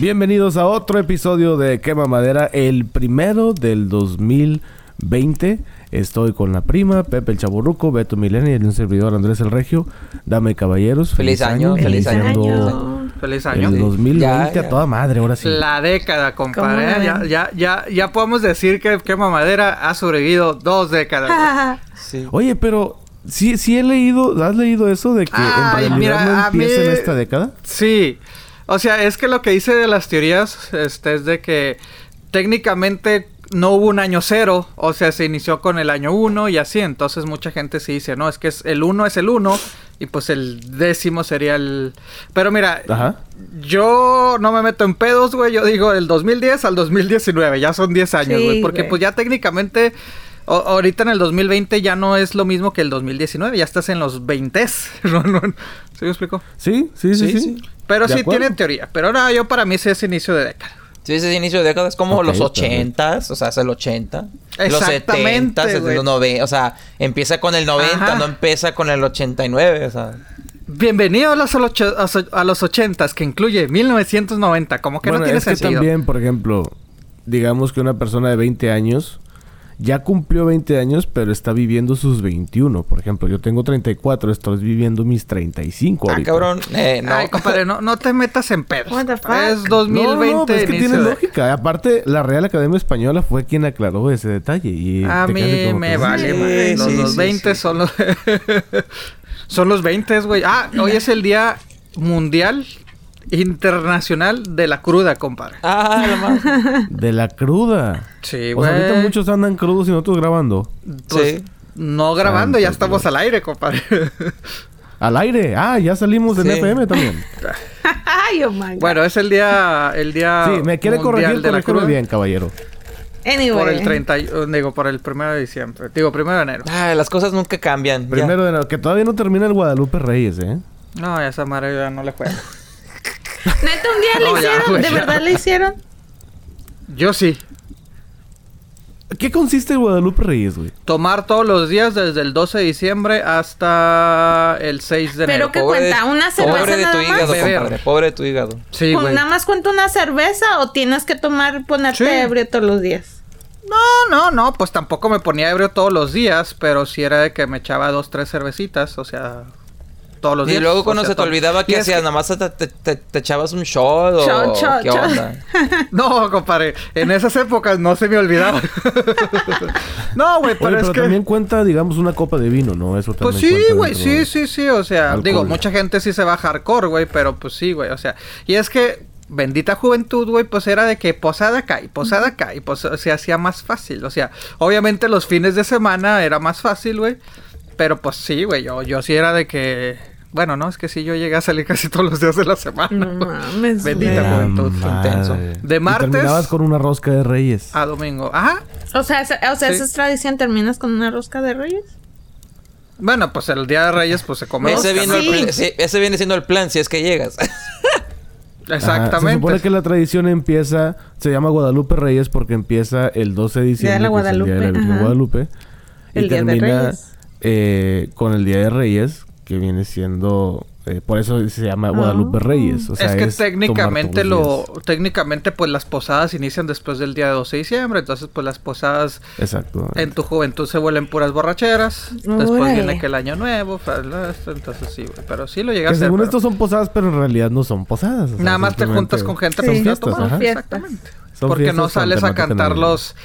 Bienvenidos a otro episodio de Quema Madera, el primero del 2020. Estoy con la prima, Pepe el Chaburruco, Beto Milenia y un servidor Andrés el Regio. Dame caballeros. Feliz año, feliz año. Feliz año. El 2020 Ya, a toda madre, ahora sí. La década, compadre. ¿Cómo Ya, ya, ya, ya podemos decir que Quema Madera ha sobrevivido dos décadas. Sí. Oye, pero sí, sí he leído, ¿has leído eso de que Ay, en realidad mira, no a empieza mí- en esta década? Sí. O sea, es que lo que dice de las teorías este, es de que técnicamente no hubo un año cero. O sea, se inició con el año uno y así. Entonces mucha gente sí dice, no, es que es, el uno es el uno. Y pues el décimo sería el... Pero mira, Ajá. Yo no me meto en pedos, güey. Yo digo del 2010 al 2019. Ya son 10 años, Sí, güey. porque pues ya técnicamente... o- ahorita en el 2020 ya no es lo mismo que el 2019. Ya estás en los 20. no, no, ¿Sí me explico? Sí, sí, sí, sí. Sí, sí. Pero sí acuerdo. tiene teoría. Pero no, yo para mí sí es inicio de década. Sí, ese inicio de década es como Ok, los ochentas, o sea, es el 80. Los Exactamente, 70, güey. los 90, o sea, empieza con el 90, Ajá. no empieza con el 89, o sea. Bienvenidos a los, ocho- a so- a los 80 que incluye 1990. Como que bueno, no tiene es que sentido. también, por ejemplo, digamos que una persona de 20 años ya cumplió 20 años, pero está viviendo sus 21. Por ejemplo, yo tengo 34, estoy viviendo mis 35 Ah, ahorita. cabrón, eh, no. Ay, compadre, no, no te metas en pedos. What the fuck? Es No, 2020. no, no, pues es que tiene de- lógica. Aparte, la Real Academia Española fue quien aclaró ese detalle. Y A mí me que, vale, Sí. Los, sí, los sí, 20 sí. son los... son los 20, güey. Ah, hoy es el Día Mundial Internacional de la Cruda, compadre. Ah, la. De la cruda. Sí, O güey. sea, ahorita muchos andan crudos y nosotros grabando. Pues, Sí. No grabando, ya estamos Dios. al aire, compadre. Al aire. Ah, ya salimos en Sí. FM también. Ay, oh my God. bueno, es el día... El día Sí, me quiere mundial corregir, de la cruda. bien, caballero. Anyway. Por el 30... y- Digo, por el primero de diciembre. Digo, primero de enero. Ah, las cosas nunca cambian. ya. Primero de enero, que todavía no termina el Guadalupe Reyes, ¿eh? No, ya esa madre ya no le juego. Neta, un día No, le ya, hicieron. ¿De ya. verdad le hicieron? Yo sí. ¿Qué consiste el Guadalupe Reyes, güey? Tomar todos los días desde el 12 de diciembre hasta el 6 de enero. Pero ¿qué Pobre de- cuenta? ¿Una cerveza Pobre de tu nada hígado, compadre. Pobre de tu hígado. Sí, ¿Con- güey. ¿Nada más cuenta una cerveza o tienes que tomar, ponerte Sí. ebrio todos los días? No, no, no, pues tampoco me ponía ebrio todos los días, pero sí era de que me echaba dos, tres cervecitas, o sea, todos los Y días. luego o cuando sea, se te olvidaba Y que hacías, nada más te, te- te- te echabas un shot o Shot, shot, qué shot. onda. No, compadre, en esas épocas no se me olvidaba. no, güey, Oye, pero pero es que... también cuenta, digamos, una copa de vino, ¿no? Eso también Pues sí, güey, sí, sí, sí, o sea, Alcohol. digo, mucha gente sí se va hardcore, güey, pero pues sí, güey, o sea, y es que bendita juventud, güey, pues era de que posada acá y posada acá y pues se hacía más fácil, o sea, obviamente los fines de semana era más fácil, güey, pero pues sí, güey, yo, yo sí era de que, bueno, no, es que sí, yo llegué a salir casi todos los días de la semana. No mames. Bendita. La juventud, intenso. De Y martes- terminabas con una rosca de reyes. A domingo, ajá, O sea, esa- o sea Sí. esa es tradición. ¿Terminas con una rosca de reyes? bueno, pues el día de Reyes, pues se come Ese, rosca, viene ¿no? el Sí. ese viene siendo el plan si es que llegas. Ajá, Exactamente. Se supone que la tradición empieza, se llama Guadalupe Reyes porque empieza el 12 de diciembre, Día de la que es el día de la Guadalupe, ajá. Guadalupe, y El Día de termina Reyes. eh, con el Día de Reyes, que viene siendo, eh, por eso se llama Guadalupe Ah. Reyes. O sea, es que técnicamente lo técnicamente pues las posadas inician después del día 12 de diciembre, entonces pues las posadas Exacto. en tu juventud se vuelven puras borracheras, después viene que el año nuevo, entonces sí, güey, pero sí lo llegas Que a hacer. según pero esto son posadas, pero en realidad no son posadas. o sea, Nada más te juntas con gente ir a fiestas, tomar. Exactamente. Son Porque no sales a cantar los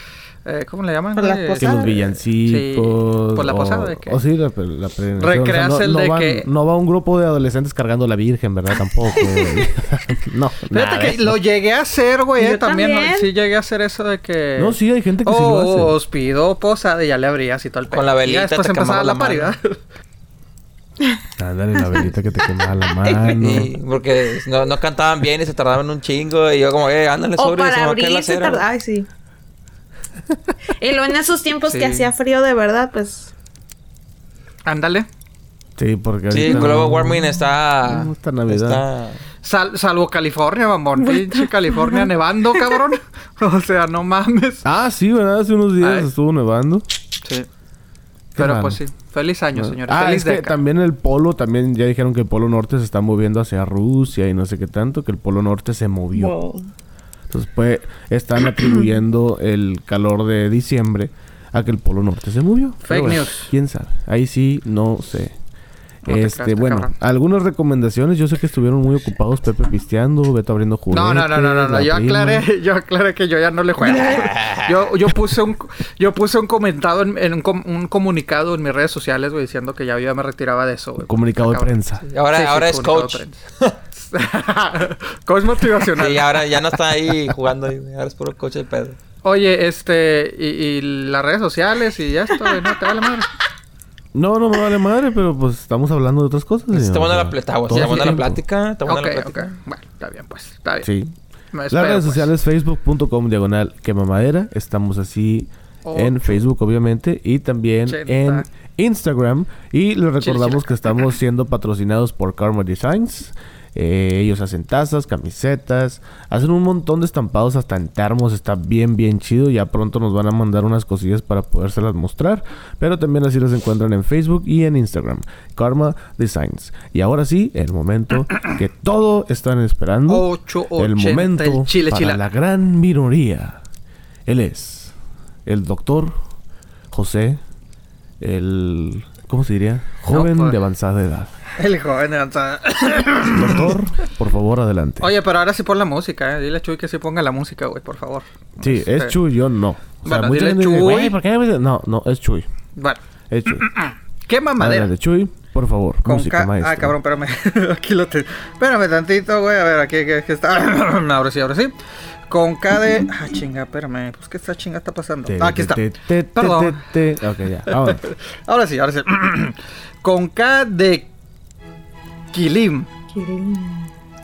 eh, ¿cómo le llaman? Por las güey? posadas. Que los Sí, villancicos. pues la o- posada de que- O sí, la, la Recreas no, el no de van- que- No va un grupo de adolescentes cargando la Virgen, ¿verdad? Tampoco. no, Fíjate que eso. lo llegué a hacer, güey, eh, Yo también, sí llegué a hacer eso de que No, sí, hay gente que sí lo Oh, hace. os pido posada y ya le abrías y todo el Con la. Y velita ya después te empezaba la la paridad. Ándale, la velita que te quemaba la mano. Y porque no, no cantaban bien y se tardaban un chingo. Y yo como, eh, ándale O sobre se para me va a caer la abrir se Ay, sí. Y luego en esos tiempos Sí. que hacía frío de verdad, pues... Ándale. Sí, porque Sí, Global no- Warming está... No, está Navidad. está- Sal- salvo California, mamón. Pinche California nevando, cabrón. o sea, no mames. Ah, sí, ¿verdad? Hace unos días Ay. estuvo nevando. Sí. Pero pues sí. Feliz año, ¿no? señores. Ah, Feliz es que también el polo, también ya dijeron que el polo norte se está moviendo hacia Rusia y no sé qué tanto, que el polo norte se movió. Wow. Entonces, pues, están atribuyendo el calor de diciembre a que el polo norte se movió. Fake bueno, news. ¿Quién sabe? Ahí sí, no sé. No este, bueno, cabrón. algunas recomendaciones. Yo sé que estuvieron muy ocupados Pepe pisteando, Beto abriendo juguetes. No, no, no, no, no, Yo prima. aclaré, yo aclaré que yo ya no le juego. yo, yo puse un, yo puse un comentado en, en un, com- un comunicado en mis redes sociales, güey, diciendo que ya yo ya me retiraba de eso, güey. Comunicado de prensa. Y ahora, Sí, sí, ahora es coach. coach motivacional. Sí, ahora ya no está ahí jugando. ahí. Ahora es puro coach de pedo. Oye, este, y, y las redes sociales y esto, güey, no te vale madre. No, no me vale madre, pero pues estamos hablando de otras cosas. Está buena la plata, güey. todo Está buena la plática. Está buena Ok, la ok. plática. Bueno, está bien, pues, está bien. Sí. Las redes pues. sociales, facebook.com diagonal quemamadera. Estamos así en. Facebook, obviamente, y también en Instagram. Y les recordamos que estamos siendo patrocinados por Karma Designs. Eh, ellos hacen tazas, camisetas, hacen un montón de estampados hasta en termos, está bien, bien chido. Ya pronto nos van a mandar unas cosillas para podérselas mostrar. Pero también así los encuentran en Facebook y en Instagram. Karma Designs. Y ahora sí, el momento que todo están esperando. Ocho, el ochenta, momento el chile, para la gran minoría. Él es el doctor José, el... ¿Cómo se diría? Joven de avanzada edad. El joven de avanzada. Doctor, por favor, adelante. Oye, pero ahora sí pon la música, ¿eh? Dile a Chuy que sí ponga la música, güey, por favor. sí, Este, es Chuy, yo no. O sea, Bueno, dile gente dice, Chuy. "Güey, ¿por qué me-?" No, no, es Chuy. Bueno, Es Chuy. ¿qué mamadera? Adelante, Chuy, por favor. Con música, K... maestro. Ah, cabrón, espérame. aquí lo tengo. Espérame tantito, güey. A ver, aquí, aquí, aquí está. ahora sí, ahora sí. Con K de... Ah, chinga, espérame. Pues, ¿qué esta chinga está pasando? Te- Ah, aquí está. te- te- Perdón. te- te- Ok, ya. Ahora. Ahora sí, ahora sí. Con K de... Kilim.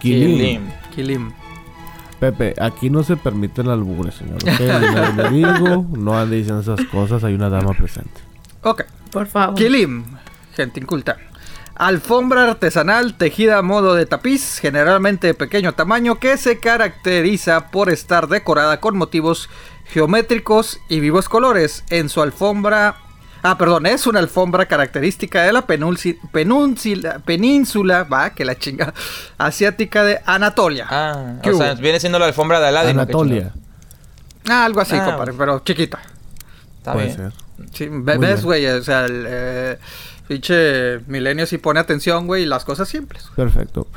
Kilim. Kilim. Pepe, aquí no se permiten albures, señor. Ok, le- le digo, no diciendo esas cosas. Hay una dama presente. Ok. Por favor. Kilim, gente inculta. Alfombra artesanal tejida a modo de tapiz, generalmente de pequeño tamaño, que se caracteriza por estar decorada con motivos geométricos y vivos colores. En su alfombra... Ah, perdón, es una alfombra característica de la península, península, va, que la chinga, asiática de Anatolia. Ah, ¿Qué o sea, viene siendo la alfombra de Aladdin. ¿o qué Anatolia. Ah, algo así, Ah, compadre, pero chiquita. Está Puede bien. ser. Sí, ve- Muy ves, güey, o sea, el eh, pinche milenio sí pone atención, güey, y las cosas simples. Perfecto.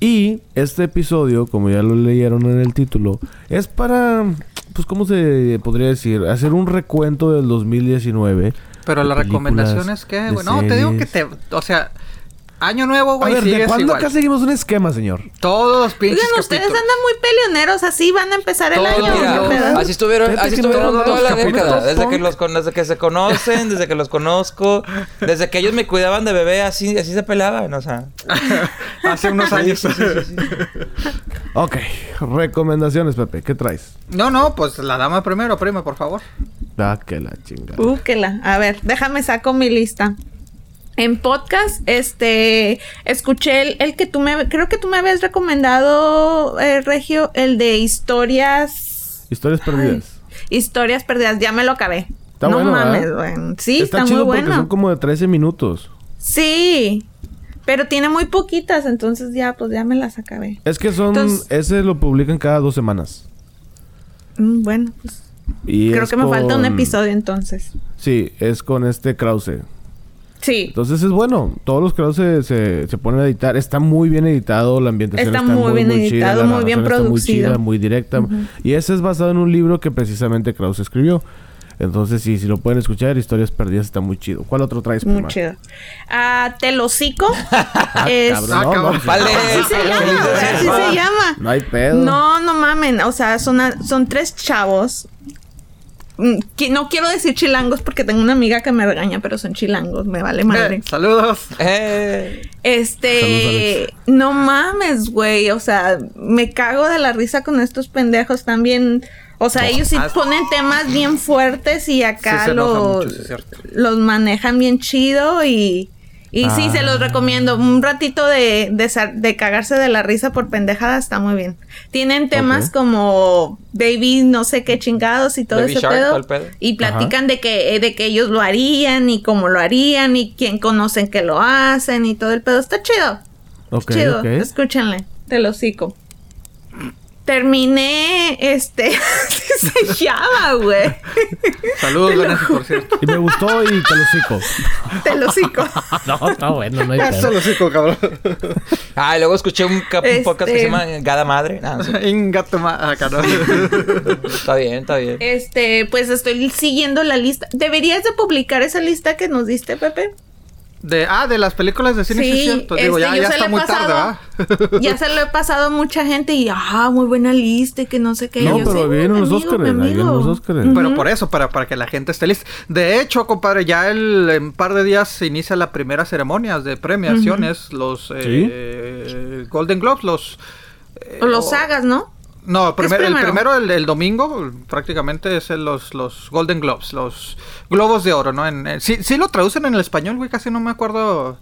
Y este episodio, como ya lo leyeron en el título, es para, pues, ¿cómo se podría decir? Hacer un recuento del 2019. Pero la recomendación es que, güey, no, te digo que te, o sea, año nuevo, A güey, ver, ¿de cuándo igual. acá seguimos un esquema, señor? Todos los pinches Oigan, ustedes capítulos. andan muy peleoneros, así van a empezar el año. así estuvieron, así que estuvieron toda la década. Desde que, los, desde que se conocen, desde que los conozco, desde que ellos me cuidaban de bebé, así, así se pelaban, o sea. Hace unos años. Ok, recomendaciones, Pepe. ¿Qué traes? no, no, pues la dama primero, prima, por favor. Ah, que la chingada. Búsquela. A ver, déjame saco mi lista. En podcast, este, escuché el, el que tú me, creo que tú me habías recomendado, eh, Regio, el de historias, Historias perdidas. historias perdidas. Ya me lo acabé. Está no bueno, mames, güey. Sí, está, muy chido porque bueno. son como de 13 minutos. Sí, pero tiene muy poquitas, entonces ya, pues ya me las acabé. Es que son... Entonces- ese lo publican cada dos semanas. Mm, bueno, pues Y creo que me falta un episodio entonces. Sí, es con este Krause. Sí. Entonces es bueno. Todos los Krause se, se, se ponen a editar. Está muy bien editado. La ambientación Está está, muy bien editado, chida. muy bien está muy producido. chida, muy directa. Y ese es basado en un libro que precisamente Krause escribió. Entonces, sí, si lo pueden escuchar, Historias Perdidas está muy chido. ¿Cuál otro traes, Muy prima? chido. Ah, Telocico. es... Cabrón, Ah, no, cabrón. no, Vale. Así se llama, así se llama. No hay pedo. No, no mamen. O sea, son, a- son tres chavos. Mm, que No quiero decir chilangos porque tengo una amiga que me regaña, pero son chilangos, me vale madre. Eh, saludos. Eh, Este, no mames, güey. O sea, me cago de la risa con estos pendejos también. O sea, ellos sí ah, ponen temas bien fuertes y acá Sí los, mucho, sí los manejan bien chido y, Y sí, se Ah. los recomiendo. Un ratito de, de, cagarse de la risa por pendejada está muy bien. Tienen temas como baby, no sé qué chingados y todo Baby ese Shark, pedo. Y platican de que, de que ellos lo harían y cómo lo harían y quién conocen que lo hacen y todo el pedo. Está chido. Ok, chido. ok. Escúchenle. Te lo hocico. Terminé, este, se llama, güey. Saludos, Vanessa, por cierto. Y me gustó y te lo cico. Te lo hocico. No, está bueno, no hay se lo sigo, cabrón. Ah, y luego escuché un, cap- un podcast que se Este- llama Gada Madre. No, no sé. Ingato ma- acá, ¿no? está bien, está bien. Este, pues estoy siguiendo la lista. ¿Deberías de publicar esa lista que nos diste, Pepe? De, ah, de las películas de cine, sí, Sí, es cierto. Digo, este, ya, ya se está muy tarde. Ya se lo he pasado a mucha gente y, ah, muy buena lista y que no sé qué. No, Yo, pero sí, vienen los Óscares, vienen los Óscares. Pero por eso, para, para que la gente esté lista. De hecho, compadre, ya el, en un par de días se inicia la primera ceremonia de premiaciones, los eh, Golden Globes, los... eh, O los o- sagas, ¿no? No, el, ¿Qué es primer- el primero? el, el domingo, prácticamente es el- los, los Golden Globes, los Globos de Oro, ¿no? En, en- sí, sí lo traducen en el español, güey, casi no me acuerdo.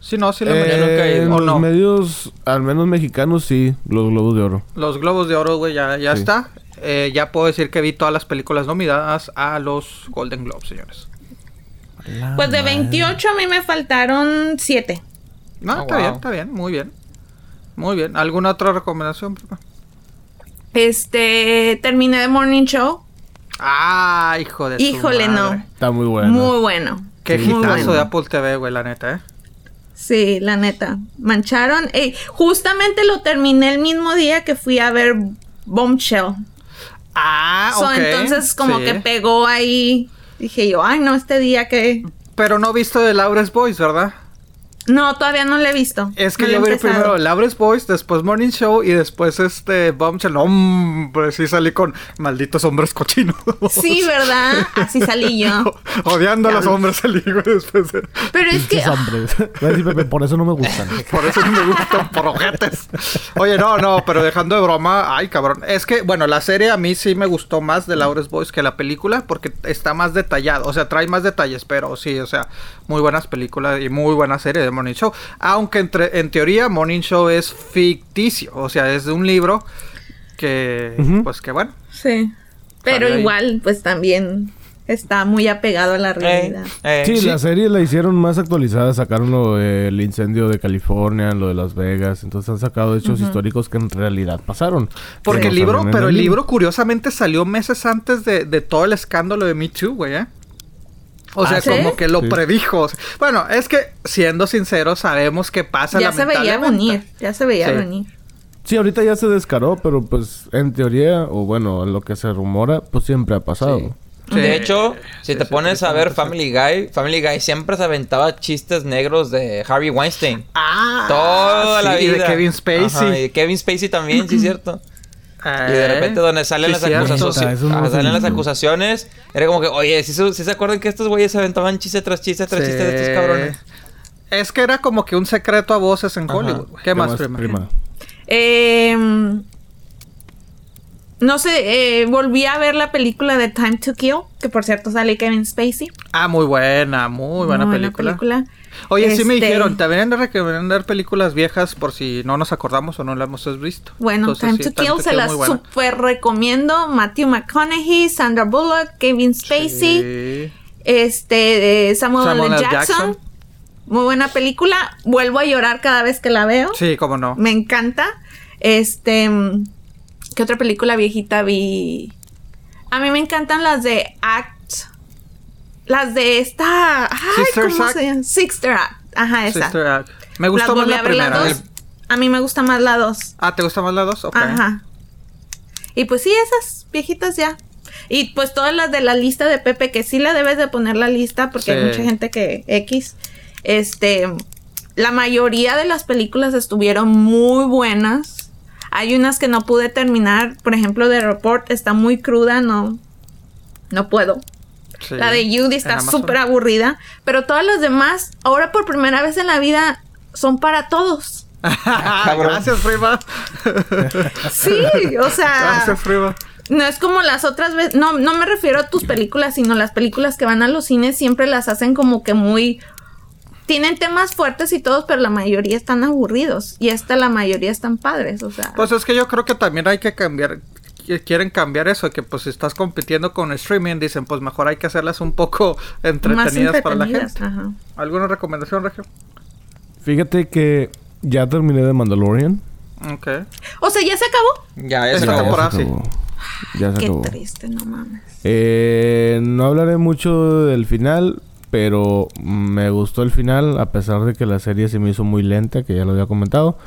Sí, no, sí lo Eh, en ¿O los no? medios, al menos mexicanos, sí, los globos de oro. Los Globos de Oro, güey, ya, ya Sí. está. Eh, ya puedo decir que vi todas las películas nominadas a los Golden Globes, señores. Pues de 28 a mí me faltaron 7. No, Oh, está wow. bien, está bien, muy bien. Muy bien. ¿Alguna otra recomendación? Este, terminé de Morning Show. Ah, hijo de su Híjole, madre. no. Está muy bueno. Muy bueno. Qué Muy hitazo bueno. de Apple TV, güey, la neta, ¿eh? Sí, la neta. Mancharon. Ey, justamente lo terminé el mismo día que fui a ver Bombshell. Ah, So, ok. entonces como sí. que pegó ahí. Dije yo, ay no, este día que... Pero no visto de Laura's Boys, ¿verdad? No, todavía no lo he visto. Es que No yo vi primero Laura's Boys, después Morning Show y después este Bombshell. Hombre, sí salí con malditos hombres cochinos. Sí, ¿verdad? Así salí yo. Odiando a los hombres salí, güey, después. de- Pero es que... Hombres. Por eso no me gustan. Por eso no me gustan por ojetes. Oye, no, no, pero dejando de broma, ay, cabrón. Es que, bueno, la serie a mí sí me gustó más de Laura's Boys que la película porque está más detallado. O sea, trae más detalles, pero sí, o sea, muy buenas películas y muy buena serie de Morning Show. Aunque entre, en teoría Morning Show es ficticio. O sea, es de un libro que, pues que bueno. Sí. Pero ahí. igual, pues también está muy apegado a la Eh, realidad. eh, Sí, Sí. la serie la hicieron más actualizada. Sacaron lo del incendio de California, lo de Las Vegas. Entonces han sacado hechos históricos que en realidad pasaron. Porque Que el libro, pero el libro curiosamente salió meses antes de, de todo el escándalo de Me Too, güey, ¿eh? O sea, ¿Ah, sí? como que lo Sí. predijo. Bueno, es que, siendo sinceros, sabemos que pasa Ya se veía venir, ya se veía Sí. venir. Sí, ahorita ya se descaró, pero pues en teoría, o bueno, lo que se rumora, pues siempre ha pasado. Sí. De hecho, si Sí, te sí, pones a ver Family Guy, Family Guy siempre se aventaba chistes negros de Harvey Weinstein. Ah, Toda la sí, vida. Y de Kevin Spacey. Ajá, y de Kevin Spacey también, sí, es cierto. Y de Eh, repente donde salen sí, las acusaciones, ah, salen las acusaciones, era como que, oye, si se, se acuerdan que estos güeyes se aventaban chiste tras chiste tras chiste de estos cabrones? Es que era como que un secreto a voces en Ajá. Hollywood. ¿Qué, más, prima? Eh, no sé, eh, volví a ver la película de Time to Kill, que por cierto sale Kevin Spacey. Ah, muy buena, muy buena película. Oye, sí me Este, dijeron, te deberían de recomendar películas viejas por si no nos acordamos o no las hemos visto. Bueno, Entonces, Time sí, to Kill se las super recomiendo. Matthew McConaughey, Sandra Bullock, Kevin Spacey, Sí. este eh, Samuel, Samuel L. L. Jackson. Jackson. Muy buena película. Vuelvo a llorar cada vez que la veo. Sí, cómo no. Me encanta. Este. mm, ¿Qué otra película viejita vi? A mí me encantan las de Act. Las de esta. Ay, ¿cómo Act. se llama? Sister Act. Ajá, esa. Sister Act. Me gustó más la primera. dos. A mí me gusta más la dos. Ah, ¿te gusta más la dos? Ok. Ajá. Y pues sí, esas viejitas ya. Y pues todas las de la lista de Pepe, que sí la debes de poner la lista, porque hay mucha gente que X. Este. La mayoría de las películas estuvieron muy buenas. Hay unas que no pude terminar. Por ejemplo, The Report está muy cruda, no. No puedo. Sí. La de Judy está súper aburrida. Pero todas las demás, ahora por primera vez en la vida, son para todos. Gracias, prima. Sí, o sea. Gracias, prima. No es como las otras veces, no, no me refiero a tus películas, sino las películas que van a los cines siempre las hacen como que muy tienen temas fuertes y todos, pero la mayoría están aburridos. Y esta la mayoría están padres, o sea. Pues es que yo creo que también hay que cambiar, quieren cambiar eso, que pues si estás compitiendo con streaming, dicen, pues mejor hay que hacerlas un poco entretenidas, para la gente. ajá. ¿Alguna recomendación, Regio? Fíjate que ya terminé de Mandalorian. Ok. O sea, ya se acabó. Ya, ya se Esta acabó. temporada. sí. acabó. Ya se Qué acabó. triste, no mames. Eh, no hablaré mucho del final, pero me gustó el final, a pesar de que la serie se me hizo muy lenta, que ya lo había comentado.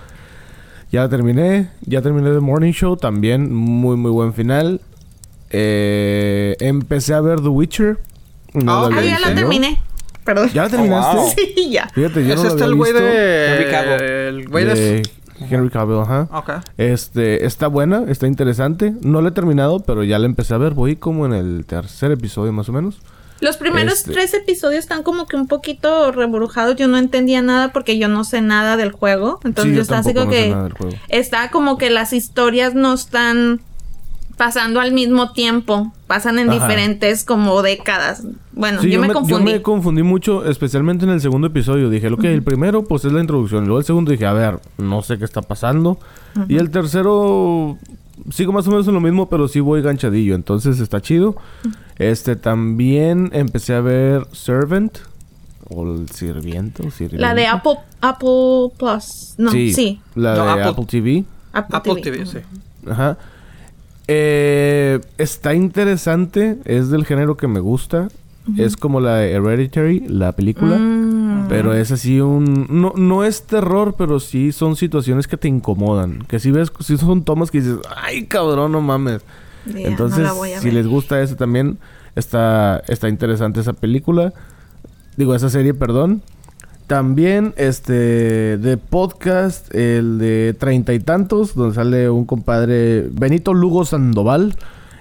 Ya la terminé, ya terminé The Morning Show, también muy muy buen final. Eh, empecé a ver The Witcher. No Ah, la ok. Ah, ya la terminé. Perdón. ¿Ya la terminaste? Oh, wow. Sí, ya. Fíjate, yo ¿Es no la este el güey de... Henry Cavill. El güey de... de Henry Cavill, ajá. Ok. Este, está buena, está interesante. No la he terminado, pero ya la empecé a ver. Voy como en el tercer episodio más o menos. Los primeros Este- tres episodios están como que un poquito rebrujados. Yo no entendía nada porque yo no sé nada del juego. Entonces Sí, yo yo estaba así como no que está como que las historias no están pasando al mismo tiempo. Pasan en Ajá. diferentes como décadas. Bueno, Sí, yo, me Yo confundí. me confundí mucho, especialmente en el segundo episodio. Dije, lo que el primero, pues es la introducción. Luego el segundo dije, a ver, no sé qué está pasando. Y el tercero, sigo más o menos en lo mismo, pero sí voy ganchadillo. Entonces está chido. Este, también empecé a ver Servant. O el sirviento. La de Apple, Apple Plus. No, sí. La No, de Apple- Apple, TV. Apple, Apple TV. TV, sí. Ajá. Eh, está interesante. Es del género que me gusta. Es como la de Hereditary, la película. Mm. Pero es así un... No, no es terror, pero sí son situaciones que te incomodan. Que si ves, si son tomas que dices, ay cabrón, no mames. Entonces, no si ver. les gusta eso también, está, está interesante esa película. Digo, esa serie, perdón. También, este, de podcast, el de Treinta y Tantos, donde sale un compadre, Benito Lugo Sandoval,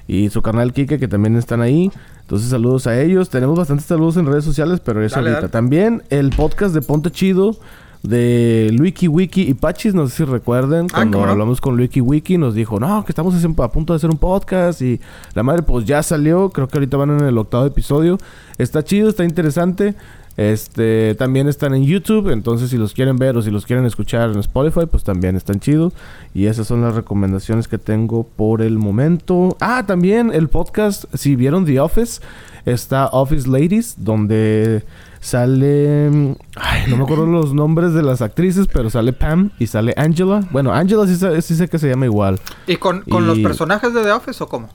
y su canal Kike, que también están ahí. Entonces, saludos a ellos. Tenemos bastantes saludos en redes sociales, pero eso Dale, ahorita. dale. También el podcast de Ponte Chido, de Luiki Wiki y Pachis, no sé si recuerden, Ah, cuando hablamos con Luiki Wiki, nos dijo, no, que estamos a punto de hacer un podcast y la madre pues ya salió, creo que ahorita van en el octavo episodio. Está chido, está interesante. Este, también están en YouTube, entonces si los quieren ver o si los quieren escuchar en Spotify, pues también están chidos. Y esas son las recomendaciones que tengo por el momento. Ah, también el podcast, si vieron The Office, está Office Ladies, donde sale... Ay, no me acuerdo los nombres de las actrices, pero sale Pam y sale Angela. Bueno, Angela sí, sí sé que se llama igual. ¿Y con, con Y- los personajes de The Office o cómo?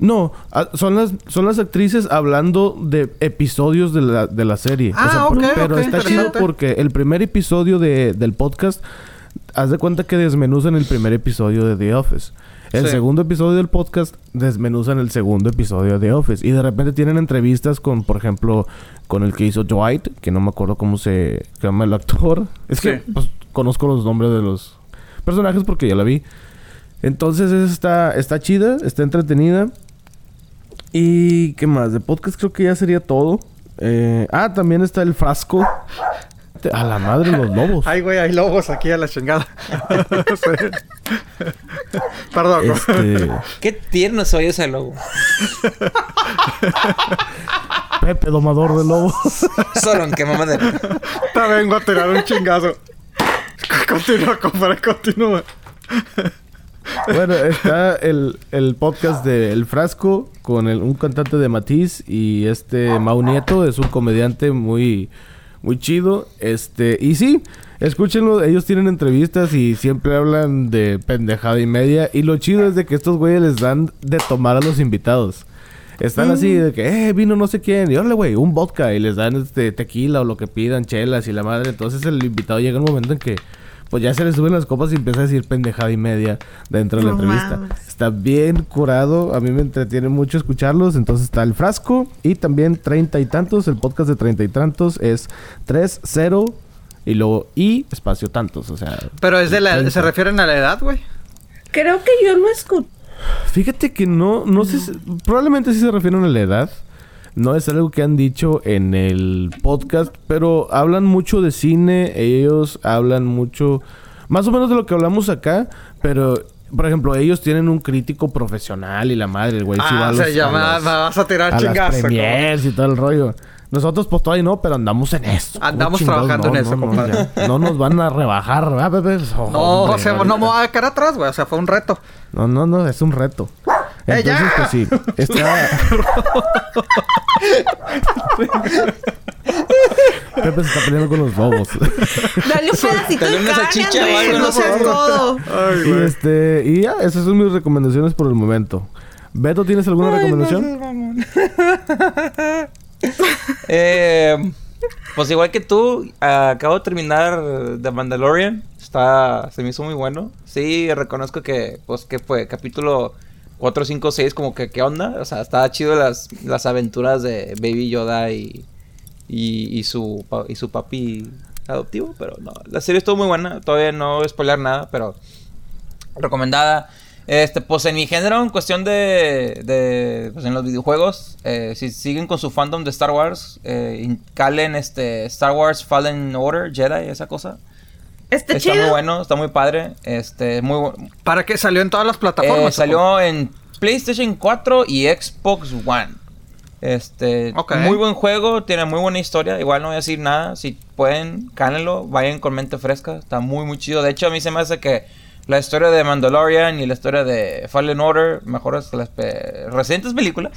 No, son las, son las actrices hablando de episodios de la, de la serie. Ah, por- ok, pero está chido porque el primer episodio de, del podcast, haz de cuenta que desmenuzan el primer episodio de The Office. El Sí. segundo episodio del podcast desmenuzan el segundo episodio de The Office. Y de repente tienen entrevistas con, por ejemplo, con el que hizo Dwight, que no me acuerdo cómo se llama el actor. Es que pues, conozco los nombres de los personajes porque ya la vi. Entonces está, está chida, está entretenida. Y qué más, de podcast creo que ya sería todo. Eh, ah, también está el frasco. A la madre los lobos. Ay, güey, hay lobos aquí a la chingada. Perdón. Este, Qué tierno soy ese lobo. Pepe, domador de lobos. Solo en qué mamadera. Te vengo a tirar un chingazo. Continúa, compadre, continúa. Bueno, está el, el podcast de El Frasco con el- un cantante de Matiz y este Mau Nieto es un comediante muy muy chido. Este, y sí, escúchenlo, ellos tienen entrevistas y siempre hablan de pendejada y media y lo chido es de que estos güeyes les dan de tomar a los invitados. Están así de que, eh, vino no sé quién, y órale, güey, un vodka, y les dan este tequila o lo que pidan, chelas y la madre. Entonces el invitado llega un momento en que, pues ya se le suben las copas y empieza a decir pendejada y media dentro de la No entrevista. mames. Está bien curado, a mí me entretiene mucho escucharlos. Entonces está el frasco y también treinta y tantos. El podcast de treinta y tantos es 3, 0 y luego y espacio tantos. O sea, Pero es de la... 30. ¿Se refieren a la edad, güey? Creo que yo lo escuché. Fíjate que no, no sé, si- probablemente sí se refieren a la edad. No es algo que han dicho en el podcast, pero hablan mucho de cine, ellos hablan mucho, más o menos de lo que hablamos acá, pero, por ejemplo, ellos tienen un crítico profesional y la madre, el güey sí va Ah, a se los- llama... a los- Me vas a tirar a chingazo. y todo el rollo. Nosotros pues todavía no, pero andamos en eso. Andamos trabajando en eso, no, compadre. No nos van a rebajar, ¿verdad, Pepe? Oh, No, hombre, o sea, no me voy a quedar atrás, güey. O sea, fue un reto. No, no, no, es un reto. ¡Eh, Entonces, ya! pues sí. Está... Pepe se está peleando con los lobos. Dale un pedacito Dale de una carne, salchicha algo, no no seas codo. y este... Y ya, esas son mis recomendaciones por el momento. Beto, ¿tienes alguna recomendación? Eh, pues igual que tú, acabo de terminar The Mandalorian. Está, se me hizo muy bueno. Sí, reconozco que, pues, que fue capítulo 4, 5, 6, como que, ¿qué onda? O sea, estaba chido las, las aventuras de Baby Yoda y, y, su, y su papi adoptivo, pero no, la serie estuvo muy buena. Todavía no voy a spoiler nada, pero recomendada. Este, pues en mi género, en cuestión de, de pues en los videojuegos, eh, si siguen con su fandom de Star Wars, eh, calen este Star Wars Fallen Order, Jedi, esa cosa. Está, Está muy bueno, está muy padre. Este, muy bu- ¿Para qué salió en todas las eh, plataformas? salió en PlayStation 4 y Xbox One. Este, muy buen juego, tiene muy buena historia. Igual no voy a decir nada. Si pueden, cálenlo, vayan con mente fresca. Está muy, muy chido. De hecho, a mí se me hace que la historia de Mandalorian y la historia de Fallen Order mejores que las pe- recientes películas.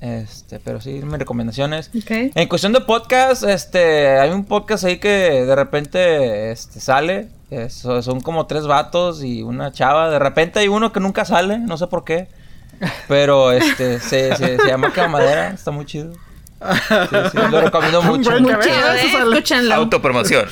Este, pero sí, mis recomendaciones. En cuestión de podcast, este, hay un podcast ahí que de repente este, sale. Eso, son como tres vatos y una chava. De repente hay uno que nunca sale, no sé por qué. Pero este, se, se, se llama Camadera, está muy chido. Sí, sí, lo recomiendo mucho. ¿eh? sale. Escúchanlo. Autopromoción.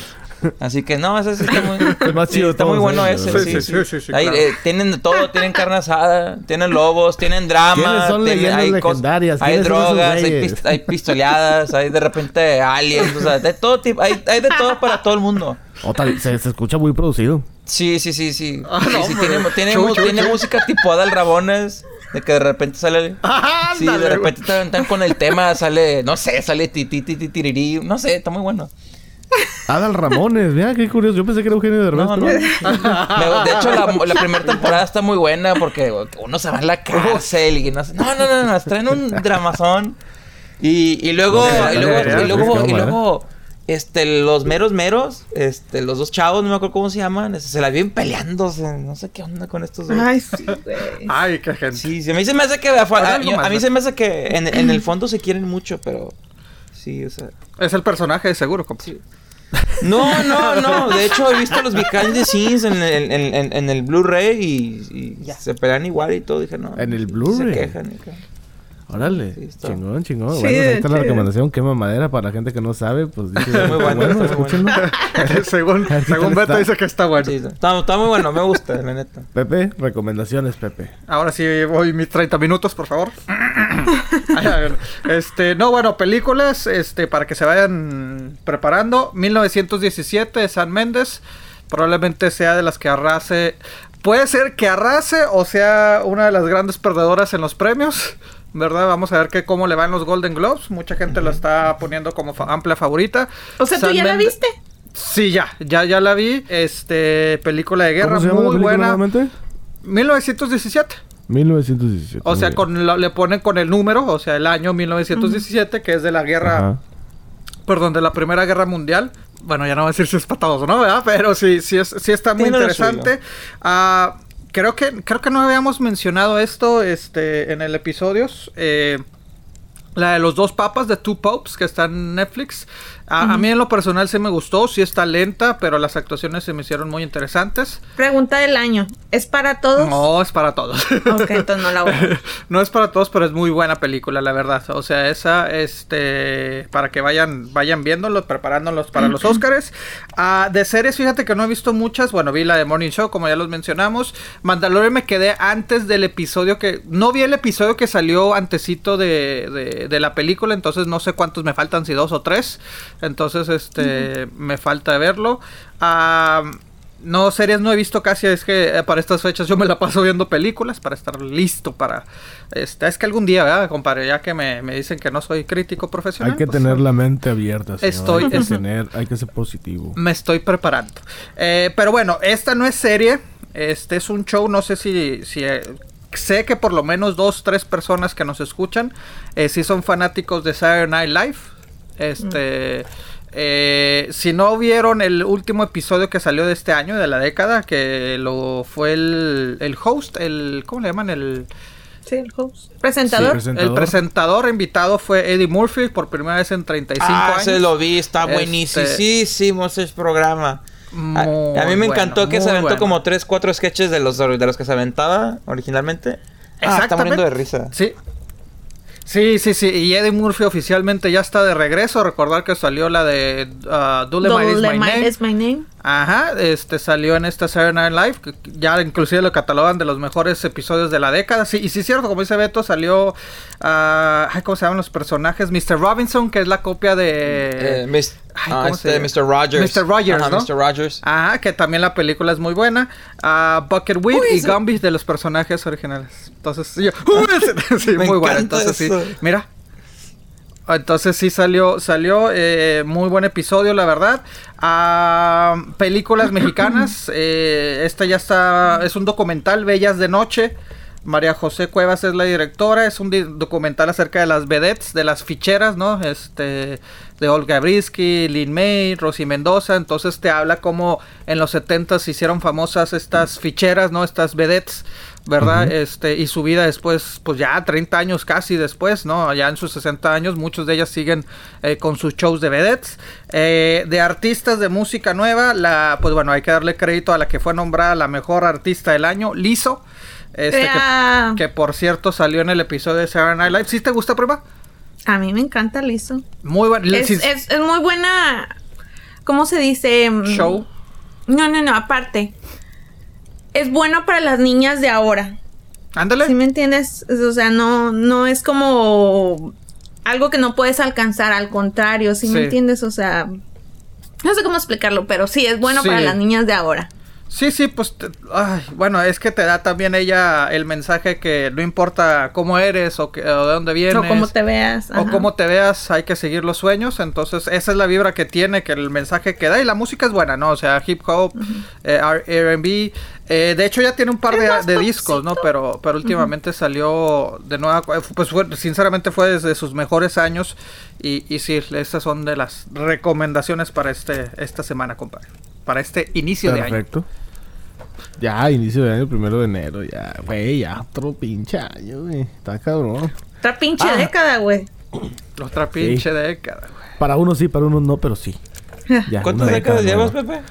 Así que no, ese sí está muy, El más chido está muy bueno ellos, ese. Sí, Sí, sí, sí, sí, sí, Ahí, claro. eh, tienen de todo, tienen carne asada, tienen lobos, tienen drama, ¿Quiénes son tienen- leyendas hay, legendarias? hay ¿Quiénes son esos drogas, hay, pist- hay pistoleadas, hay de repente aliens, o sea, de todo tipo, hay, hay de todo para todo el mundo. Otra, se, se escucha muy producido. Sí, sí, sí, sí. Ah, no, sí, tiene, música tipo Adal Rabones. De que de repente sale. Sí, de repente están, con el tema, sale, no sé, sale ti, ti, ti, ti, tirirí, no sé, está muy bueno. Adal Ramones, mira qué curioso. Yo pensé que era Eugenio de No, no. Me- de hecho, la, la primera temporada está muy buena porque uno se va a la cárcel y no sé. No, no, no, no, nos traen un dramazón. Y, y luego, No, y no, luego, no, y no, luego, no, y no, luego, este, los meros meros, este, los dos chavos, no me acuerdo cómo se llaman, este, se la viven peleándose, no sé qué onda con estos dos. Ay, sí, güey. Ay, qué gente. Sí, sí, a mí se me hace que, a, a- yo- mí ¿no? se me hace que en, en el fondo se quieren mucho, pero sí, o sea. Es el personaje, de seguro, compa. Sí. No, no, no. De hecho, he visto los behind the scenes en el, en, en- en el Blu-ray y, y se pelean igual y todo. Dije, no. ¿En el Se Bluray? quejan. y que- Órale, Sí, está. chingón, chingón. Sí, bueno, ahí está la recomendación. Quema madera para la gente que no sabe. Pues dice, Muy bueno, está muy escúchenlo. según según tal Beto está. dice que está bueno. Sí, está, está muy bueno. Me gusta, la neta. Pepe, recomendaciones, Pepe. Ahora sí voy mis 30 minutos, por favor. Este, no, bueno, películas, este, para que se vayan preparando. 1917 de San Méndez. Probablemente sea de las que arrase. Puede ser que arrase o sea una de las grandes perdedoras en los premios. ¿Verdad? Vamos a ver que cómo le van los Golden Globes. Mucha gente la está poniendo como fa- amplia favorita. O sea, ¿tú San ya la Méndez- viste? Sí, ya, ya, ya la vi. Este, película de guerra ¿Cómo se llama la muy película buena. nuevamente? 1917. 1917. O sea, con lo- le ponen con el número, o sea, el año 1917, que es de la guerra, Ajá. perdón, de la Primera Guerra Mundial. Bueno, ya no voy a decir si es para todos o no, ¿verdad? Pero sí, sí, es, sí está muy Tiene interesante. Ah, creo, que, creo que no habíamos mencionado esto este, en el episodio. Eh, la de los dos papas de Two Popes que está en Netflix. A, a mí en lo personal sí me gustó, sí está lenta, pero las actuaciones se me hicieron muy interesantes. Pregunta del año. ¿Es para todos? No, es para todos. Ok, entonces no la voy a no es para todos, pero es muy buena película, la verdad. O sea, esa, este, para que vayan, vayan viéndolo, preparándolos para los Oscars. Ah, de series, fíjate que no he visto muchas. Bueno, vi la de Morning Show, como ya los mencionamos. Mandalorian me quedé antes del episodio que, no vi el episodio que salió antecito de, de, de la película, entonces no sé cuántos me faltan, si dos o tres. Entonces, este, me falta verlo. Ah, no, series no he visto casi, es que eh, para estas fechas yo me la paso viendo películas para estar listo para... Este, es que algún día, ¿verdad, compadre? Ya que me, me dicen que no soy crítico profesional. Hay que pues, tener la mente abierta. señor. Estoy- Hay que, es- tener, hay que ser positivo. Me estoy preparando. Eh, pero bueno, esta no es serie. Este es un show, no sé si... si eh, sé que por lo menos dos, tres personas que nos escuchan, eh, sí son fanáticos de Saturday Night Live. Este. eh, si no vieron el último episodio que salió de este año, de la década, que lo fue el, el host, el. ¿Cómo le llaman? El, Sí, el host. Presentador. Sí, el presentador invitado fue Eddie Murphy por primera vez en 35 Ah, años. se lo vi, está Este- buenísimo ese programa. A, Muy a mí me bueno, encantó que se aventó bueno. como 3, 4 sketches de los, de los que se aventaba originalmente. Ah, está muriendo de risa. Sí. Sí, sí, sí. Y Eddie Murphy oficialmente ya está de regreso. Recordar que salió la de uh, Dolemite is My Dolemite Name. is my name. Ajá, este salió en esta Saturday Night Live, que ya inclusive lo catalogan de los mejores episodios de la década. Sí, y sí es cierto, como dice Beto, salió, ay, ¿cómo se llaman los personajes? Mr. Robinson, que es la copia de... Eh, mis- Ay, ah, ¿cómo se este? Mr. Rogers. Mr. Rogers, Ajá, ¿no? Mr. Rogers. Ajá, que también la película es muy buena. Ah, Buckethead y Gumby de los personajes originales. Entonces, yo, ¡Uh, sí, muy bueno. Entonces, sí, mira. Entonces sí salió, salió eh, muy buen episodio, la verdad. Ah, películas mexicanas. eh, esta ya está, es un documental, Bellas de Noche. María José Cuevas es la directora. Es un documental acerca de las vedettes, de las ficheras, ¿no? Este, de Olga Brisky, Lin May, Rosy Mendoza. Entonces te habla cómo en los 70 se hicieron famosas estas ficheras, ¿no? Estas vedettes. ¿Verdad? Este, y su vida después, pues ya 30 años casi después, ¿no? Ya en sus 60 años, muchos de ellas siguen eh, con sus shows de vedettes. Eh, de artistas de música nueva, la, pues bueno, hay que darle crédito a la que fue nombrada la mejor artista del año, Lizo. Este, que, que por cierto salió en el episodio de Saturday Night Live. ¿Sí te gusta, prima? A mí me encanta Lizo. Muy bueno. Es, es, es muy buena. ¿Cómo se dice? Show. No, no, no, aparte. Es bueno para las niñas de ahora. Ándale. ¿Sí me entiendes? Es- O sea, no, no es como algo que no puedes alcanzar, al contrario, ¿sí, me entiendes? O sea, no sé cómo explicarlo, pero sí, es bueno Sí. para las niñas de ahora. Sí, sí, pues, te- ay, bueno, es que te da también ella el mensaje que no importa cómo eres o, que, o de dónde vienes. O cómo te veas. O cómo te veas, hay que seguir los sueños. Entonces, esa es la vibra que tiene, que el mensaje que da. Y la música es buena, ¿no? O sea, hip hop, eh, RB. eh, de hecho, ya tiene un par de, de discos, ¿no? Pero, pero últimamente salió de nueva. Pues fue, sinceramente fue desde sus mejores años. Y, y sí, estas son de las recomendaciones para este esta semana, compadre. Para este inicio de año. Perfecto. Ya, inicio de año, primero de enero, ya, güey, ya otro pinche año, güey. Está cabrón. Otra pinche Ah. década, güey. Otra pinche década, güey. Para unos sí, para unos no, pero sí. Ya, ¿Cuántas una décadas década llevas, nueva. Pepe?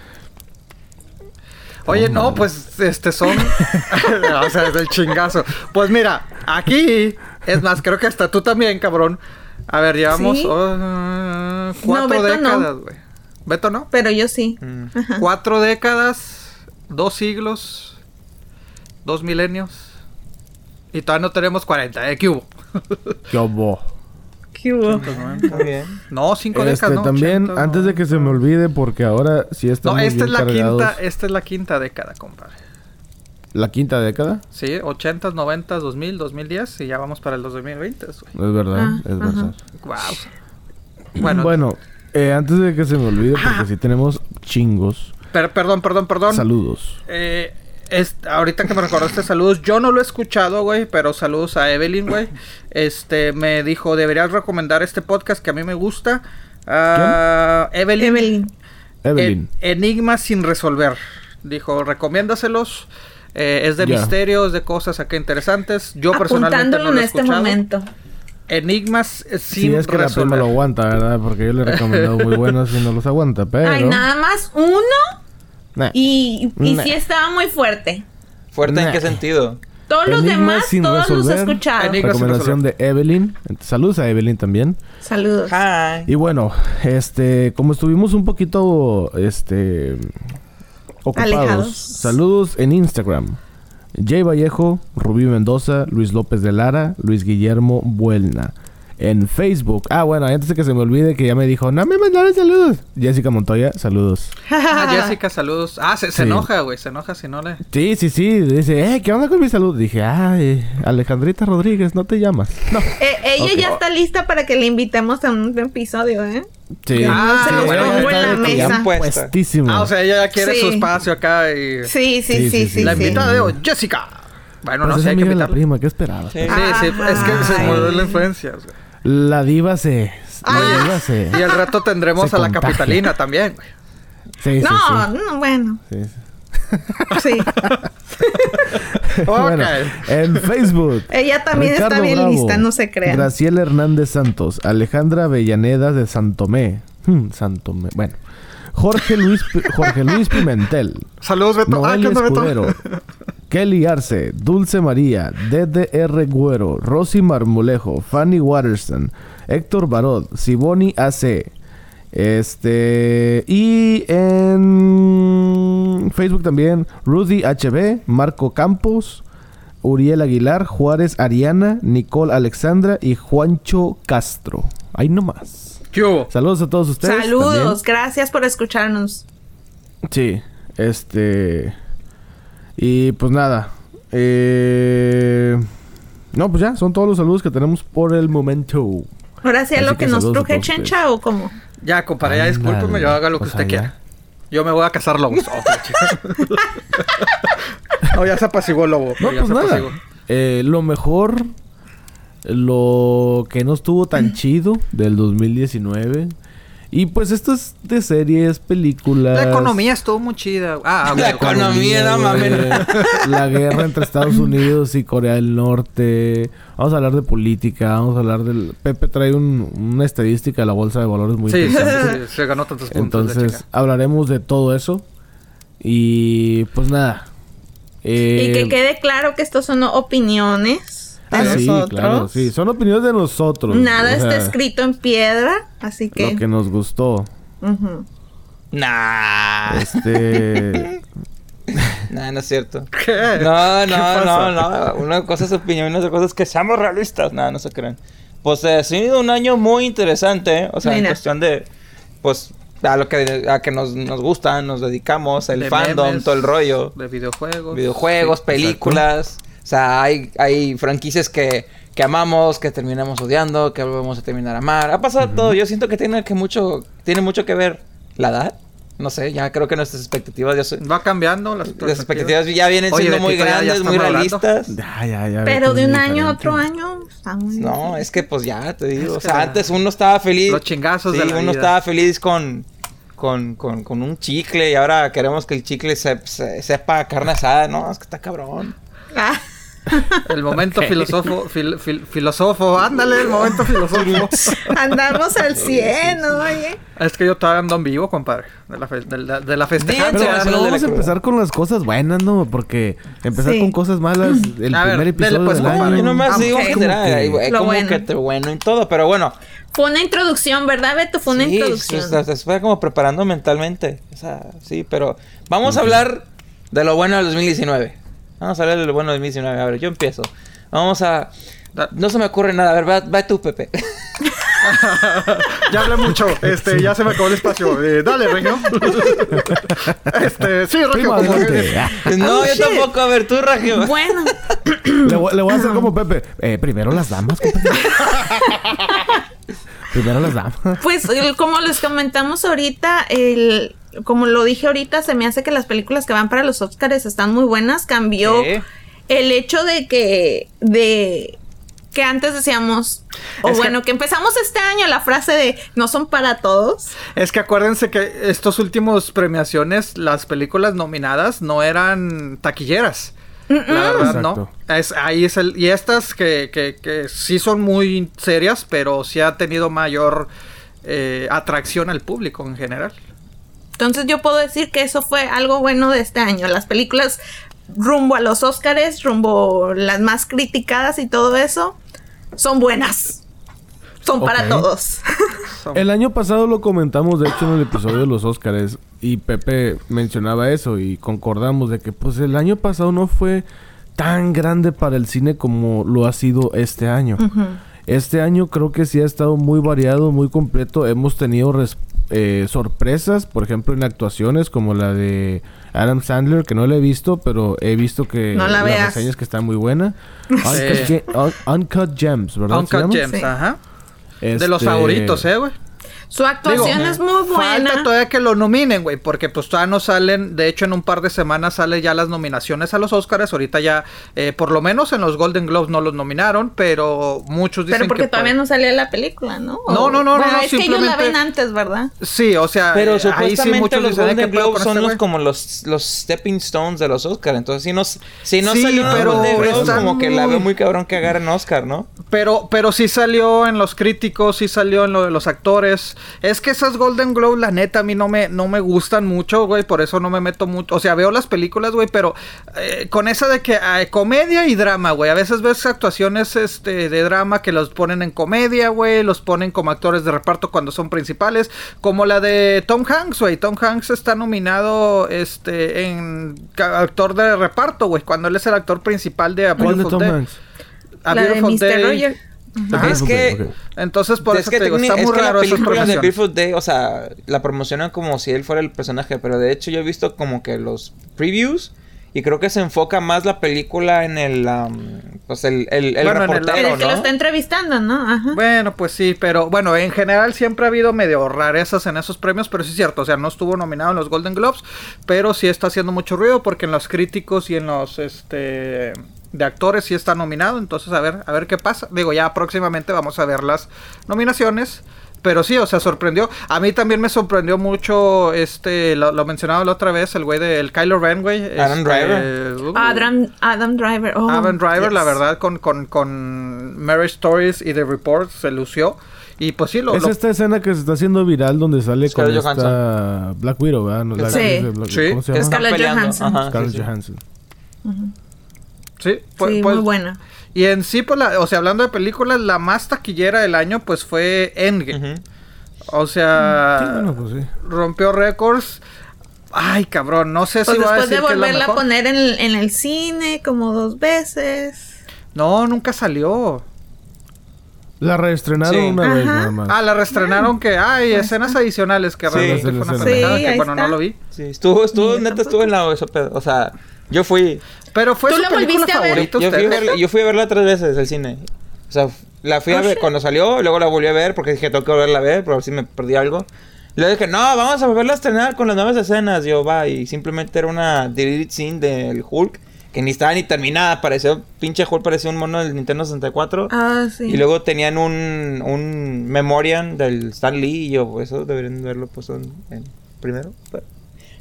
Oye, no, pues este son. o sea, es el chingazo. Pues mira, aquí, es más, creo que hasta tú también, cabrón. A ver, llevamos Sí. oh, cuatro Beto no. décadas, güey. Beto, ¿no? Pero yo sí. Mm. Cuatro décadas, dos siglos, dos milenios. Y todavía no tenemos 40, ¿eh? ¿Qué hubo? ¿Qué hubo? ¿Qué hubo? Está. No, cinco Este, décadas, ¿no? también, 80, antes de que se me olvide, porque ahora sí No, estamos esta es bien la cargados. quinta, esta es la quinta década, compadre. ¿La quinta década? Sí, 80, 90, 2000, 2010 y ya vamos para el 2020, güey. Es verdad, Ah, es ajá. verdad. Wow. Bueno, Bueno, eh, antes de que se me olvide, porque sí tenemos chingos. Per- perdón, perdón, perdón. Saludos. Eh, es- ahorita que me recordaste saludos, yo no lo he escuchado, güey, pero saludos a Evelyn, güey. Este, me dijo, deberías recomendar este podcast que a mí me gusta. Ah, Evelyn. Evelyn. Evelyn. En- Enigmas sin resolver. Dijo, recomiéndaselos. Eh, es de misterios, de cosas acá interesantes. Yo personalmente no lo he en este escuchado. momento. Enigmas eh, Sí, sin es que la prima lo aguanta, ¿verdad? Porque yo le he recomendado muy buenos y no los aguanta, pero... Ay, nada más uno. Nah. Y, y Nah. sí estaba muy fuerte. ¿Fuerte en qué sentido? Todos los Enigmas demás, sin todos los he resolver. escuchado. Enigmas sin Recomendación de Evelyn. Saludos a Evelyn también. Saludos. Hi. Y bueno, este, como estuvimos un poquito, este, ocupados. Alejados. Saludos en Instagram. Jay Vallejo, Rubí Mendoza, Luis López de Lara, Luis Guillermo Buelna. En Facebook. Ah, bueno, antes de que se me olvide que ya me dijo, no me mandaron saludos. Jessica Montoya, saludos. Ah, Jessica, saludos. Ah, se, se Sí. enoja, güey. Se enoja si no le... Sí, sí, sí. Dice, eh, ¿qué onda con mi salud? Dije, ay, Alejandrita Rodríguez, no te llamas. No. Eh, ella ya está lista para que le invitemos a un episodio, ¿eh? Sí. Ah, se los bueno, pongo en la mesa. puestísimo. Ah, o sea, ella ya quiere Sí. su espacio acá y... Sí, sí, Sí, sí, sí, sí. sí. La sí. invitada de hoy, Jessica. Bueno, Pues no sé, hay que la prima, ¿qué esperabas? Sí. Sí, sí, es que se murió la influencia. güey. La diva se Ah. llega, se- Y al rato tendremos a la contagia. capitalina también, güey. Sí, sí, No, sí. no, bueno, Sí, sí. sí. Bueno, Ok. en Facebook. Ella también está bien Bravo, lista, no se crean. Graciela Hernández Santos, Alejandra Avellaneda de Santomé. Hmm, Santomé. Bueno. Jorge Luis, Jorge Luis Pimentel. Saludos, Beto. ah, ¿qué Noel onda, Beto? Kelly Arce, Dulce María, DDR Güero, Rosy Marmolejo, Fanny Waterston, Héctor Barod, Siboni AC. Este. Y en Facebook también, Rudy HB, Marco Campos, Uriel Aguilar, Juárez Ariana, Nicole Alexandra y Juancho Castro. Ahí nomás. ¿Qué hubo? Saludos a todos ustedes. Saludos, gracias por escucharnos. Sí, este. Y pues nada. Eh... No, pues ya, son todos los saludos que tenemos por el momento. Ahora sí Así lo que, que nos truje Chencha o cómo. Ya, compadre, ya discúlpeme, yo haga lo que pues usted allá. quiera. Yo me voy a casar lobos. Oh, no, ya se apaciguó el lobo. No, pues nada. Eh, lo mejor, lo que no estuvo tan chido del 2019. Y pues esto es de series, películas. La economía estuvo muy chida. Ah, La economía, no mames. La guerra entre Estados Unidos y Corea del Norte. Vamos a hablar de política. Vamos a hablar del. Pepe trae un- una estadística de la bolsa de valores muy Sí, sí, interesante. sí, se ganó tantos puntos. Entonces, hablaremos de todo eso. Y pues nada. Eh, y que quede claro que estos son opiniones de ah, sí, nosotros. claro, sí. Son opiniones de nosotros. Nada o está escrito en piedra, así que. Lo que nos gustó. Ujú. Nah. Este. Nah, no es cierto. ¿Qué? No, ¿Qué no, no, no. Una cosa es opinión y otra cosa es que seamos realistas. Nada, no se crean. Pues eh, ha sido un año muy interesante. O sea, en cuestión de. Pues. A lo que, a que nos, nos gusta, nos dedicamos, el De fandom, memes, todo el rollo. De videojuegos. Videojuegos, Sí, películas. O sea, hay, hay franquicias que, que amamos, que terminamos odiando, que volvemos a terminar a amar. Ha pasado todo. Yo siento que tiene que mucho, tiene mucho que ver la edad. No sé, ya creo que nuestras expectativas ya son- Va cambiando las, las expectativas ya vienen Oye, siendo muy Betito, ya- ya grandes, muy realistas. Ya, ya, ya. Pero de un año a otro año. está muy No, es que pues ya te digo. Es o sea, antes uno estaba feliz. Los chingazos sí, de la uno vida. estaba feliz con, con, con, con un chicle y ahora queremos que el chicle se, se- sepa carne asada. No, es que está cabrón. Ah, El momento filosofo, fil- fil- filosofo, ándale, el momento filosofo. andamos al 100, oye. es que yo todavía ando en vivo, compadre. De la, fe- de la, de la festejante. Pero, Sí, pero sí, de la vamos a empezar con las cosas buenas, ¿no? Porque empezar Sí. con cosas malas, el A ver, primer dele, episodio pues, del año. Yo nomás Vamos, digo que que- como bueno. que te bueno y todo, pero bueno. Fue una introducción, ¿verdad, Beto? Fue una sí, introducción. Se fue como preparando mentalmente. O sea, sí, pero vamos a hablar de lo bueno del 2019. Vamos a hablar de lo bueno del 2019. A ver, yo empiezo. Vamos a... No se me ocurre nada. A ver, va, va tú, Pepe. Ya hablé mucho, este, ya se me acabó el espacio. Eh, dale, Regio. este, sí, Regio, no, Oh, yo shit. tampoco. A ver, tú, Ragio. Bueno, Le, voy- le voy a hacer como Pepe. Eh, primero las damas, primero las damas. pues el- como les comentamos ahorita, el, como lo dije ahorita, se me hace que las películas que van para los Oscars están muy buenas. Cambió el hecho de que, de que antes decíamos, o Es bueno, que... empezamos este año la frase de no son para todos. Es que acuérdense que estos últimos premiaciones, las películas nominadas no eran taquilleras. La verdad, no. Es, ahí es el. Y estas que, que, que sí son muy serias, pero sí ha tenido mayor eh, atracción al público en general. Entonces yo puedo decir que eso fue algo bueno de este año. Las películas rumbo a los Oscars, rumbo las más criticadas y todo eso, son buenas. Son para todos. El año pasado lo comentamos, de hecho, en el episodio de los Óscares. Y Pepe mencionaba eso y concordamos de que pues el año pasado no fue tan grande para el cine como lo ha sido este año. Este año creo que sí ha estado muy variado, muy completo. Hemos tenido eh, sorpresas, por ejemplo, en actuaciones como la de Adam Sandler, que no la he visto, pero he visto que No la las reseñas que está muy buena. Uncut, Ge- Un- Uncut Gems, ¿verdad? Uncut? Gems, Sí. ajá. De los Este, favoritos, ¿eh, güey? Su actuación Digo, es muy buena. Falta todavía que lo nominen, güey, porque pues todavía no salen, de hecho en un par de semanas salen ya las nominaciones a los Oscars, ahorita ya, eh, por lo menos en los Golden Globes no los nominaron, pero muchos dicen Pero porque que... todavía pues- no salía la película, ¿no? No, no, no, Bueno, no, es que ellos la simplemente- ven antes, ¿verdad? Sí, o sea, Pero eh, ahí sí supuestamente muchos los dicen, "Ay, Golden ¿qué pedo con Globes son este los, güey?". como los, los stepping stones de los Oscars. Entonces, si no, si no Sí, salió en pero los Golden Globes, como que la veo muy cabrón que agarren Oscar, ¿no? Pero, pero sí salió en los críticos, sí salió en lo de los actores. Es que esas Golden Globe, la neta, a mí no me, no me gustan mucho, güey. Por eso no me meto mucho. O sea, veo las películas, güey, pero eh, con esa de que hay comedia y drama, güey. A veces ves actuaciones este, de drama que los ponen en comedia, güey. Los ponen como actores de reparto cuando son principales. Como la de Tom Hanks, güey. Tom Hanks está nominado este, en actor de reparto, güey. Cuando él es el actor principal de A ¿Cuál de Beautiful Tom Day. Hanks? A la de Mr. Day. Roger. Ajá. Es que... ok. Entonces, por es eso que, te digo, está es muy que la raro película de. Beautiful Day, o sea, la promocionan como si él fuera el personaje, pero de hecho yo he visto como que los previews y creo que se enfoca más la película en el, am, pues el, el, el Bueno, en el- reportero, El que ¿no? lo está entrevistando, ¿no? Ajá. Bueno, pues sí, pero bueno, en general siempre ha habido medio rarezas en esos premios, pero sí es cierto, o sea, no estuvo nominado en los Golden Globes, pero sí está haciendo mucho ruido porque en los críticos y en los este de actores sí está nominado, entonces a ver, a ver qué pasa. Digo, ya próximamente vamos a ver las nominaciones. Pero sí, o sea, sorprendió. A mí también me sorprendió mucho, este, lo, lo mencionaba la otra vez, el güey del Kylo Ren, güey. Adam este, Driver. uh, Adam, Adam Driver. Oh, Adam Driver, la verdad, con, con, con Marriage Stories y The Report se lució. Y pues sí, lo... Es lo- esta escena que se está haciendo viral donde sale Scarlett con esta Black Widow, ¿verdad? No, la Sí. de Black- Sí. ¿Cómo se Que llama? están Scarlett peleando. Johansson. Ajá, Scarlett sí, sí. Johansson. Sí, pues, Sí, pues- muy buena. Y en sí, pues, la- o sea, hablando de películas, la más taquillera del año, pues fue Endgame. O sea, Sí, bueno, pues sí. rompió récords. Ay, cabrón, no sé Pues si va a después de decir que es volverla a poner en, el- en el cine como dos veces. No, nunca salió. La reestrenaron Sí. una vez nada más. Ah, la reestrenaron que hay Ahí escenas adicionales que Sí. realmente fue una sí, pendejada, sí, que bueno, no lo vi. Sí, estuvo, estuvo, neta, tampoco. estuvo en la eso. O sea, yo fui, Pero fue ¿Tú su la película volviste a ver? favorita yo fui, a verla, yo fui a verla tres veces al cine. O sea, la fui a Oh, ver cuando salió, luego la volví a ver porque dije, tengo que volverla a ver, por ver si me perdí algo. Y luego dije, no, vamos a volverla a estrenar con las nuevas escenas. Yo, va, y simplemente era una deleted scene del Hulk que ni estaba ni terminada. Parecía, pinche Hulk parecía un mono del Nintendo 64. Ah, sí. Y luego tenían un, un memoriam del Stan Lee y yo, pues eso deberían de verlo puesto en, en primero. Pero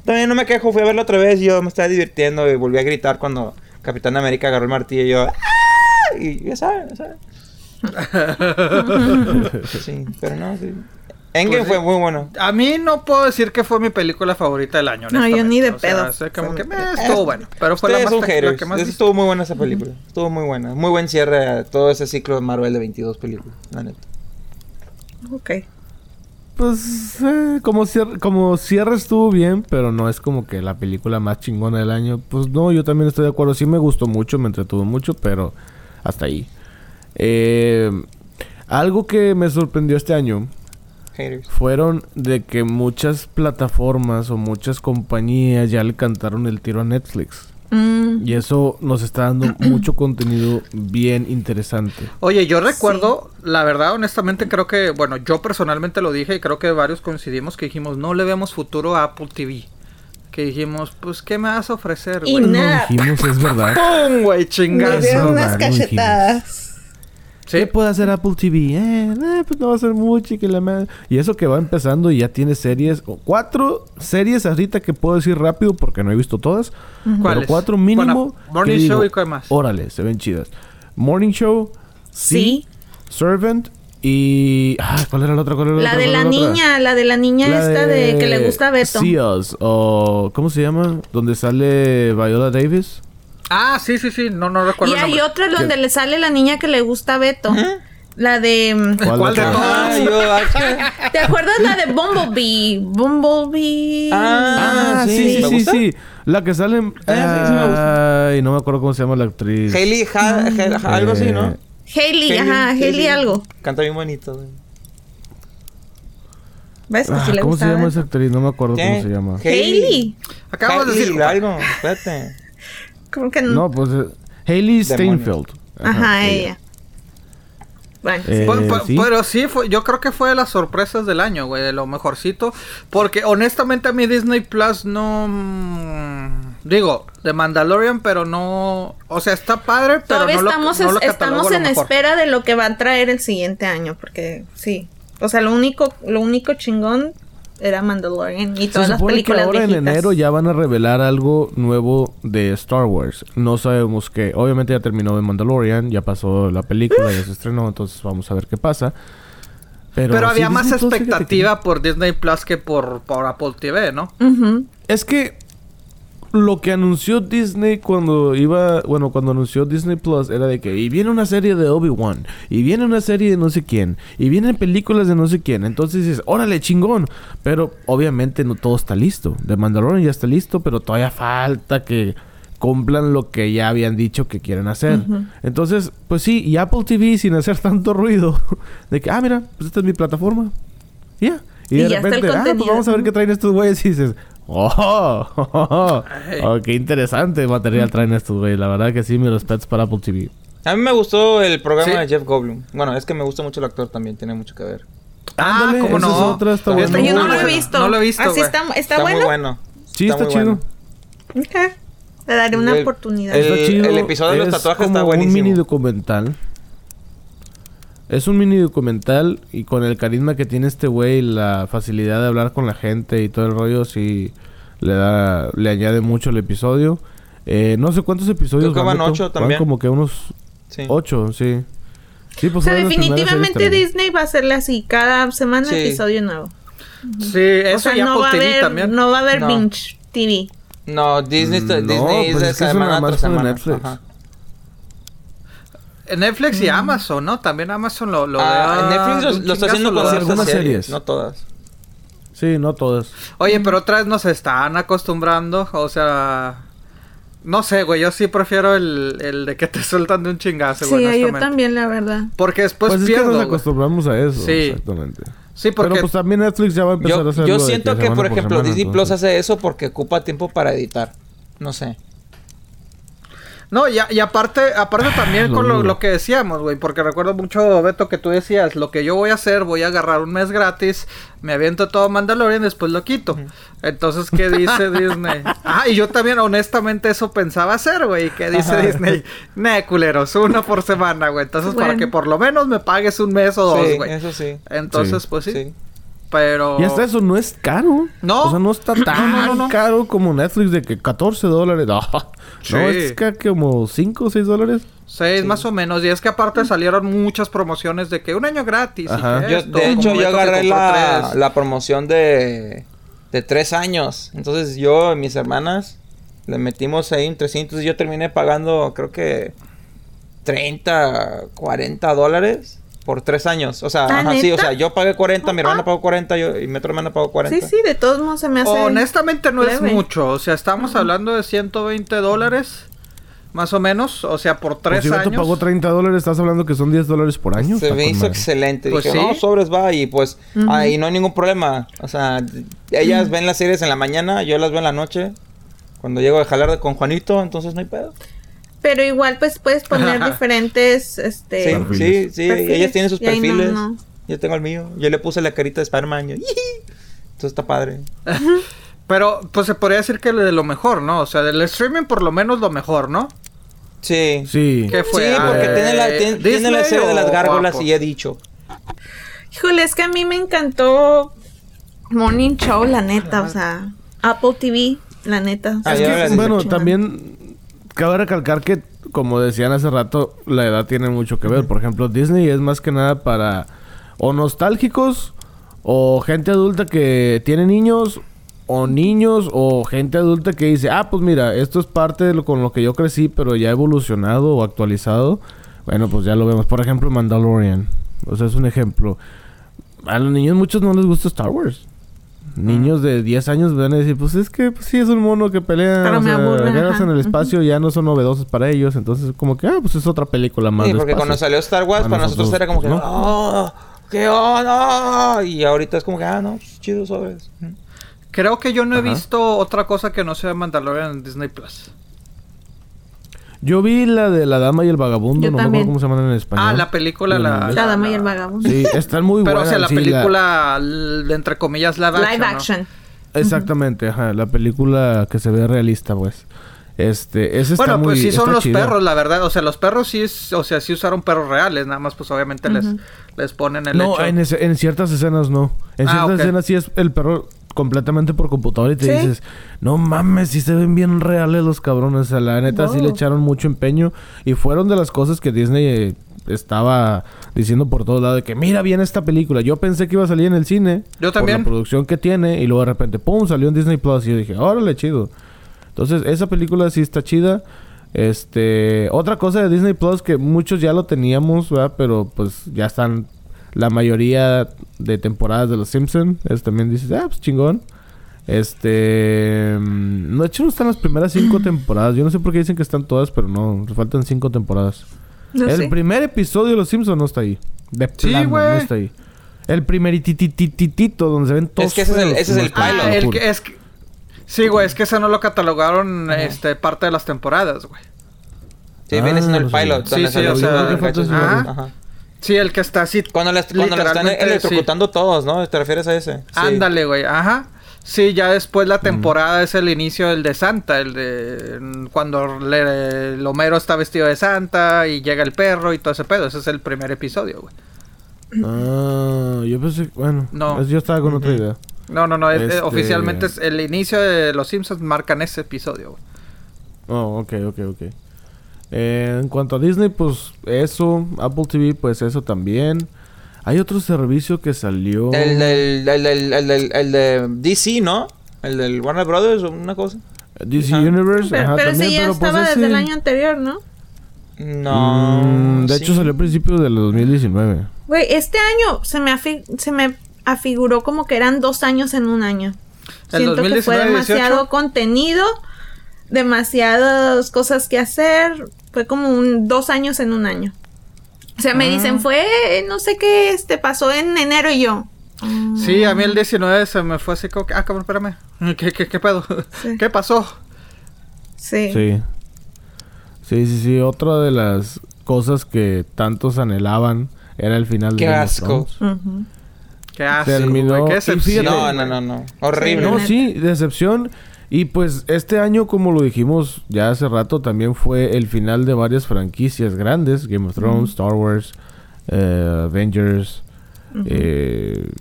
también no me quejo, fui a verlo otra vez y yo me estaba divirtiendo y volví a gritar cuando Capitán América agarró el martillo y yo... ¡Ah! Y ya saben, ya saben. sí, pero no, sí. Endgame Pues fue muy bueno. A mí no puedo decir que fue mi película favorita del año. No, yo ni de. O sea, pedo. sé como que me estuvo bueno. Pero fue la más la haters. que más Eso vi. estuvo muy buena esa película. Estuvo muy buena. Muy buen cierre a todo ese ciclo de Marvel de 22 películas, la neta. Ok. Pues eh, como, cierre, como cierre estuvo bien, pero no es como que la película más chingona del año. Pues no, yo también estoy de acuerdo. Sí me gustó mucho, me entretuvo mucho, pero hasta ahí. Eh, algo que me sorprendió este año Haters. fueron de que muchas plataformas o muchas compañías ya le cantaron el tiro a Netflix. Mm, Y eso nos está dando mucho contenido bien interesante. Oye, yo recuerdo, la verdad, honestamente, creo que, bueno, yo personalmente lo dije y creo que varios coincidimos que dijimos, no le vemos futuro a Apple TV. Que dijimos, pues, ¿qué me vas a ofrecer, Y güey? No nada. dijimos, es verdad. ¡Pum, güey! Me Chingazo. dieron Eso, unas cachetadas. Sí, ¿Qué puede hacer Apple TV? Eh, eh, pues no va a ser mucho y que la madre- Y eso que va empezando y ya tiene series, o cuatro series ahorita que puedo decir rápido porque no he visto todas. Pero cuatro mínimo. Bueno, Morning digo, Show y cuál más. Órale, se ven chidas. Morning Show, sí. Servant y... Ah, ¿cuál era la otra? ¿Cuál era La otra? de ¿Cuál la niña, la de la niña La esta de... que le gusta a Beto. See Us, o... ¿Cómo se llama? Donde sale Viola Davis. Ah, sí, sí, sí. No, no recuerdo Y el hay otra donde le sale la niña que le gusta a Beto. La de... mm, ¿Cuál de todas? Ah, ¿Te acuerdas la de Bumblebee? Bumblebee. Ah, Ah, sí, sí, sí, ¿me sí. La que sale... en- Ah, sí, sí me gusta. Ay, no me acuerdo cómo se llama la actriz. Hailey, Ha- Ha- algo así, ¿no? Eh, Hailey, ajá, Hailey sí. algo. Canta bien bonito. güey. ¿Ves ah, le ¿Cómo se llama esa actriz? No me acuerdo ¿Qué? cómo se llama. Hailey. Acabamos de Hailey, decir. algo. Espérate. ¿Cómo que no? No, pues... eh, Hailey Demonios. Steinfeld. Ajá, ella. Bueno, Eh, sí. Pero sí, fue, yo creo que fue de las sorpresas del año, güey, de lo mejorcito. Porque honestamente a mí Disney Plus no... mm, Digo, de Mandalorian, pero no... O sea, está padre, pero Todavía no lo, estamos, no lo estamos en espera de lo que va a traer el siguiente año, porque sí. O sea, lo único, lo único chingón era Mandalorian y Se todas las supone que películas ahora en enero ya van a revelar algo nuevo de Star Wars. No sabemos qué. Obviamente ya terminó de Mandalorian, ya pasó la película, ya se estrenó, entonces vamos a ver qué pasa. Pero, Pero sí, había más que- expectativa por Disney Plus que por, por Apple TV, ¿no? Es que lo que anunció Disney cuando iba, bueno, cuando anunció Disney Plus era de que y viene una serie de Obi-Wan, y viene una serie de no sé quién, y vienen películas de no sé quién. Entonces dices, órale, chingón. Pero obviamente no todo está listo. The Mandalorian ya está listo, pero todavía falta que cumplan lo que ya habían dicho que quieren hacer. Entonces, pues sí, y Apple TV sin hacer tanto ruido de que, ah, mira, pues esta es mi plataforma. Y Ya. Y, Y de repente, ah, pues vamos a ver qué traen estos güeyes y dices, oh, oh, Ay. oh, qué interesante material traen estos güeyes. La verdad que sí, mis respetos para Apple TV. A mí me gustó el programa Sí. de Jeff Goldblum. Bueno, es que me gusta mucho el actor también, tiene mucho que ver. Ah, Ándale, ¿cómo esa no? es otra, está Está bueno. Yo no lo he visto. No lo he visto, Así güey. está, está, Está, bueno. muy bueno. Sí, está, muy chido. bueno. Ok. Le daré una El- oportunidad. el- Está chido. episodio de los Es tatuajes como está buenísimo. un mini documental. Es un mini documental y con el carisma que tiene este güey, la facilidad de hablar con la gente y todo el rollo, sí le da, le añade mucho el episodio. Eh, no sé cuántos episodios Creo que van ocho también. como que unos Sí. ocho, sí. Sí, o pues sea, las primeras definitivamente. Disney va a hacerle así. Cada semana Sí. episodio nuevo. Sí, eso o sea, no va, a TV haber, también. no va a haber No. binge TV. No, Disney, Mm, no, Disney pues es de es que semana tras de semana. Netflix. Ajá. Netflix y Amazon, ¿no? También Amazon lo, lo Ah, Netflix lo, está haciendo con algunas series, series. no todas. Sí, no todas. Oye, pero otra vez nos están acostumbrando, o sea... No sé, güey, yo sí prefiero el, el de que te sueltan de un chingazo, Sí, güey, yo honestamente. también, la verdad. Porque después Pues, es que pierdo, nos güey. acostumbramos a eso. Sí. Exactamente. Sí, porque... Pero pues también Netflix ya va a empezar a Yo, hacer yo siento que, por ejemplo, Disney Plus hace eso porque ocupa tiempo para editar. No sé. No, y, a- y aparte, aparte también Lo con lo, que decíamos, güey, porque recuerdo mucho, Beto, que tú decías, lo que yo voy a hacer, voy a agarrar un mes gratis, me aviento todo Mandalorian y después lo quito. Entonces, ¿qué dice Disney? Ah, y yo también, honestamente, eso pensaba hacer, güey. ¿Qué dice Ajá. Disney? Ne, culeros, una por semana, güey. Entonces, para que por lo menos me pagues un mes o dos, sí, güey. eso sí. Entonces, Sí. pues sí. Sí. Pero... Y hasta eso no es caro. No. O sea, no está tan no, no, no. caro como Netflix de que 14 dólares. No, Sí. no es que como 5 o 6 dólares. Seis Sí. más o menos. Y es que aparte salieron muchas promociones de que un año gratis. y Ajá. que Yo, esto, de como hecho, yo que agarré la, la promoción de, de tres años. Entonces, yo y mis hermanas le metimos ahí un 300 y yo terminé pagando, creo que 30, 40 dólares por tres años. O sea, ¿Ah, ajá, sí, o sea, yo pagué 40, mi hermana pagó 40 yo, y mi otra hermana pagó 40. Sí, sí, de todos modos se me hace. Honestamente no es mucho, o sea, estamos hablando de 120 dólares, más o menos, o sea, por Pues tres si Beto años. pagó 30 dólares, estás hablando que son 10 dólares por año. Se me hizo madre. excelente. Pues Dije, sí. no, sobres va. Y pues, Ujú. ahí no hay ningún problema. O sea, ellas ven las series en la mañana, yo las veo en la noche. Cuando llego a jalar con Juanito, entonces no hay pedo. Pero igual, pues puedes poner diferentes. Este. Sí, sí, Perfiles. sí. Perfiles, Ellas tienen sus y ahí no, perfiles. no. Yo tengo el mío. Yo le puse la carita de Spider-Man. Entonces está padre. Pero, pues se podría decir que de lo mejor, ¿no? O sea, del streaming por lo menos lo mejor, ¿no? Sí. Sí. ¿Qué fue? Sí, porque Eh, tiene, la, tiene, tiene la ¿Disney serie de las gárgolas Apple? y he dicho. Híjole, es que a mí me encantó Morning Show, la neta. O sea, Apple TV, la neta. Ah, Es que, bueno, también cabe recalcar que, como decían hace rato, la edad tiene mucho que ver. Por ejemplo, Disney es más que nada para o nostálgicos o gente adulta que tiene niños o niños o gente adulta que dice, ah, pues mira, esto es parte de lo con lo que yo crecí, pero ya evolucionado o actualizado. Bueno, pues ya lo vemos. Por ejemplo, Mandalorian. O sea, es un ejemplo. A los niños muchos no les gusta Star Wars. Niños de 10 años van a decir, pues es que pues, sí es un mono que pelea, Pero o me sea, aburre, guerras en el espacio ya no son novedosos para ellos, entonces como que ah, pues es otra película más. Sí, porque espacio. cuando salió Star Wars, A para nosotros, nosotros, era como que, ¿no? ¡oh! ¡Qué onda! Y ahorita es como que, ah, no, pues, chido sobres. Creo que yo no he Ajá. visto otra cosa que no sea Mandalorian en Disney Plus. Yo vi la de La Dama y el Vagabundo, Yo no me también. acuerdo cómo se llaman en español. Ah, la película, la-. La dama y el vagabundo. Sí, están muy Pero, buenas. o sea, la sí, película, entre comillas, live action. Live ¿no? action. Exactamente, ajá, la película que se ve realista, pues. Este, esa está Bueno, muy pues sí son los perros, la verdad. O sea, los perros sí es, o sea, sí usaron perros reales, nada más pues obviamente les, les ponen el No, hecho. en, ese- en ciertas escenas no. En Ah, ciertas escenas sí es el perro completamente por computadora y te ¿Sí? dices, no mames, sí se ven bien reales los cabrones. O sea, la neta sí le echaron mucho empeño y fueron de las cosas que Disney eh, estaba diciendo por todos lados de que mira bien esta película. Yo pensé que iba a salir en el cine. Yo Por también. la producción que tiene y luego de repente, pum, salió en Disney Plus y yo dije, órale, chido. Entonces, esa película sí está chida. Este, otra cosa de Disney Plus que muchos ya lo teníamos, ¿verdad? Pero pues ya están la mayoría de temporadas de Los Simpson. Es también dices, ah, pues chingón. Este, mm, no, de hecho no están las primeras cinco temporadas. Yo no sé por qué dicen que están todas, pero no, faltan cinco temporadas. No el sé. primer episodio de Los Simpsons no está ahí. De Sí, plano, güey. no está ahí. El primer ititititito donde se ven todos que ese es el- ese es el pilot. Ah, el Deadpool. que es que- Sí, güey, es que ese no lo catalogaron este parte de las temporadas, güey. Sí, viene siendo Ah, el pilot. Sí, sí, o sea, el ¿qué falta gacho. es Ajá. Ajá. Sí, el que está así. Cuando, le están literalmente, electrocutando todos, ¿no? ¿Te refieres a ese? Sí. Ándale, güey, ajá. Sí, ya después la temporada es el inicio del de Santa, el de mm, cuando le, el Homero está vestido de Santa y llega el perro y todo ese pedo. Ese es el primer episodio, güey. Ah, yo pensé, bueno, No. yo estaba con otra idea. No, no, no, es- Este- oficialmente es el inicio de Los Simpsons marcan ese episodio, güey. Oh, ok, ok, ok. Eh, en cuanto a Disney, pues eso, Apple TV, pues eso también. Hay otro servicio que salió. El del, el, del, el, del, el de DC, ¿no? El del Warner Brothers o una cosa. DC Ajá. Universe, Pero, ajá, pero también, ese ya pero pues estaba desde ese- el año anterior, ¿no? No. Mm, de sí. hecho, salió a principios del 2019. Güey, este año se me, afi- se me afiguró como que eran dos años en un año. ¿El Siento que fue 2019, demasiado 18? contenido, demasiadas cosas que hacer. Fue como un dos años en un año. O sea, me Ah. dicen, fue, no sé qué, este, pasó en enero y yo. "Ah, Sí, a mí el 19 se me fue así como que, ah, cabrón, espérame. ¿Qué, qué, qué pedo? Sí. ¿Qué pasó? Sí. Sí. Sí, sí, sí. Otra de las cosas que tantos anhelaban era el final Qué de Game of asco. Qué asco, Terminó- qué decepción. No, no, no, no. Horrible. No, sí, decepción. Y pues este año, como lo dijimos ya hace rato, también fue el final de varias franquicias grandes. Game of Thrones, Star Wars, eh, Avengers. eh,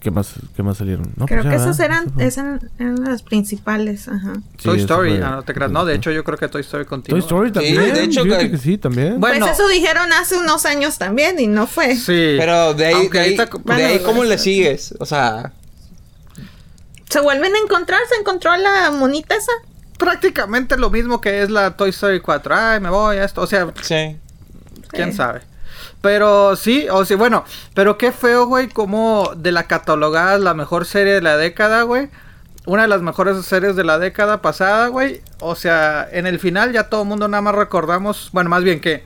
¿qué, más, ¿Qué más salieron? No, Creo pues que esas eran, esas eran las principales. Ajá. Sí, Toy Story, fue- ah, no te creas. No, de hecho yo creo que Toy Story continúa. Toy Story Sí, también. de hecho, que- que sí, también. Bueno. Pues eso dijeron hace unos años también y no fue. Sí. Pero de ahí, de ahí, de bueno, ahí ¿cómo pues, le sigues? O sea, Se vuelven a encontrar, se encontró a la monita esa. prácticamente lo mismo que es la Toy Story 4. Ay, me voy a esto. O sea, sí. quién Sí. sabe. Pero sí, o sea, bueno, pero qué feo, güey, como de la catalogada la mejor serie de la década, güey. Una de las mejores series de la década pasada, güey. O sea, en el final ya todo el mundo nada más recordamos, bueno, más bien que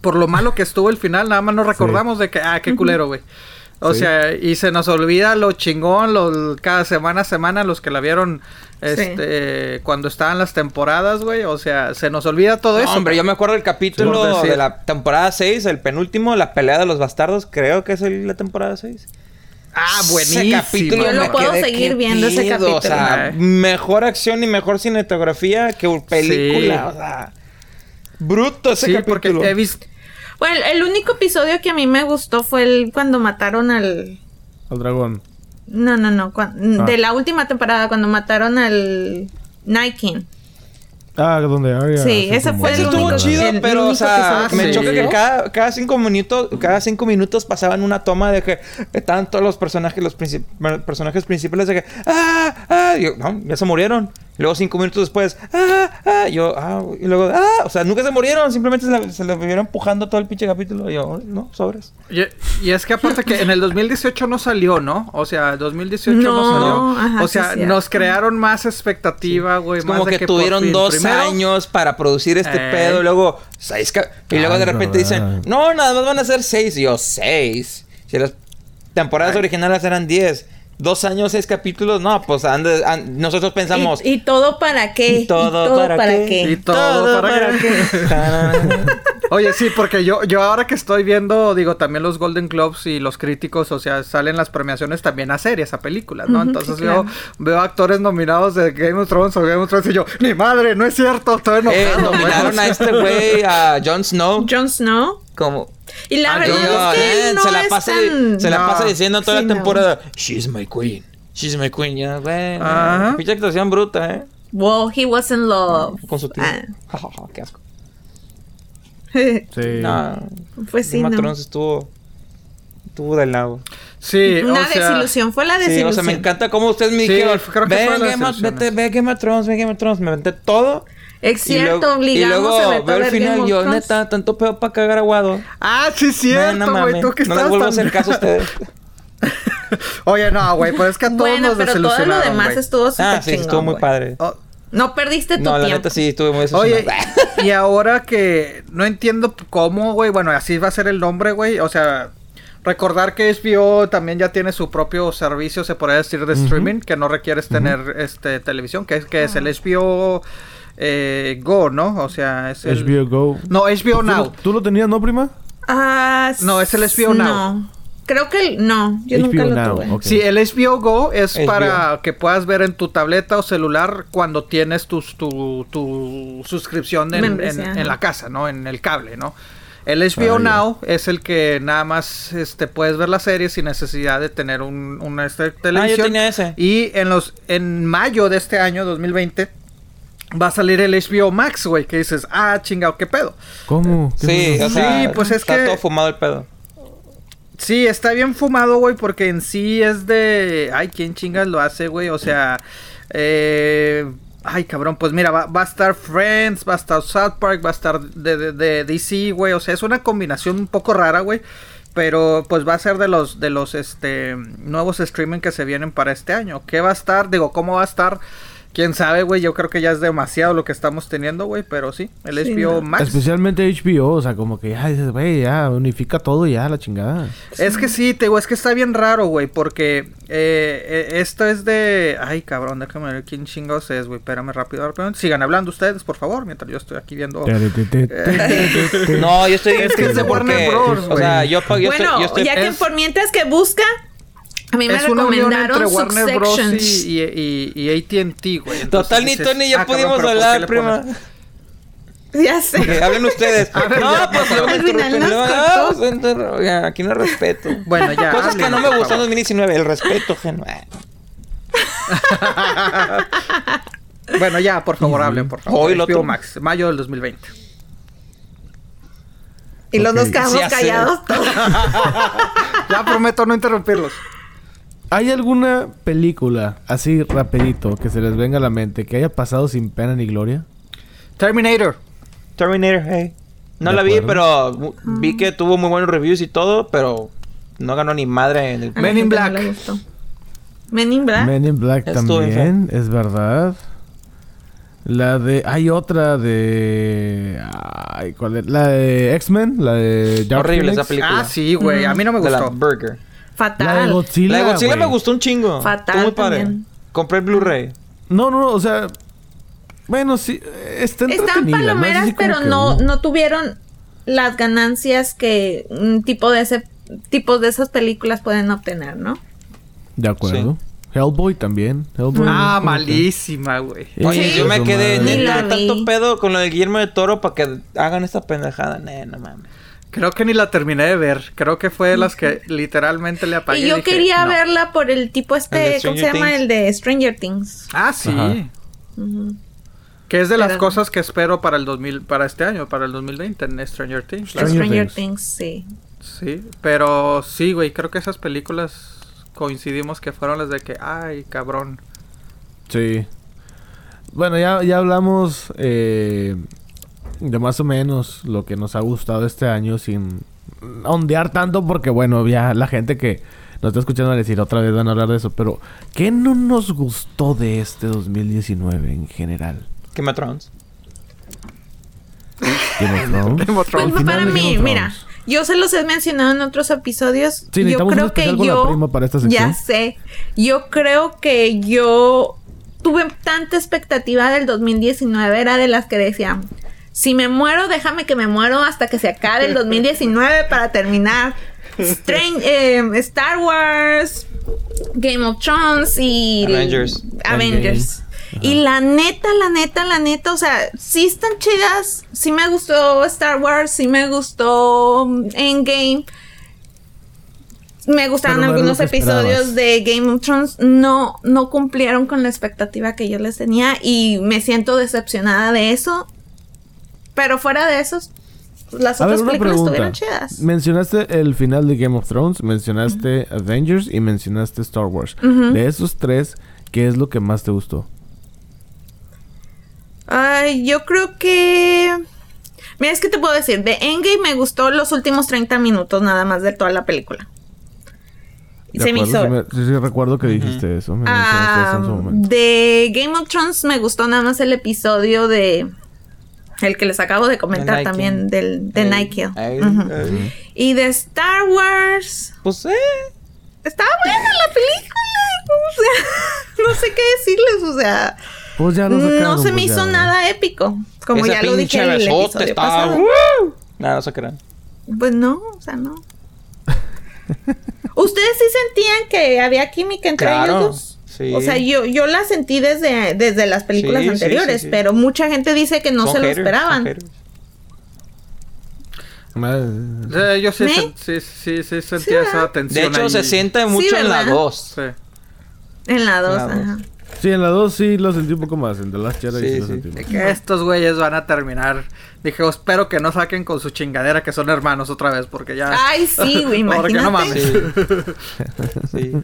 por lo malo que estuvo el final, nada más nos recordamos de que, ah, qué culero, güey. O Sí. sea, y se nos olvida lo chingón, lo, cada semana a semana, los que la vieron este, cuando estaban las temporadas, güey. O sea, se nos olvida todo No, eso. hombre, yo me acuerdo del capítulo de la temporada 6, el penúltimo, la pelea de los bastardos, creo que es el- la temporada 6. Ah, Ese buenísimo. capítulo Yo lo me puedo seguir ¿qué viendo ese pedo? O sea, capítulo. mejor acción y mejor cinematografía que película. O sea, bruto ese Sí, capítulo. porque he visto... Bueno, el único episodio que a mí me gustó fue el cuando mataron al. Al dragón. No, no, no. Ah. De la última temporada, cuando mataron al Night King. Ah, donde. Sí, ese fue Ese el estuvo único- chido, el pero, o sea, me que choca que cada, cada cinco minutos, cada cinco minutos pasaban una toma de que estaban todos los personajes, los princip- personajes principales de que, ah, ah, yo, no, ya se murieron. Y luego cinco minutos después, ah, ah, yo, ah, y luego, ah, o sea, nunca se murieron, simplemente se la, se la vivieron empujando todo el pinche capítulo. Y yo, no, sobres. Y, y es que aparte que en el 2018 no salió, ¿no? O sea, 2018 no, No, salió. ajá, o sí, sea, cierto. nos crearon más expectativa, güey. Más como que, por tuvieron fin. dos Primero, años para producir este Eh. pedo, y luego seis y luego de repente dicen, no, nada más van a ser seis, y yo, seis. Si las temporadas Ay. originales eran diez. Dos años, seis capítulos. No, pues ande- an- nosotros pensamos. ¿Y, y todo para qué? ¿Y todo para qué? Y todo para qué. Oye, sí, porque yo, yo ahora que estoy viendo, digo, también los Golden Globes y los críticos, o sea, salen las premiaciones también a series, a películas, ¿no? Entonces sí, yo claro. veo actores nominados de Game of Thrones o Game of Thrones y yo, ni madre, no es cierto, estoy Eh, enojado. nominaron a este güey, a Jon Snow. Jon Snow. Como. Y la Ah, verdad es que eh, no se la es pasa, tan... se la No. pasa diciendo toda Sí, la no. temporada. She's my queen. She's my queen. Ya, güey. Ajá. Pinche actuación bruta, eh. Well, he was in love. Con su tío. Ah. Qué asco. Sí. No. pues sí, Game of no. Thrones estuvo. Estuvo del lado. Sí, Una o sea, desilusión, fue la Sí, desilusión. o sea, me encanta cómo ustedes me Sí, dijeron. creo que ve, Game ve Game of Thrones, ve Game of Thrones. Me aventé todo. Es cierto, luego- obligamos Y luego a a ver final y of yo, neta, tanto pedo para cagar aguado. Ah, sí, No, cierto, no güey, que No les vuelvo a tan- hacer caso a ustedes. Oye, no, güey, pues es que a todos Bueno, nos pero todo lo demás estuvo súper Ah, sí, chingón, estuvo muy padre. Oh, No perdiste tu No, la tiempo. neta sí, estuve muy Oye, y ahora que no entiendo cómo, güey, bueno, así va a ser el nombre, güey, o sea, recordar que HBO también ya tiene su propio servicio, se podría decir, de streaming, que no requieres tener este televisión, que es que es el HBO eh, Go, ¿no? O sea, es el... HBO Go. No, HBO ¿Tú, Now. ¿Tú lo tenías, no, prima? Ah, No, es el HBO Now. No. Creo que el- no, yo nunca lo Now, tuve. Sí, el HBO Go es HBO. para que puedas ver en tu tableta o celular cuando tienes tus, tu, tu suscripción en, la casa, ¿no? En el cable, ¿no? El HBO Ah. Now es el que nada más este, puedes ver la serie sin necesidad de tener un, una este, televisión. Ah, tenía ese. Y en los en mayo de este año, 2020, va a salir el HBO Max, güey, que dices, ah, chingado, ¿qué pedo? ¿Cómo? ¿Qué Sí, pasó? o sea, Sí, pues es está que- todo fumado el pedo. Sí, está bien fumado, güey, porque en sí es de... Ay, ¿quién chingas lo hace, güey? O sea... Eh... Ay, cabrón, pues mira, va, va a estar Friends, va a estar South Park, va a estar de, de, de DC, güey. O sea, es una combinación un poco rara, güey. Pero pues va a ser de los, de los, este, nuevos streaming que se vienen para este año. ¿Qué va a estar? Digo, ¿cómo va a estar? Quién sabe, güey. Yo creo que ya es demasiado lo que estamos teniendo, güey. Pero sí, el Sí, HBO no. Max. Especialmente HBO, o sea, como que ya dices, güey, ya unifica todo y ya la chingada. Es que sí, te digo, es que está bien raro, güey, porque eh, eh, esto es de... Ay, cabrón, déjame ver quién chingados es, güey. Espérame rápido. rápido. Sigan hablando ustedes, por favor, mientras yo estoy aquí viendo... No, yo estoy Es que es de Warner Bros, O sea, yo, yo bueno, estoy, yo estoy ya que es- por mientras que busca, a mí me es una unión entre recomendaron Warner Bros. Y, y, y, y AT&T, güey. Entonces Total, ni Tony y yo ah, pudimos pero ¿por qué hablar, prima. Ya sé. Hablen ustedes. A ver, no, ya, pues por luego me pues, enter- ya, Aquí no respeto. Bueno, ya. Cosas que no me gustan en favor. 2019. El respeto, gen. Ah. Bueno, ya, por favor, hablen, por favor. Hoy lo otro. Max, mayo del 2020. Y los dos quedamos ya callados todos. Ya prometo no interrumpirlos. ¿Hay alguna película, así rapidito, que se les venga a la mente, que haya pasado sin pena ni gloria? Terminator. Terminator, hey. No De la vi, pero vi que tuvo muy buenos reviews y todo, pero no ganó ni madre en el... Men in no Black. gustó. Men in Black. Men in Black también, es verdad. La de... Hay otra de... Ay, ¿cuál es? La de X-Men, la de... Dark Horrible Phoenix. esa película. Ah, sí, güey. A mí no me De la gustó. Burger. Fatal. La de Godzilla, la de Godzilla me gustó un chingo. Fatal muy padre. también. Compré el Blu-ray. No, no, no, o sea... Bueno, sí, está Están palomeras, pero no, no tuvieron las ganancias que un tipo de ese tipo de esas películas pueden obtener, ¿no? De acuerdo. Hellboy también. Hellboy, Ah, malísima, güey. Oye, Sí. yo me quedé... Neta, tanto pedo con lo de Guillermo de Toro para que hagan esta pendejada. Nee, no mames. Creo que ni la terminé de ver. Creo que fue de las que literalmente le apagué. Y yo dije, quería no. verla por el tipo este, ¿cómo se llama? Things. El de Stranger Things. Ah, sí. Que es de las cosas que espero para el 2000, para este año, para el 2020 en Stranger Things. Stranger Stranger, Things. Things. sí. Sí, pero sí, güey, creo que esas películas coincidimos que fueron las de que, ay, cabrón. Sí. Bueno, ya, ya hablamos eh, de más o menos lo que nos ha gustado este año sin ondear tanto porque, bueno, ya la gente que nos está escuchando a decir otra vez van a hablar de eso, pero ¿qué no nos gustó de este 2019 en general? Game of Thrones. Game of Thrones. Game of Pues para mí, mira, yo se los he mencionado en otros episodios. Sí, yo creo que yo. prima para esta. Ya sé. Yo creo que yo tuve tanta expectativa del 2019. Era de las que decían. Si me muero, déjame que me muero hasta que se acabe el 2019 para terminar. Eh, Star Wars, Game of Thrones y Avengers. Avengers. Y la neta, la neta, la neta, o sea, sí están chidas. Sí me gustó Star Wars, sí me gustó mm, Endgame. Me gustaron no algunos episodios de Game of Thrones. No, no cumplieron con la expectativa que yo les tenía y me siento decepcionada de eso. Pero fuera de esos, las A otras películas pregunta. estuvieron chidas. Mencionaste el final de Game of Thrones, mencionaste Avengers y mencionaste Star Wars. De esos tres, ¿qué es lo que más te gustó? Ay, yo creo que. Mira, es que te puedo decir, de Endgame me gustó los últimos 30 minutos nada más de toda la película. ¿De Se me hizo. Sí, sí, sí, recuerdo que dijiste eso. Me mencionaste eso en su Ah, de Game of Thrones me gustó nada más el episodio de. El que les acabo de comentar también, del, de ey. Y de Star Wars. Pues eh. Estaba buena la película. O sea, no sé qué decirles. O sea, Pues ya no sacaron, se me pues hizo ya. nada épico. Como Ese ya lo dije en el episodio pasado. Nada, no se crean. Pues no, o sea, no. ¿Ustedes sí sentían que había química entre Claro, ellos dos? Sí. O sea, yo, yo la sentí desde, desde las películas Sí, anteriores, sí, sí. pero mucha gente dice que no Son se lo haters, esperaban. Eh, yo sí, sí, sí, sí sentía Sí, esa tensión De hecho, ahí. se siente mucho en la ¿verdad? 2. Sí. En la 2, La dos. ajá. Sí, en la 2 sí lo sentí un poco más. En The Last Jedi sí, Sí, lo sí. sentí más. De que estos güeyes van a terminar. Dije, "Oh, espero que no saquen con su chingadera que son hermanos otra vez, porque ya. Ay, sí, güey, Porque no imagínate. mames. Sí. sí.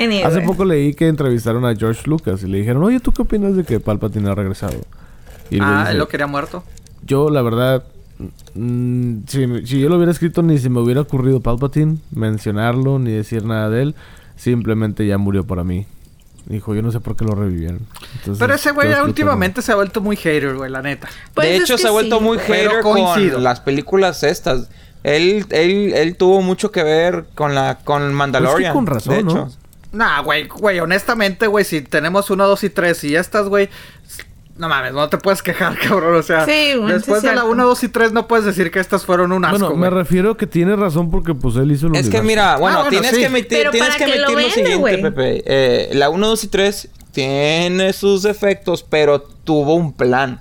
Anyway. Hace poco leí que entrevistaron a George Lucas y le dijeron, oye, ¿tú qué opinas de que Palpatine ha regresado? Y él Ah, dice, él lo quería muerto. Yo, la verdad, mm, si, si yo lo hubiera escrito, ni se me hubiera ocurrido Palpatine mencionarlo, ni decir nada de él. Simplemente ya murió para mí. Dijo, yo no sé por qué lo revivieron. Entonces, Pero ese güey George ya Lucas últimamente se ha vuelto muy hater, güey, la neta. Pues de hecho, se ha vuelto sí. muy hater con las películas estas. Él, él, él tuvo mucho que ver con la con Mandalorian. con razón, de ¿no? hecho. Nah, güey, güey, honestamente, güey, si tenemos uno, dos y tres y estas, güey. No mames, no te puedes quejar, cabrón. O sea, Sí, después sí de la cierto. 1, 2 y 3 no puedes decir que estas fueron un asco, Bueno, me güey. refiero que tiene razón porque pues él hizo el Es que mira, bueno, bueno, tienes, sí. que emitir, Pero tienes para que que lo emitir lo vende, siguiente, güey. Pepe. Eh, la 1, 2 y 3 tiene sus defectos, pero tuvo un plan.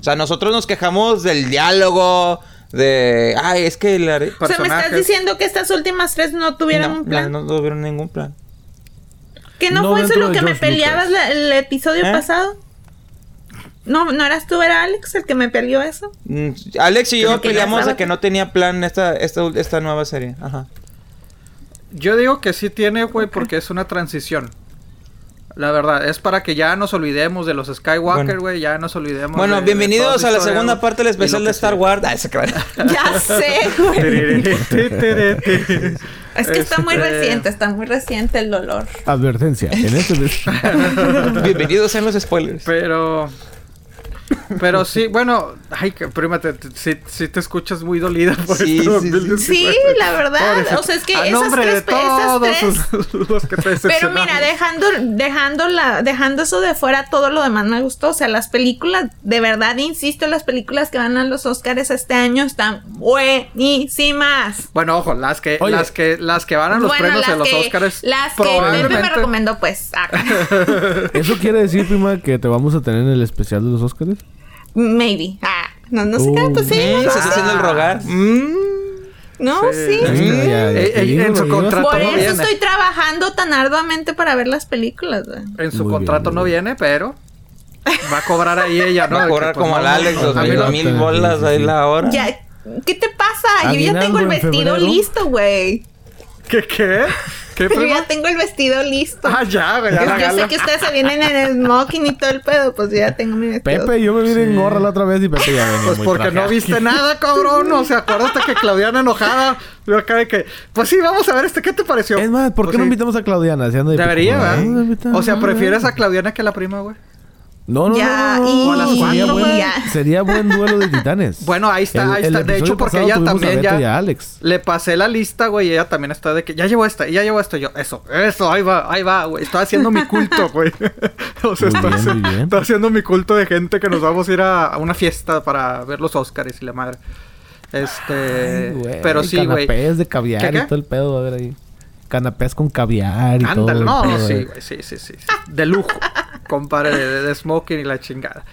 O sea, nosotros nos quejamos del diálogo, de... Ay, es que... La... O sea, me estás diciendo que estas últimas tres no tuvieron no, un plan. No, no tuvieron ningún plan. ¿Que no, No fue eso lo que me George peleabas la- el episodio ¿Eh? pasado? No, no eras tú, era Alex el que me peleó eso. Mm, Alex y yo peleamos de que no tenía plan esta, esta, esta nueva serie. Ajá. Yo digo que sí tiene, güey, porque es una transición. La verdad, es para que ya nos olvidemos de los Skywalker, Bueno. güey, ya nos olvidemos. Bueno, de- bienvenidos a la historia, segunda parte del especial de Star. Wars. Ah, se. Ya sé, güey. Es que está muy Este- reciente, está muy reciente el dolor. Advertencia. En este... bienvenidos a los spoilers. Pero. Pero sí, bueno, ay, que prima, te, te- sí, sí te escuchas muy dolida por Sí, este sí, sí. 2019. Sí, la verdad. O sea, es que a esas nombre tres, de esas todos tres- los- los que te Pero mira, dejando, dejando, la, dejando eso de fuera, todo lo demás me gustó. O sea, las películas, de verdad, insisto, las películas que van a los Oscars este año están buenísimas. Bueno, ojo, las que, Oye. las que, las que van a los Bueno, premios de los que, Oscars. las que Pepe me probablemente- recomendó, pues. ah, ¿Eso quiere decir, prima, que te vamos a tener en el especial de los Óscares? Maybe. Ah, no, no sé Uh, qué, pues sí. Mm, se está haciendo el rogar. Mm. No, Sí. Eh, eh, en su contrato Por no eso viene. estoy trabajando tan arduamente para ver las películas, güey. En su Muy contrato bien, no viene, pero va a cobrar ahí ella, ¿no? Va a cobrar pues, como no, Alex, dos a mí mil, bolas ahí la hora. Ya, ¿qué te pasa? Yo ya tengo el vestido febrero. listo, güey. ¿Qué, qué? ¿Qué, Yo ya tengo el vestido listo. Ah, ya, güey, Yo sé que ustedes se vienen en el smoking y todo el pedo, pues yo ya tengo mi vestido. Pepe, yo me vine en gorra la otra vez y Pepe ya venía Pues muy porque no viste nada, cabrón. O sea, acuérdate que Claudiana enojada. Yo acá de que, pues sí, vamos a ver este, ¿qué te pareció? Es más, ¿por qué Pues no sí. invitamos a Claudiana? Si anda de Debería. ¿verdad? Invita- O sea, ¿prefieres a Claudiana que a la prima, güey? No, no, Ya, no, no, y- no, a las sería, buen. Ya. sería buen duelo de titanes. Bueno, ahí está, El- ahí el está. De hecho, porque ella también ya. y a Alex. Le pasé la lista, güey, y ella también está de que ya llevo esta, y ya llevo esto. y Yo, eso, eso, ahí va, ahí va, güey. Estoy haciendo mi culto, güey. o sea, estoy, bien, haci- muy bien. estoy haciendo mi culto de gente que nos vamos a ir a, a una fiesta para ver los Oscars y la madre. Este. Ay, güey, pero sí, güey. Canapés de caviar ¿Qué, qué? y todo el pedo, a ver ahí. Canapés con caviar y todo. Ándale, el no, sí, güey. sí, sí, sí, sí. De lujo, compadre, de, de smoking y la chingada.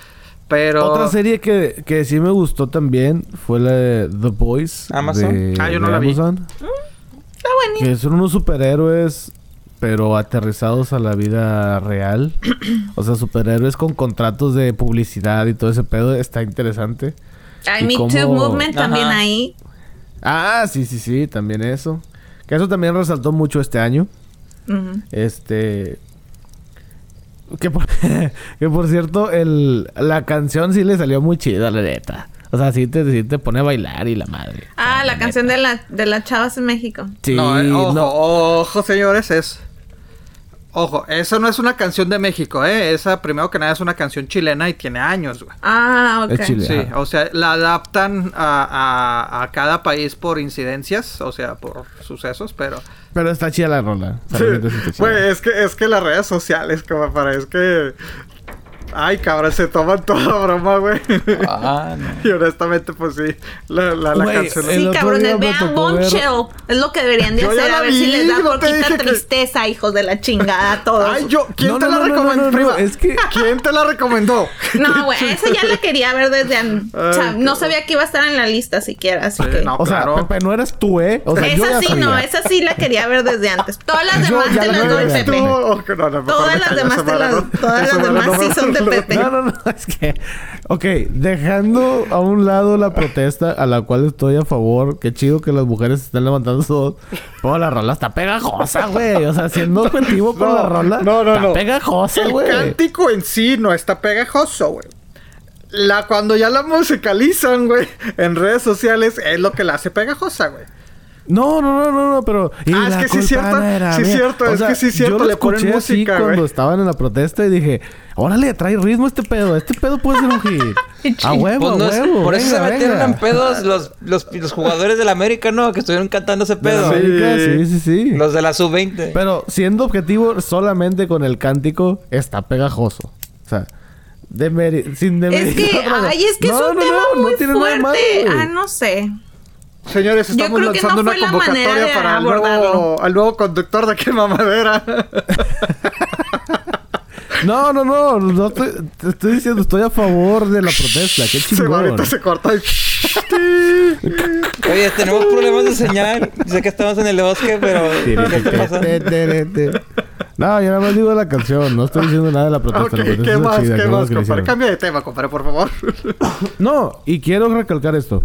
Pero. Otra serie que, que sí me gustó también fue la de The Boys. Amazon. de- Ah, yo no de la vi. Amazon, Está buena. Que son unos superhéroes, pero aterrizados a la vida real. o sea, superhéroes con contratos de publicidad y todo ese pedo. Está interesante. Ay, Me cómo- Too Movement también ahí. Ah, sí, sí, sí, también eso. Que eso también resaltó mucho este año. Este. Que por, que por cierto, el, la canción sí le salió muy chida, la neta. O sea, sí te, sí te pone a bailar y la madre. Ah, la canción de, la, de las chavas en México. Sí, no, eh, ojo, no. ojo, señores, es. Ojo, eso no es una canción de México, ¿eh? Esa, primero que nada, es una canción chilena y tiene años, güey. Ah, ok. Es chile. Sí, Ajá. o sea, la adaptan a, a- a cada país por incidencias, o sea, por sucesos, pero... Pero está chida la rola. Sí. Güey, es que, es que las redes sociales, como para, es que... Ay, cabrón, se toman toda broma, güey. Ah, no. y honestamente, pues sí, la, la, la Güey, canción... Sí, cabrones, vean Bombshell. Es lo que deberían de Yo hacer. A ver vi, si les da no poquita que- tristeza, hijos de la chingada, a todos. Ay, yo, ¿quién No, te no, la recomendó? no, no, prima? es que- ¿Quién te la recomendó? No, güey, esa ya la quería ver desde antes. O sea, Ay, no sabía que iba a estar en la lista siquiera, así Sí, que... no. O sea, claro. Pepe, no eres tú, ¿eh? O sea, yo esa ya sí, no, esa sí la quería ver desde antes. Todas las Yo demás te la las doy. Pepe. Todas las demás te las- no- todas las demás sí son de Pepe. No, no, no, es que... Ok, dejando a un lado la protesta a la cual estoy a favor. Qué chido que las mujeres estén levantando su voz. Pero la rola está pegajosa, güey. O sea, siendo objetivo con No, la rola. no, no, está no. pegajosa, El güey. cántico en sí no está pegajoso, güey. La, cuando ya la musicalizan, güey, en redes sociales, es lo que la hace pegajosa, güey. No, no, no, no, no, pero... Ah, es que sí es cierto, no era sí es cierto, es que sí es cierto, yo lo le ponen escuché así música, cuando güey. estaban en la protesta y dije... Órale, trae ritmo este pedo. Este pedo puede ser un hit. a huevo, Pues no a es- huevo. por eso venga, se metieron en pedos los, los, los jugadores del América, ¿no? Que estuvieron cantando ese De pedo. América, Sí. sí, sí. Los de la sub-20. Pero siendo objetivo solamente con el cántico, está pegajoso. O sea, demeri- sin Es demeritar que, otra cosa. ay, es que No, es un no, tema no, no muy tiene nada de malo, fuerte. güey. ah, no sé. Señores, estamos lanzando no una la convocatoria de para el nuevo, al nuevo conductor de Quema Madera. No, no, no, no estoy, te estoy diciendo, estoy a favor de la protesta. Qué se chingón. ahorita se corta y... Oye, tenemos problemas de señal. Sé que estamos en el bosque, pero... No, yo nada más digo la canción, no estoy diciendo nada de la protesta. Ok, la protesta ¿qué más? chida, ¿Qué más, compadre? Cambia de tema, compadre, por favor. No, y quiero recalcar esto.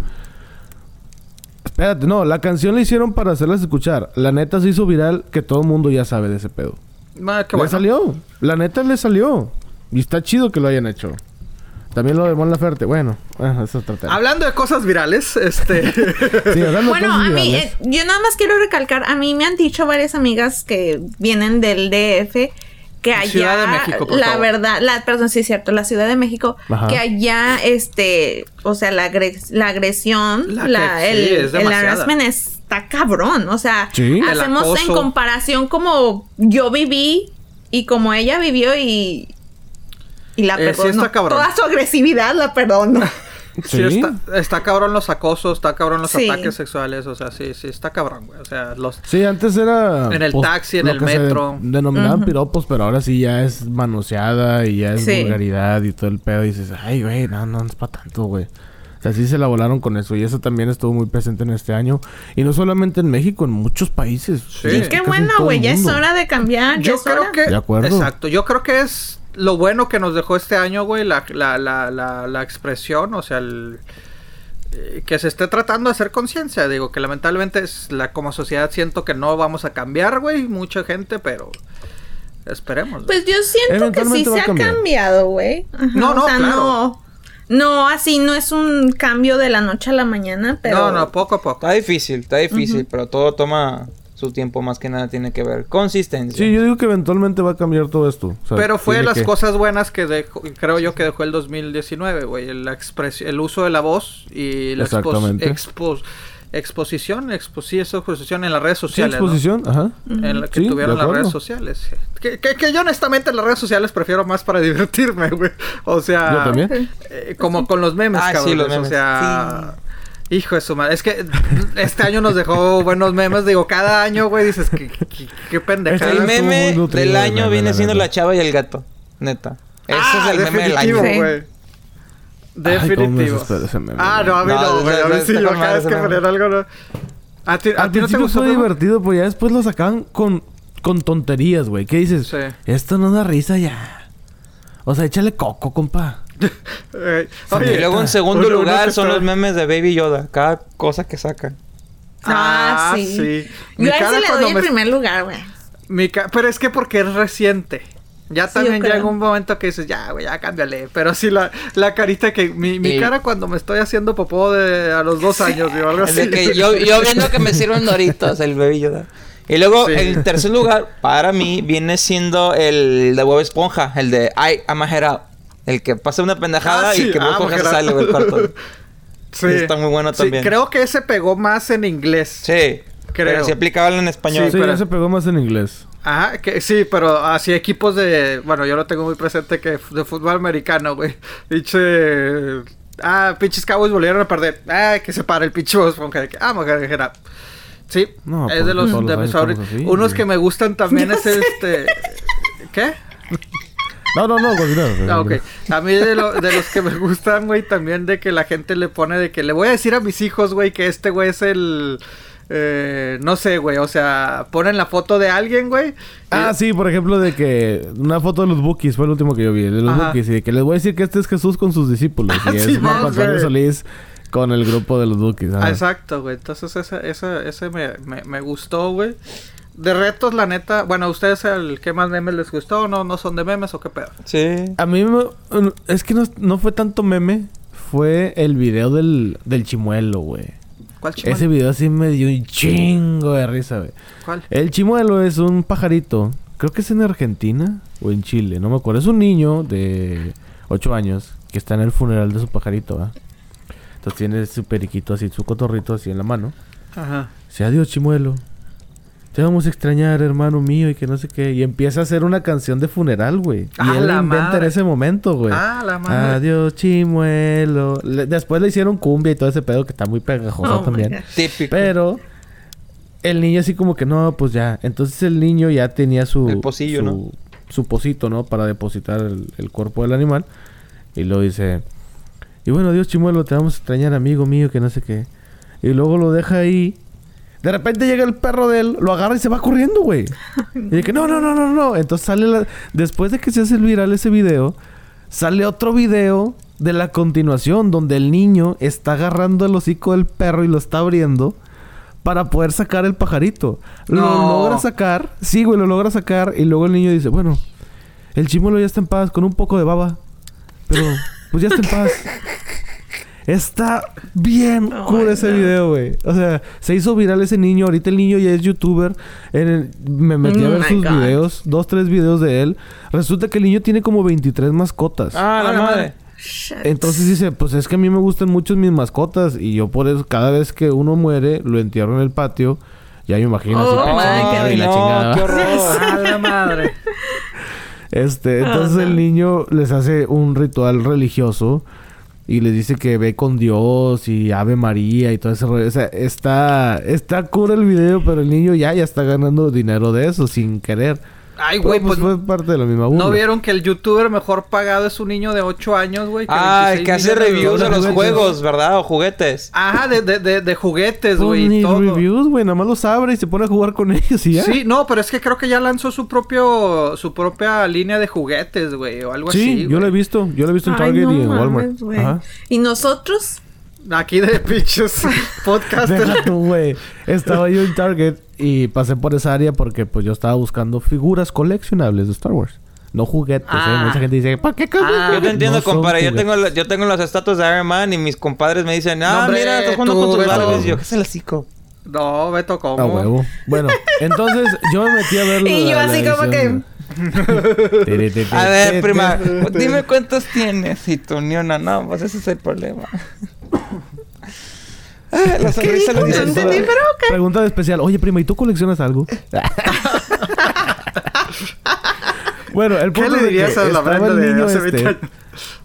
Espérate, no, la canción la hicieron para hacerlas escuchar. La neta se hizo viral que todo el mundo ya sabe de ese pedo. Ah, qué le bueno. salió. La neta le salió. Y está chido que lo hayan hecho. También lo de Mon Laferte. Bueno, bueno, eso es otro tema. Hablando de cosas virales, este... Sí, hablando de Bueno, cosas a mí, eh, yo nada más quiero recalcar, a mí me han dicho varias amigas que vienen del DF que allá, Ciudad de México, por la favor. verdad, la, perdón, sí es cierto, la Ciudad de México, Ajá. que allá, este, o sea, la, agres- la agresión, La la, que- el, sí, es el demasiada. harassment está cabrón, o sea, Sí. Hacemos en comparación como yo viví y como ella vivió y... Y la Eh, sí perdono. está cabrón. Toda su agresividad la perdono. Sí, Sí. está, está cabrón los acosos, está cabrón los Sí. ataques sexuales, o sea, sí, sí, está cabrón, güey. O sea, los... Sí, antes era... En el taxi, en lo el que se metro. denominaban piropos, pero ahora sí ya es manoseada y ya es Sí. vulgaridad y todo el pedo. Y dices, ay, güey, no, no, no es para tanto, güey. O sea, sí se la volaron con eso. Y eso también estuvo muy presente en este año. Y no solamente en México, en muchos países. Sí. Y qué bueno, güey, ya es hora de cambiar. Yo creo hora. que... De acuerdo. Exacto, yo creo que es lo bueno que nos dejó este año, güey, la, la, la, la, la expresión, o sea, el... eh, Que se esté tratando de hacer conciencia, digo que lamentablemente es la como sociedad siento que no vamos a cambiar, güey, mucha gente, pero esperemos. güey. Pues yo siento que sí se ha cambiado, güey. No, no, o sea, claro. no. No, así no es un cambio de la noche a la mañana, pero. No, no, poco a poco. Está difícil, está difícil, pero todo toma su tiempo más que nada tiene que ver. Consistencia. Sí, yo digo que eventualmente va a cambiar todo esto. O sea, Pero fue las que- cosas buenas que dejó, creo yo que dejó el 2019, güey. La expres- el uso de la voz y la expo- Exactamente. expo- exposición, expo sí, esa exposición en las redes Sí, sociales. ¿no? exposición, ajá. En la que Sí, tuvieron las redes sociales. Que, que- que yo honestamente en las redes sociales prefiero más para divertirme, güey. O sea... Yo también. eh, como con los memes, Ah, sí, cabrón. los O memes. sea... Hijo de su madre. Es que este año nos dejó buenos memes. Digo, cada año, güey, dices que qué, qué pendejada. El Estuvo muy meme del el año meme, viene siendo la chava y el gato. Neta. Ese Ah, es el meme del año. Güey. Ay, Definitivo. desespera ese meme, ah, no, a mí No, no, güey. A mí sí, yo cada vez que ponían algo, no. ¿A ti, a Al ti no te principio gustó? fue divertido, pues ya después lo sacaban con, con tonterías, güey. ¿Qué dices? Sí. Esto no da risa ya. O sea, échale coco, compa. Y luego en segundo uno- lugar son está- los memes de Baby Yoda. Cada cosa que sacan. Ah, Ah, sí. sí. Mi Yo a cara ese le doy el me- primer lugar, güey. Mi ca- Pero es que porque es reciente. Ya Sí, también llega un momento que dices, ya, güey, ya cámbiale. Pero sí, la, la carita que... Mi, mi El- cara cuando me estoy haciendo popó de a los dos años, digo, algo El así. que yo, yo viendo que me sirven doritos, el Baby Yoda. Y luego, Sí. en tercer lugar, para mí, viene siendo el de Bob Esponja. El de I am a head out. El que pasa una pendejada Ah, sí. y que Bob Ah, sale, güey, el corto. Sí. Está muy bueno Sí, también. creo que ese pegó más en inglés. Sí. Creo. Pero sí aplicaba en español. Sí, pero- ya se pegó más en inglés. Ajá, que sí, pero así equipos de... Bueno, yo lo tengo muy presente que de fútbol americano, güey. Dice... Ah, pinches Cowboys volvieron a perder. Ah, que se para el pinche que, Ah, Majerá. Sí, No, es pues, de los de mis favoritos. Unos güey. que me gustan también es sé. este... ¿Qué? No, no, no, continúa. Ah, ok. A mí de, lo- de los que me gustan, güey, también de que la gente le pone de que le voy a decir a mis hijos, güey, que este güey es el... eh, no sé, güey, o sea, ponen la foto de alguien, güey. y- Ah, sí, por ejemplo, de que una foto de los Bookies fue el último que yo vi, de los Ajá. Bookies, y de que les voy a decir que este es Jesús con sus discípulos, y es sí, Marco Antonio. Solís con el grupo de los Bookies. Ah, exacto, güey. Entonces ese, ese, ese me, me, me gustó, güey. De retos, la neta, bueno, ¿a ustedes el que más memes les gustó o no? ¿No son de memes o qué pedo? Sí. A mí me- es que no, no fue tanto meme, fue el video del, del chimuelo, güey. ¿Cuál chimuelo? Ese video sí me dio un chingo de risa, güey. ¿Cuál? El chimuelo es un pajarito. Creo que es en Argentina o en Chile, no me acuerdo. Es un niño de 8 años que está en el funeral de su pajarito, ¿va? Entonces tiene su periquito así, su cotorrito así en la mano. Ajá. Dice, adiós, chimuelo. Te vamos a extrañar, hermano mío, y que no sé qué. Y empieza a hacer una canción de funeral, güey. Y ¡Ah, él la inventa en ese momento, güey. Ah, la madre. Adiós, chimuelo. Le- después le hicieron cumbia y todo ese pedo que está muy pegajoso Oh también. Típico. Pero el niño así como que no, pues ya. Entonces el niño ya tenía su... El pocillo, su, ¿no? Su pocito, ¿no? Para depositar el, el cuerpo del animal. Y luego dice... Y bueno, Dios chimuelo, te vamos a extrañar, amigo mío, que no sé qué. Y luego lo deja ahí. De repente llega el perro de él, lo agarra y se va corriendo, güey. Y de que no, no, no, no, no. Entonces sale la... Después de que se hace el viral ese video, sale otro video de la continuación donde el niño está agarrando el hocico del perro y lo está abriendo para poder sacar el pajarito. Lo No. logra sacar, sí, güey, lo logra sacar y luego el niño dice, bueno, el chimuelo ya está en paz con un poco de baba, pero pues ya está en paz. Está bien Oh cool ese God. video, güey. O sea, se hizo viral ese niño. Ahorita el niño ya es youtuber. En el- me metí a Oh ver sus God. videos. Dos, tres videos de él. Resulta que el niño tiene como 23 mascotas. Ah, la Ah, la madre. Shit. Entonces dice, pues es que a mí me gustan mucho mis mascotas. Y yo por eso, cada vez que uno muere, lo entierro en el patio. Ya me imagino así Oh, y la no, chingada. qué horror. Ah, la madre. Este, entonces Ajá. el niño les hace un ritual religioso y les dice que ve con Dios y Ave María y todo ese rollo. O sea, está, está cool el video, pero el niño ya, ya está ganando dinero de eso sin querer. Ay, güey, pues, pues... fue parte de la misma burla. ¿No vieron que el youtuber mejor pagado es un niño de 8 años, güey? Ah, el 26 que hace reviews de los Juguetes. juegos, ¿verdad? O juguetes. Ajá, de, de, de, de juguetes, Pues güey, reviews, güey, nada más los abre y se pone a jugar con ellos y ya. Sí, no, pero es que creo que ya lanzó su propio su propia línea de juguetes, güey, o algo Sí, así. yo güey. lo he visto, yo lo he visto en Ay, Target no y en Walmart. mames, güey. Ajá. Y nosotros, Aquí de pinches podcast. Deja tú, güey. Estaba yo en Target y pasé por esa área porque pues yo estaba buscando figuras coleccionables de Star Wars. No juguetes, Ah. ¿eh? Mucha gente dice, ¿para qué Ah, Yo te entiendo, No compadre. Yo tengo, yo tengo las estatuas de Iron Man y mis compadres me dicen, No, ah, hombre, mira, estás jugando tú, con tus. Y yo, ¿qué es el hocico? No, Beto, A ¿cómo? huevo. Bueno, entonces yo me metí a ver Y yo la- la así como edición. Te, A ver, prima, dime cuántos tienes y tú ni una. No, pues ese es el problema. Ah, la sonrisa lo dice entendí, todo. pero ok. Pregunta especial. Oye, prima, ¿y tú coleccionas algo? bueno, el ¿Qué punto le es de dirías que a la estaba Brenda el de niño hace 20 este?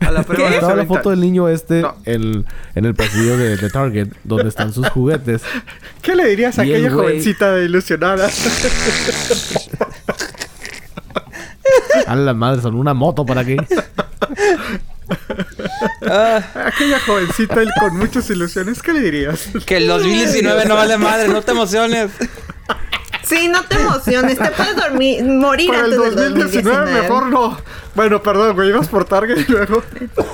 A la prima de Estaba la 20 foto del niño este No. el- en el pasillo de, de Target, donde están sus juguetes. ¿Qué le dirías a aquella güey- jovencita de ilusionada? A la madre, son una moto para aquí. Ah, aquella jovencita y con muchas ilusiones, ¿qué le dirías? que el 2019 no vale madre, no te emociones. Sí, no te emociones. Te puedes dormir, morir Para el antes del 2019 mejor no. Bueno, perdón, güey, ibas por Target y luego...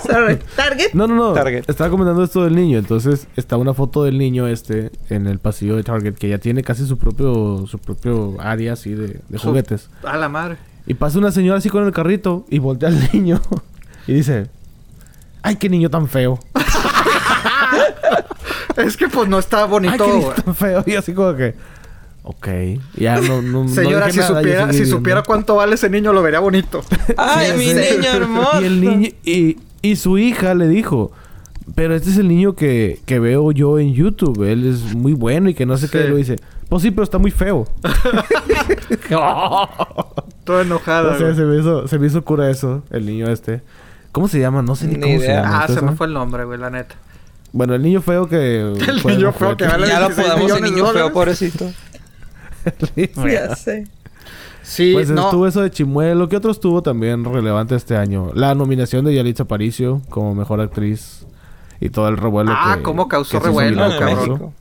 Sorry. Target. No, no, no. Target. Estaba comentando esto del niño. Entonces, está una foto del niño este en el pasillo de Target que ya tiene casi su propio su propio área así de, de juguetes. A la madre. Y pasa una señora así con el carrito y voltea al niño y dice: ¡Ay, qué niño tan feo! Es que pues no está ¡Ay, bonito. qué niño tan feo! Y así como que. Ok. Ya no. no no Señora, si nada, supiera, si supiera cuánto vale ese niño, lo vería bonito. Ay, Sí, mi sí. niño hermoso. Y el niño. Y, y su hija le dijo. Pero este es el niño que, que veo yo en YouTube. Él es muy bueno y que no sé Sí. qué. Lo dice. Pues sí, pero está muy feo. Toda enojada. o sea, se me, hizo, se me hizo cura eso. El niño este. ¿Cómo se llama? No sé ni, Ni cómo se llama. Ah, ¿Ustedes se me fue el nombre, güey, la neta. Bueno, el niño feo que. El niño feo que vale Ya lo 26 podamos el niño feo, pobrecito. Ya sé. Sí, Pues no. estuvo eso de Chimuelo. ¿Qué otro estuvo también relevante este año? La nominación de Yalitza Aparicio como mejor actriz. Y todo el revuelo Ah, que... cómo causó que revuelo, cabrón. eso. México.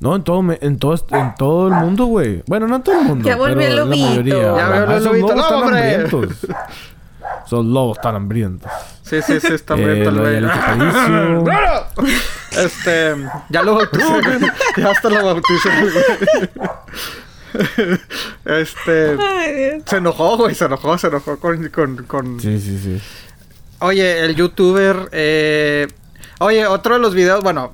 No, en todo, me- en todo, en todo el mundo, güey. Bueno, no en todo el mundo. Ya volvió pero el la lobito. mayoría. Ya Ajá, volvió el esos lobito. lobos ¡No, están hambrientos. Esos lobos tan hambrientos. Sí, sí, sí, está Eh, hambriento el. Este, ya lo bauticé, güey. Ya hasta lo bauticé, güey. Este, Ay, Dios. se enojó, güey, se enojó, se enojó con, con, con... Sí, sí, sí. Oye, el youtuber, eh... Oye, otro de los videos, bueno,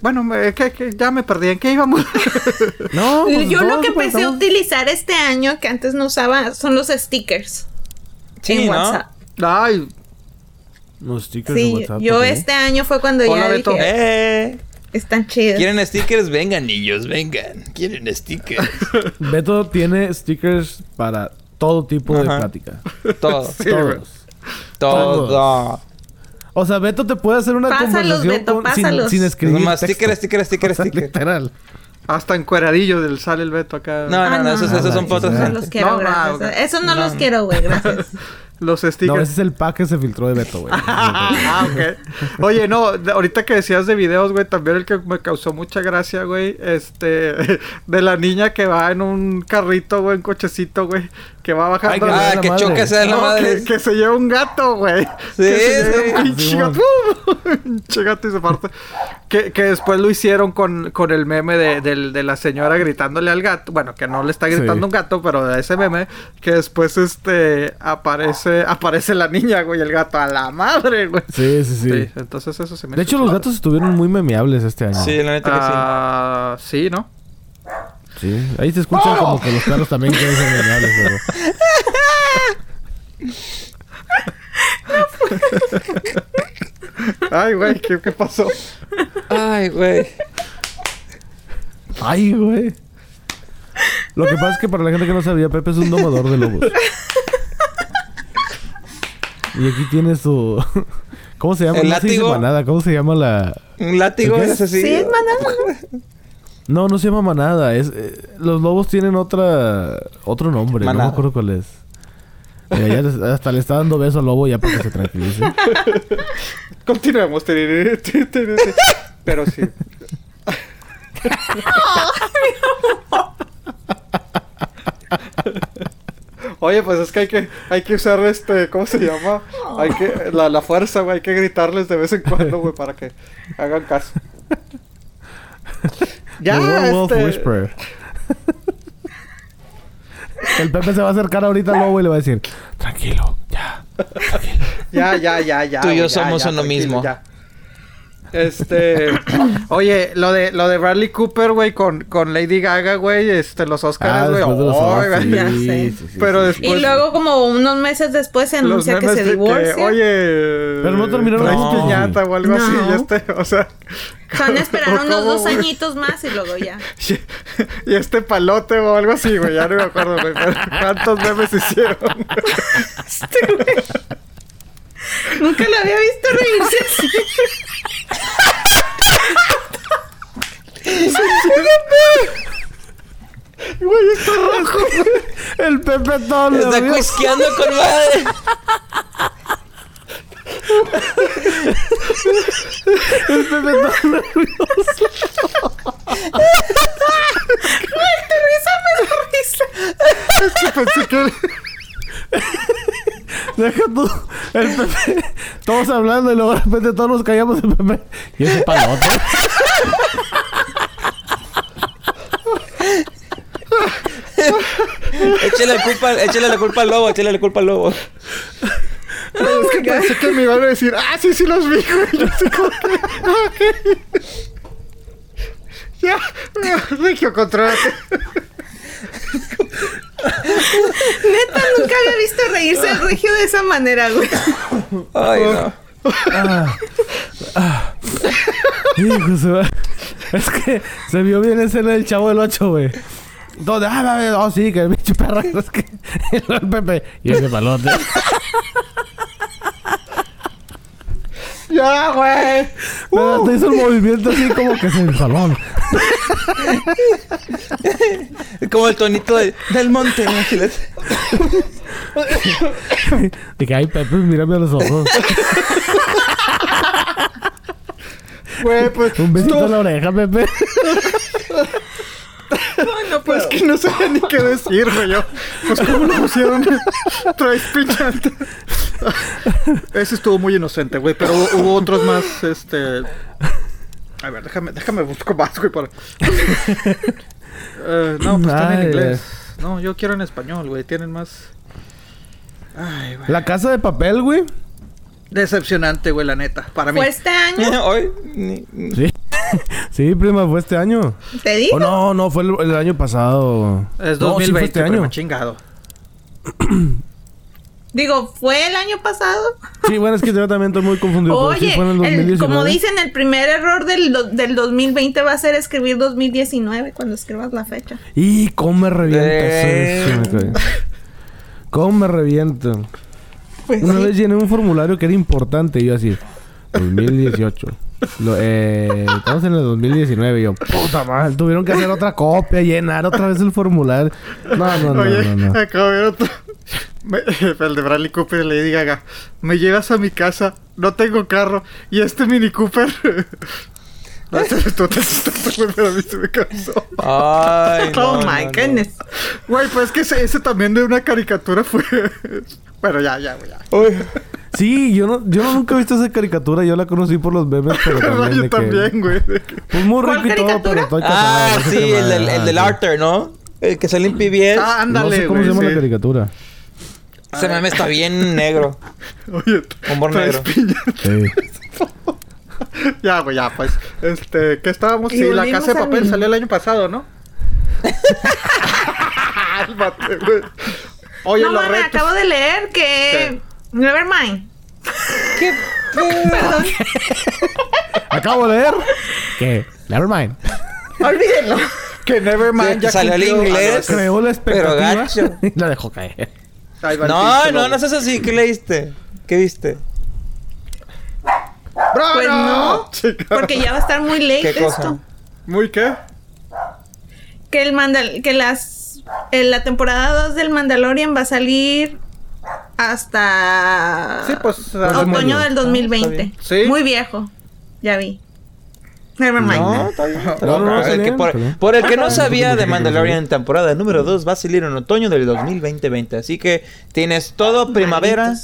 bueno, me- que, que ya me perdí, ¿en qué íbamos? No, pues, Yo lo no, que pues, empecé a utilizar este año que antes no usaba son los stickers Sí, en ¿no? WhatsApp. Ay, Los stickers de Sí, WhatsApp. yo este año fue cuando Hola, ya Beto. dije, Eh, están chidos. ¿Quieren stickers? Vengan, niños, vengan. ¿Quieren stickers? Beto tiene stickers para todo tipo de plática. Todo. Sí. Todos. Todo. O sea, Beto te puede hacer una Pásalos, conversación Beto, con- sin, sin escribir Nomás sticker, sticker, sticker, O sea, sticker. Literal. hasta encueradillo del sale el Beto acá. No, no, Ah, no, no. esos, esos son chingada. No los quiero, No, gracias. no, Eso no, no. los quiero, güey, gracias. Los stickers. No, ese es el pack que se filtró de Beto, güey. ah, ok. Oye, no, ahorita que decías de videos, güey, también el que me causó mucha gracia, güey, este, de la niña que va en un carrito, güey, un cochecito, güey, que va bajando. Ay, Ah, que madre. sea de la No, madre. que, que se lleva un gato, güey. Sí, que se lleva sí. un pinche Sí, gato. Pinche gato y se parte. Que, que después lo hicieron con, con el meme de, de la señora gritándole al gato. Bueno, que no le está gritando Sí. un gato, pero de ese meme. Que después este aparece, aparece la niña, güey, el gato a la madre, güey. Sí, sí, sí. Sí, entonces eso se me De hecho, los gatos estuvieron muy memeables este año. Sí, la neta que Ah, sí, ¿no? Sí. Ahí se escuchan como que los perros también quieren ser memeables, pero... Ay, güey, ¿qué, qué pasó? Ay, güey. Ay, güey. Lo que pasa es que para la gente que no sabía, Pepe es un domador de lobos. Y aquí tiene su... ¿Cómo se llama? ¿El no se dice látigo? manada. ¿Cómo se llama la...? Un látigo. Sí, es manada. No, no se llama manada. Es, eh, los lobos tienen otra... Otro nombre. No Manada. me acuerdo cuál es. Mira, ya les- hasta le está dando beso al lobo ya para que se tranquilice. Continuemos. Pero sí. Oye, pues es que hay que, hay que usar este, ¿cómo se llama? Hay que, la, la fuerza, güey, hay que gritarles de vez en cuando, güey, para que hagan caso. Ya, The Werewolf este, Whisperer. El Pepe se va a acercar ahorita al lobo y le va a decir... Tranquilo, ya. ya, ya, ya, ya. Tú y yo ya, somos ya, uno mismo. ya. Este, oye, lo de lo de Bradley Cooper, güey, con, con Lady Gaga, güey, este, los Oscars, güey. Oscars, güey. Ya sí, sé. sí, sí, Pero sí. después- Y luego como unos meses después se anuncia que se divorcia. oye, Pero no terminaron piñata o algo así, No. y este, o sea. Se van a esperar ¿cómo, unos dos añitos más y luego ya. Y este palote o algo así, güey, ya no me acuerdo, güey, ¿cuántos memes hicieron? Este güey. Nunca lo había visto reírse así. Güey, está rojo, güey. El Pepe todo Está nervioso. cuisqueando con madre. El Pepe todo nervioso. Tu risa me da risa. Es que pensé que... Deja tú. El Pepe. Todos hablando y luego de repente todos nos callamos el Pepe. Y ese palote. Échale la culpa, échale la culpa al lobo, échale la culpa al lobo. Es que pensé que me iban a decir, ah, sí, sí los vi, güey. Yo así como que. Ya, Regio, controlate. Neta, nunca había visto reírse el regio de esa manera, güey. Ay, no. Hijo, se va. Es que se vio bien escena del chavo del 8, güey. Donde, ah, oh, sí, que el bicho perro. Es que el Pepe. Y ese palote. Ya, güey. Pero te hizo el movimiento así como que es el salón. Como el tonito de- del monte. Dije, ay, Pepe, mírame a los ojos. Güey, pues. Un besito no, en la oreja, Pepe. No, Pues que no sabía ni qué decir, güey. Yo, pues, ¿cómo lo pusieron? Traes piñata. Ese estuvo muy inocente, güey. Pero hubo, hubo otros más, este. A ver, déjame, déjame busco más, güey, para. Eh, no, pues están en inglés. No, yo quiero en español, güey. Tienen más. Ay, güey. La casa de papel, güey. Decepcionante, güey, la neta. Para mí. Fue este año, Hoy. Sí. sí, prima, fue este año. te digo. Oh, no, no, fue el, el año pasado. es No, sí 2020, fue este prima, chingado. Digo, ¿fue el año pasado? Sí, bueno, es que yo también estoy muy confundido. sí Oye, fue en el el- 2019. como dicen, el primer error del, del 2020 va a ser escribir 2019 cuando escribas la fecha. Y cómo me revienta Eh. Cómo me revienta. Pues Una sí. vez llené un formulario que era importante y yo así, 2018. Lo, eh, estamos en el 2019 y yo, puta madre, tuvieron que hacer otra copia, llenar otra vez el formulario. No, no, no, Oye, no, no. acabo de ver otro. Me- el de Bradley Cooper y Lady Gaga. Me llevas a mi casa, no tengo carro. Y este Mini Cooper. no sé, tú te asustaste, güey, pero a mí se me cansó. Ay, no, oh no, my no. goodness. Güey, pues es que ese, ese también de una caricatura fue. bueno, ya, ya, güey, ya. Uy. Sí, yo no, yo no nunca he visto esa caricatura, yo la conocí por los memes, pero también yo de que- también, güey. que- Pues muy ¿Cuál rico y todo, caricatura? pero estoy casado. Ah, no sí, el del, el. Arthur, ¿no? El que sale en PBS. Ah, No ándale, sé cómo güey. se llama la caricatura. Ese meme está bien negro. Oye, Humor negro. Sí. Ya, güey, ya, pues. Este, ¿qué estábamos? Y Sí, la casa de papel salió el año pasado, ¿no? Cálmate, güey. Oye, no los mames, retos. acabo de leer que. Nevermind. ¿Qué? Perdón. Acabo de leer que Nevermind. Olvídenlo. Que Nevermind ya Salió el inglés. Ah, Creó la Pero expectativa y la dejó caer. No, No, no, seas así. ¿Qué leíste? ¿Qué viste? ¡Bravo! Pues no. Chica. Porque ya va a estar muy late ¿Qué cosa? esto. ¿Muy qué? Que el mandal que las en la temporada 2 del Mandalorian va a salir hasta Sí, pues, Ah, otoño del Ah, está 2020. bien. Sí. Muy viejo. Ya vi. Nevermind. No, está bien. está No, bien. no, Por el que bien, por, está bien. por el que no sabía de Mandalorian temporada número 2 va a salir en otoño del 2020. Así que tienes todo primavera,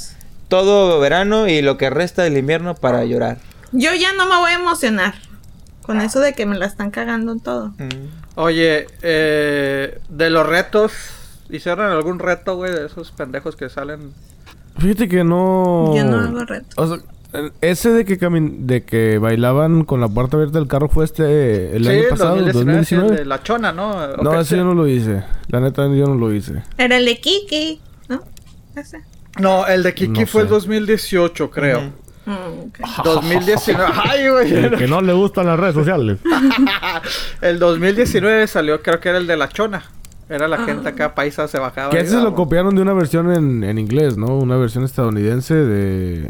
todo verano y lo que resta del invierno para llorar. Yo ya no me voy a emocionar con eso de que me la están cagando en todo. Mm. Oye, eh, de los retos, ¿hicieron algún reto, güey, de esos pendejos que salen? Fíjate que no. Yo no hago reto. O sea, Ese de que camin de que bailaban con la puerta abierta del carro fue este el sí, año pasado, 2019, sí, el 2019. de la chona, ¿no? No, ese yo no lo hice. La neta yo no lo hice. Era el de Kiki, ¿no? Ese. No, el de Kiki No fue el sé. 2018, creo. Ujú. Mm, ok. 2019. Ay, güey. El que no le gustan las redes sociales. El 2019 salió, creo que era el de la chona. Era la gente acá paisa se bajaba. Que ese se lo copiaron de una versión en, en inglés, ¿no? Una versión estadounidense de...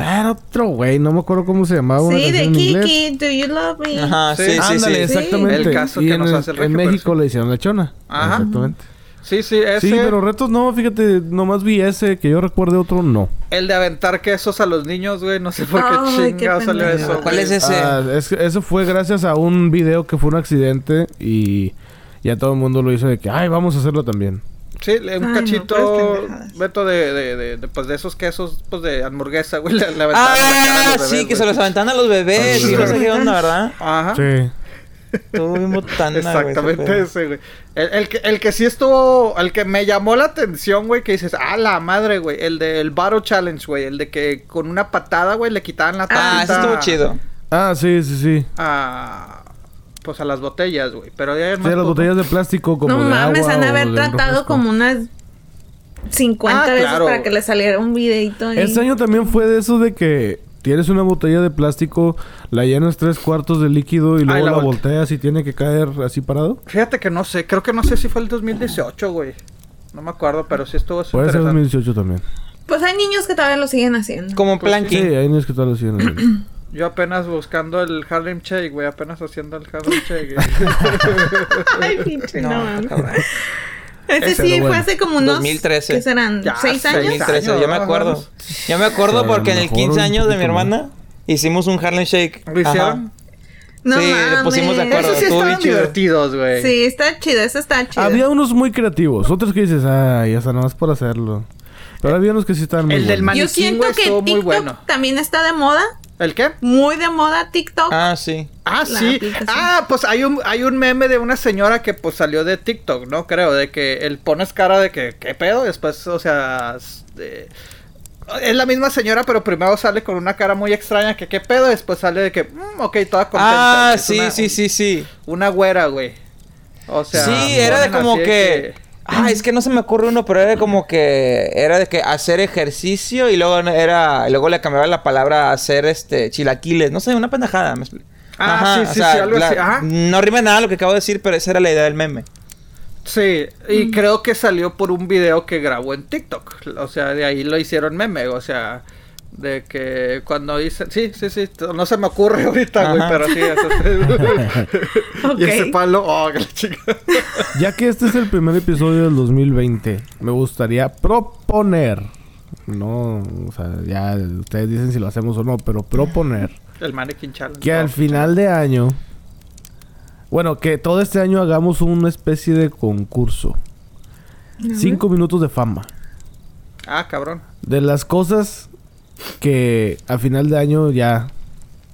Ah, Era otro güey, no me acuerdo cómo se llamaba. una Sí, de. Kiki, Do You Love Me? Ajá, sí, Sí. sí, Ándale, sí. exactamente. El caso y que en, nos hace el en México le hicieron la chona. Ajá. Exactamente. Sí, sí, ese. Sí, pero retos no, fíjate, nomás vi ese, que yo recuerde otro, no. El de aventar quesos a los niños, güey. No sé por qué Ay, qué chingado salió eso. ¿Cuál es ese? Ah, es eso fue gracias a un video que fue un accidente y ya todo el mundo lo hizo de que, ay, vamos a hacerlo también. Sí, un Ay, no, cachito, pendejadas. Beto, de, de, de, de, pues, de esos quesos, pues, de hamburguesa, güey. La cara a Ah, sí, bebés, que se los aventan a los bebés. A los Y no sé qué onda, ¿verdad? Ajá. Sí. Estuvo bien botana, Exactamente ese, güey. El, el que, el que sí estuvo, el que me llamó la atención, güey, que dices, ah, la madre, güey. El del Battle Challenge, güey. El de que con una patada, güey, le quitaban la tapita. Ah, ese estuvo chido. Ah, sí, sí, sí. A, pues a las botellas, güey. Pero ya hay Sí, más las botellas de plástico como no de mames, agua han de haber tratado como unas 50 Ah, veces claro. para que le saliera un videito. ahí. Este año también fue de eso de que tienes una botella de plástico, la llenas tres cuartos de líquido y luego Ay, la la, volte- volteas y tiene que caer así parado. Fíjate que no sé, creo que no sé si fue el 2018, güey. No me acuerdo, pero sí estuvo Puede ser interesante. 2018 también. Pues hay niños que todavía lo siguen haciendo. Como Pues Planky. Sí, hay niños que todavía lo siguen haciendo. Yo apenas buscando el Harlem Shake, güey, apenas haciendo el Harlem Shake. Ay, pinche, No, no, cabrón. Ese Ese, sí fue bueno. hace como unos... 2013. ¿Qué serán? Ya, ¿Seis años? 2013, yo me acuerdo. Yo me acuerdo porque en el mejor 15 un años de mi hermana hicimos un Harlem Shake. ¿Lo hicieron? No Sí, le mames. pusimos de acuerdo. Esos sí estuvo estaban bien chido. divertidos, güey. Sí, está chido, eso está chido. había unos muy creativos, otros que dices, ay, ya está nada más por hacerlo. Pero había unos que sí estaban muy El del buenos. Yo maniquí, siento güey, que estuvo muy TikTok bueno. también está de moda. ¿El qué? Muy de moda TikTok. Ah, sí. Ah, La sí. aplicación. Ah, pues hay un, hay un meme de una señora que pues salió de TikTok, ¿no? Creo, de que él pones cara de que, ¿qué pedo? Después, o sea, de- es la misma señora, pero primero sale con una cara muy extraña, que qué pedo, después sale de que, mm, ok, toda contenta. Ah, Es sí, una- sí, sí, sí. Una güera, güey. O sea, sí, era de como que... Ah, es que no se me ocurre uno, pero era como que... Era de que hacer ejercicio y luego no- era... luego le cambiaba la palabra a hacer este... Chilaquiles. No sé, una pendejada. me Ah, sí, o sí, sea, sí, algo la- así, ajá. No rima nada lo que acabo de decir, pero esa era la idea del meme. Sí, y creo que salió por un video que grabó en TikTok. O sea, de ahí lo hicieron meme, o sea, de que cuando dicen, sí, sí, sí, no se me ocurre ahorita, güey, pero sí, eso. Y ese palo, oh, que la chica. Ya que este es el primer episodio del 2020, me gustaría proponer, no, o sea, ya ustedes dicen si lo hacemos o no, pero proponer El Mannequin Challenge. que no. al final de año, bueno, que todo este año hagamos una especie de concurso. Cinco minutos de fama. Ah, cabrón. De las cosas que a final de año ya,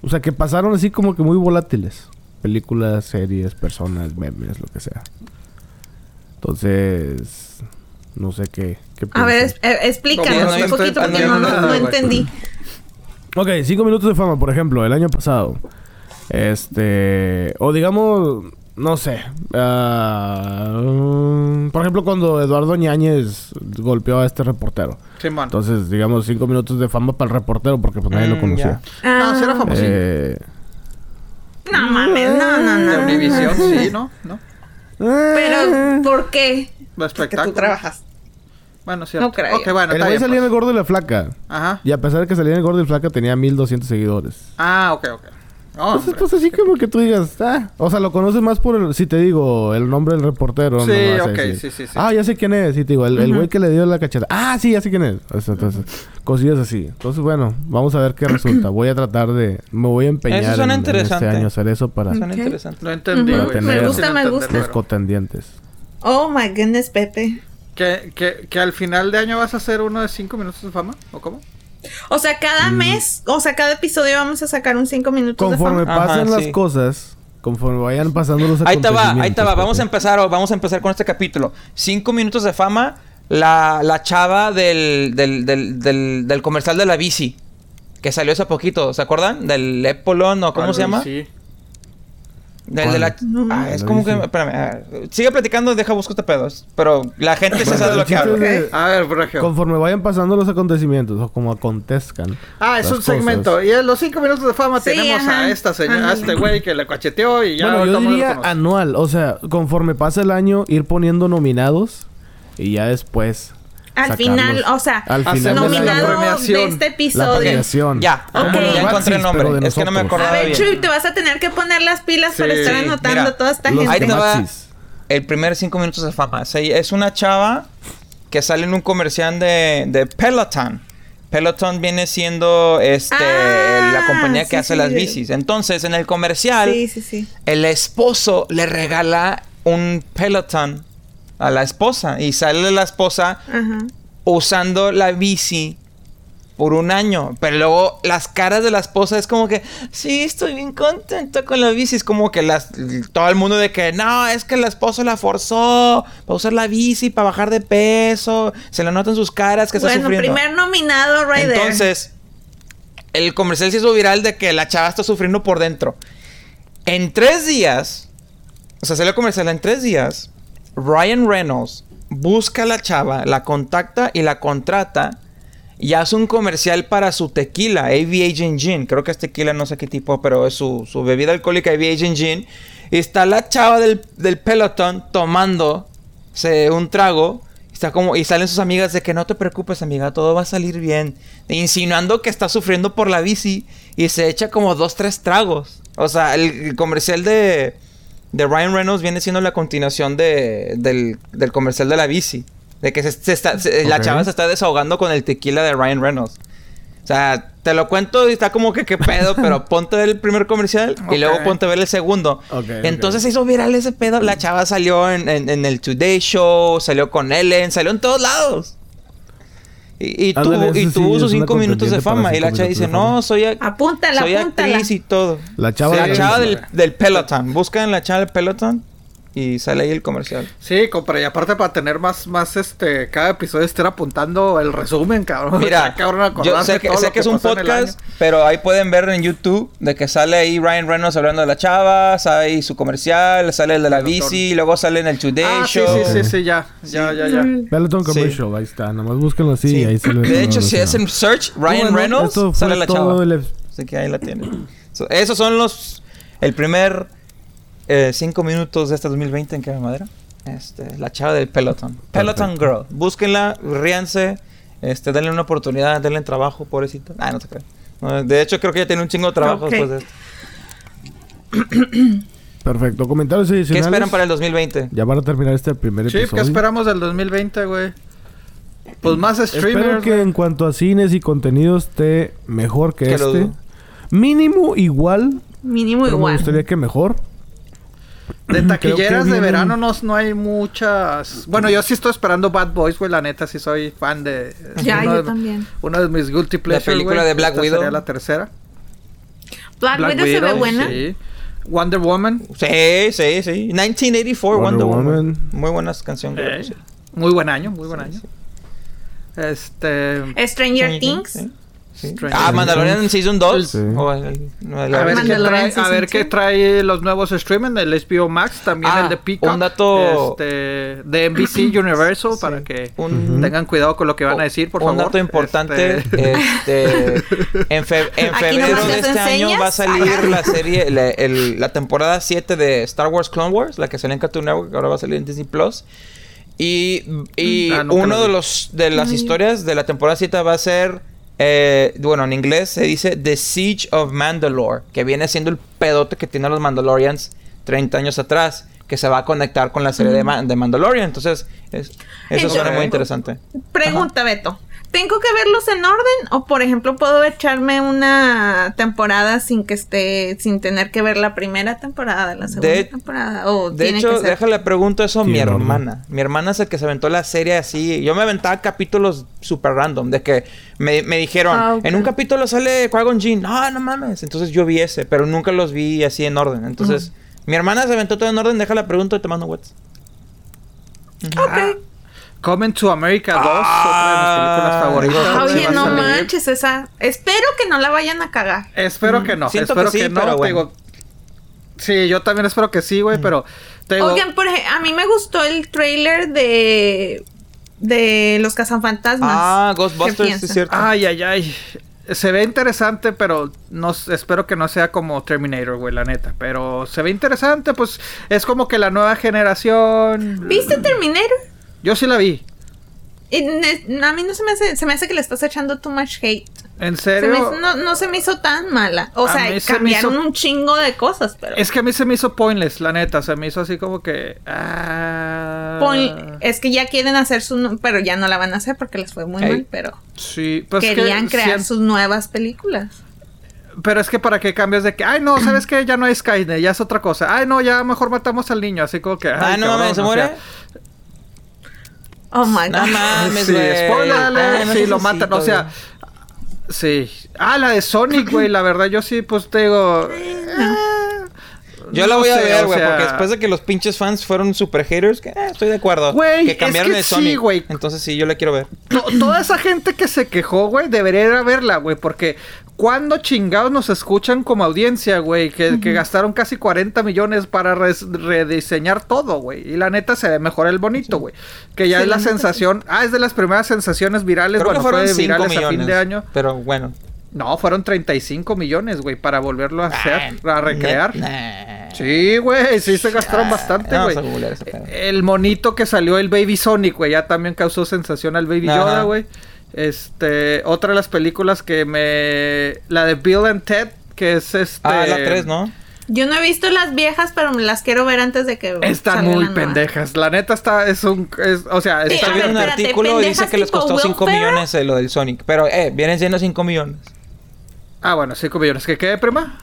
o sea, que pasaron así como que muy volátiles. Películas, series, personas, memes, lo que sea. Entonces, no sé qué. qué A ver, es- eh, explícanos un poquito porque no, no, entendí. Ok, cinco minutos de fama, por ejemplo, el año pasado. Este. O digamos, no sé. ah, mm, por ejemplo, cuando Eduardo Ñáñez golpeó a este reportero. Simón. Entonces, digamos, cinco minutos de fama para el reportero porque pues nadie lo Mm, conocía. No, sí era Ah, famoso. Eh, no mames, no, no, De no. Univision, sí, ¿no? ¿No? Pero, ¿por qué? De Porque tú trabajas. Bueno, cierto. No creo. Ok, bueno, el güey salía en el pues. gordo y la flaca. Ajá. Y a pesar de que salía en el gordo y la flaca, tenía 1200 seguidores. Ah, ok, ok. Entonces, hombre. pues así como que tú digas, ah, o sea, lo conoces más por el, si te digo, el nombre del reportero. Sí, no ok, sí, sí, sí. Ah, ya sé quién es, sí, te digo, el el güey que le dio la cacheta. Ah, sí, ya sé quién es. Entonces, cosillas así. Entonces, bueno, vamos a ver qué resulta. Voy a tratar de, me voy a empeñar Eso suena en- en, este año hacer eso para Suena Ok. interesante. No entendí, Ujú. güey. Me gusta, me gusta. los cotendientes. Oh my goodness, Pepe. ¿Que, que, que al final de año vas a hacer uno de cinco minutos de fama? ¿O cómo? O sea, cada mes, o sea, cada episodio vamos a sacar un 5 minutos Conforme de fama. Ajá, pasen las sí. cosas, conforme vayan pasando los Ahí te va, ahí te va. acontecimientos, Vamos a empezar, o vamos a empezar con este capítulo. Cinco minutos de fama. La, la chava del, del, del, del, del comercial de la bici. que salió hace poquito, ¿se acuerdan? Del Epolon o cómo se llama? Sí. Del de la... No. Ah, es como que... Espérame. ah, Sigue platicando, deja busco este pedos. Pero la gente se sabe de el lo que ¿ok? de- A ver, Regio. Conforme vayan pasando los acontecimientos o como acontezcan. Ah, es un segmento. cosas. Y en los cinco minutos de fama Sí, tenemos ajá. a esta señora, a este güey que le cacheteó y ya bueno, yo el diría anual. O sea, conforme pasa el año, ir poniendo nominados y ya después. Al sacarlos. final, o sea, Al final la- nominado de este La episodio. premiación. Ya, Ok. ya encontré el nombre. Es que no me acordaba A ver, bien. Chuy, te vas a tener que poner las pilas para estar sí, anotando mira, toda esta Los Ahí gente. te va. El primer cinco minutos de fama. Es una chava que sale en un comercial de, de Peloton. Peloton viene siendo este Ah, la compañía que sí, hace sí. las bicis. Entonces, en el comercial, Sí, sí, sí. el esposo le regala un Peloton a la esposa. Y sale la esposa Ajá. usando la bici por un año. Pero luego las caras de la esposa es como que, sí, estoy bien contenta con la bici. Es como que las, todo el mundo de que, no, es que la esposa la forzó para usar la bici, para bajar de peso. Se le notan sus caras que está Bueno, sufriendo. primer nominado right there. Entonces, el comercial se hizo viral de que la chava está sufriendo por dentro. En tres días, o sea, salió el comercial en tres días, Ryan Reynolds busca a la chava, la contacta y la contrata y hace un comercial para su tequila, AV Agent Gin. Creo que es tequila, no sé qué tipo, pero es su, bebida alcohólica, AV Agent Gin. Y está la chava del, pelotón tomando un trago. Está como, y salen sus amigas de que no te preocupes, amiga, todo va a salir bien. Insinuando que está sufriendo por la bici. Y se echa como dos, tres tragos. O sea, el comercial de, de Ryan Reynolds viene siendo la continuación de, del, del comercial de la bici. De que se, se está, se- la chava se está desahogando con el tequila de Ryan Reynolds. O sea, te lo cuento y está como que qué pedo, pero ponte a ver el primer comercial y luego ponte a ver el segundo. Entonces se hizo viral ese pedo. La chava salió en, en- en el Today Show, salió con Ellen, salió en todos lados. Y, y, tuvo- Ándale, y sí, tuvo sus cinco minutos de fama. Y la chava dice, no, soy, ac- Apúntala, soy apúntala. actriz y todo. La chava Sí, La de chava sí. del, del Peloton. Buscan la chava del Peloton y sale ahí el comercial. Sí, compra, y aparte para tener más, más este, cada episodio estar apuntando el resumen, cabrón. Mira, cabrón yo sé que, todo sé lo que es un podcast, pero ahí pueden ver en YouTube de que sale ahí Ryan Reynolds hablando de la chava, sale ahí su comercial, sale el de la Pelotón. bici, luego sale en el Today Ah, sí, Show. sí, sí, sí, ya, ya, ya, ya. Mm. Peloton Sí. Commercial, ahí está. Nomás búsquenlo así Sí. y ahí se lo De hecho, si hacen search Ryan Bueno, Reynolds, sale la chava. el Así que ahí la tienen. So, esos son los. El primer. Eh, cinco minutos de este 2020 en Quema Madera. Este, la chava del Peloton. Peloton Girl. Búsquenla, ríanse. Este, denle una oportunidad, denle trabajo, pobrecita. Ah, no te creo. No, de hecho, creo que ya tiene un chingo de trabajo después de esto. Perfecto. Comentarios ¿Qué adicionales. esperan para el 2020? Ya para terminar este primer Sí, episodio. ¿qué esperamos del 2020, güey? Pues más Espero streamers. que en cuanto a cines y contenido esté mejor que, Que este. Mínimo igual. Mínimo pero me igual. gustaría que mejor. De taquilleras de verano no, no hay muchas. Bueno, yo sí estoy esperando Bad Boys, güey. La neta, sí soy fan de. Ya, uno yo de- también. Uno de mis guilty pleasures. película güey. de Black Esta Widow. Sería la tercera. Black, Widow se ve buena. Sí. Wonder Woman. Sí, sí, sí. 1984 Wonder, Wonder Woman. Woman. Muy buenas canciones. Eh. Muy buen año, muy buen Sí, año. sí. Este. Stranger Things. Sí. Ah. Mandalorian Season 2. Sí. O el- no, el- A ver, qué trae, a Season ver qué two. trae los nuevos streaming, el HBO Max, también Ah, el de Peacock. un dato- este, de NBC Universal para que Un- tengan cuidado con lo que van a decir, por un favor. dato importante, Este, este, en, fe- en Aquí febrero de este año va a salir la serie, la, el- la temporada 7 de Star Wars Clone Wars, la que salió en Cartoon Network, que ahora va a salir en Disney Plus. Y, y Ah, uno lo de los de las historias de la temporada 7 va a ser eh, bueno, en inglés se dice The Siege of Mandalore, que viene siendo el pedote que tienen los Mandalorians 30 años atrás, que se va a conectar con la serie de, Ma- de Mandalorian. Entonces, es- eso suena muy interesante. Pregunta, Beto. ¿Tengo que verlos en orden? O, por ejemplo, puedo echarme una temporada sin que esté, sin tener que ver la primera temporada de la segunda De- temporada? O De tiene hecho, que ser- déjale pregunto eso a mi hermana. Mi hermana es el que se aventó la serie así. Yo me aventaba capítulos super random. De que me, me dijeron, Ah, en un capítulo sale Qui-Gon Jinn. No, no mames. Entonces yo vi ese, pero nunca los vi así en orden. Entonces, mi hermana se aventó todo en orden. Déjale pregunto y te mando whats. Ok. Coming to America 2, Ah, otra de mis películas digo, favoritas. Oye, no manches, esa. Espero que no la vayan a cagar. Espero que no, Siento espero que que, sí, no. pero te bueno. digo, sí, yo también espero que sí, güey, pero te digo, Oigan, por ejemplo, a mí me gustó el trailer de. de los cazafantasmas. Ah, ¿Qué Ghostbusters, sí es cierto. ay, ay, ay. Se ve interesante, pero no espero que no sea como Terminator, güey, la neta. Pero se ve interesante, pues es como que la nueva generación. ¿Viste Terminator? Yo sí la vi. Y a mí no se me hace, se me hace que le estás echando too much hate. ¿En Se serio? hizo- no, no se me hizo tan mala. O A sea, se cambiaron hizo- un chingo de cosas, pero. Es que a mí se me hizo pointless, la neta. Se me hizo así como que. ah, es que ya quieren hacer su. Pero ya no la van a hacer porque les fue muy Ey. mal. Pero Sí, pues que querían crear sus nuevas películas. Pero es que para qué cambias de que, ay, no, ¿sabes qué? Ya no es Skynet, ya es otra cosa. Ay, no, ya mejor matamos al niño. Así como que. ah, ay, no cabrón, mames, ¿se o muere? sea, Oh my No god. mames, sí, spoiler Ah, sí, lo matan. O sea, sí. Ah, la de Sonic, güey, la verdad, yo sí, pues te digo. eh, Yo la voy a ver, güey, porque después de que los pinches fans fueron super haters, que eh, estoy de acuerdo. Güey, que es cambiaron que de sí, Sonic. güey. Entonces sí, yo la quiero ver. to- toda esa gente que se quejó, güey, debería ir a verla, güey, porque cuando chingados nos escuchan como audiencia, güey, que, que gastaron casi 40 millones para rediseñar todo, güey, y la neta se ve mejor el bonito, güey, que ya Sí, es la sensación, ah, es de las primeras sensaciones virales, Creo bueno, que fueron fue 5 virales millones. a fin de año. Pero bueno. No, fueron 35 millones, güey, para volverlo a hacer, Ah, a recrear. nah. Sí, güey, sí se gastaron Ah, bastante, güey. El monito que salió el Baby Sonic, güey, ya también causó sensación al Baby. Yoda, güey. Este, otra de las películas que me la de Bill and Ted, que es este Ah, la 3, ¿no? Yo no he visto las viejas, pero me las quiero ver antes de que. Están muy pendejas. La neta está es un es, o sea, Sí, está ver, viendo un espérate, artículo y dice que les costó Will 5 Ferrell. millones eh, lo del Sonic. Pero, eh, vienen siendo 5 millones. Ah, bueno, 5 millones. ¿Qué quede, prima?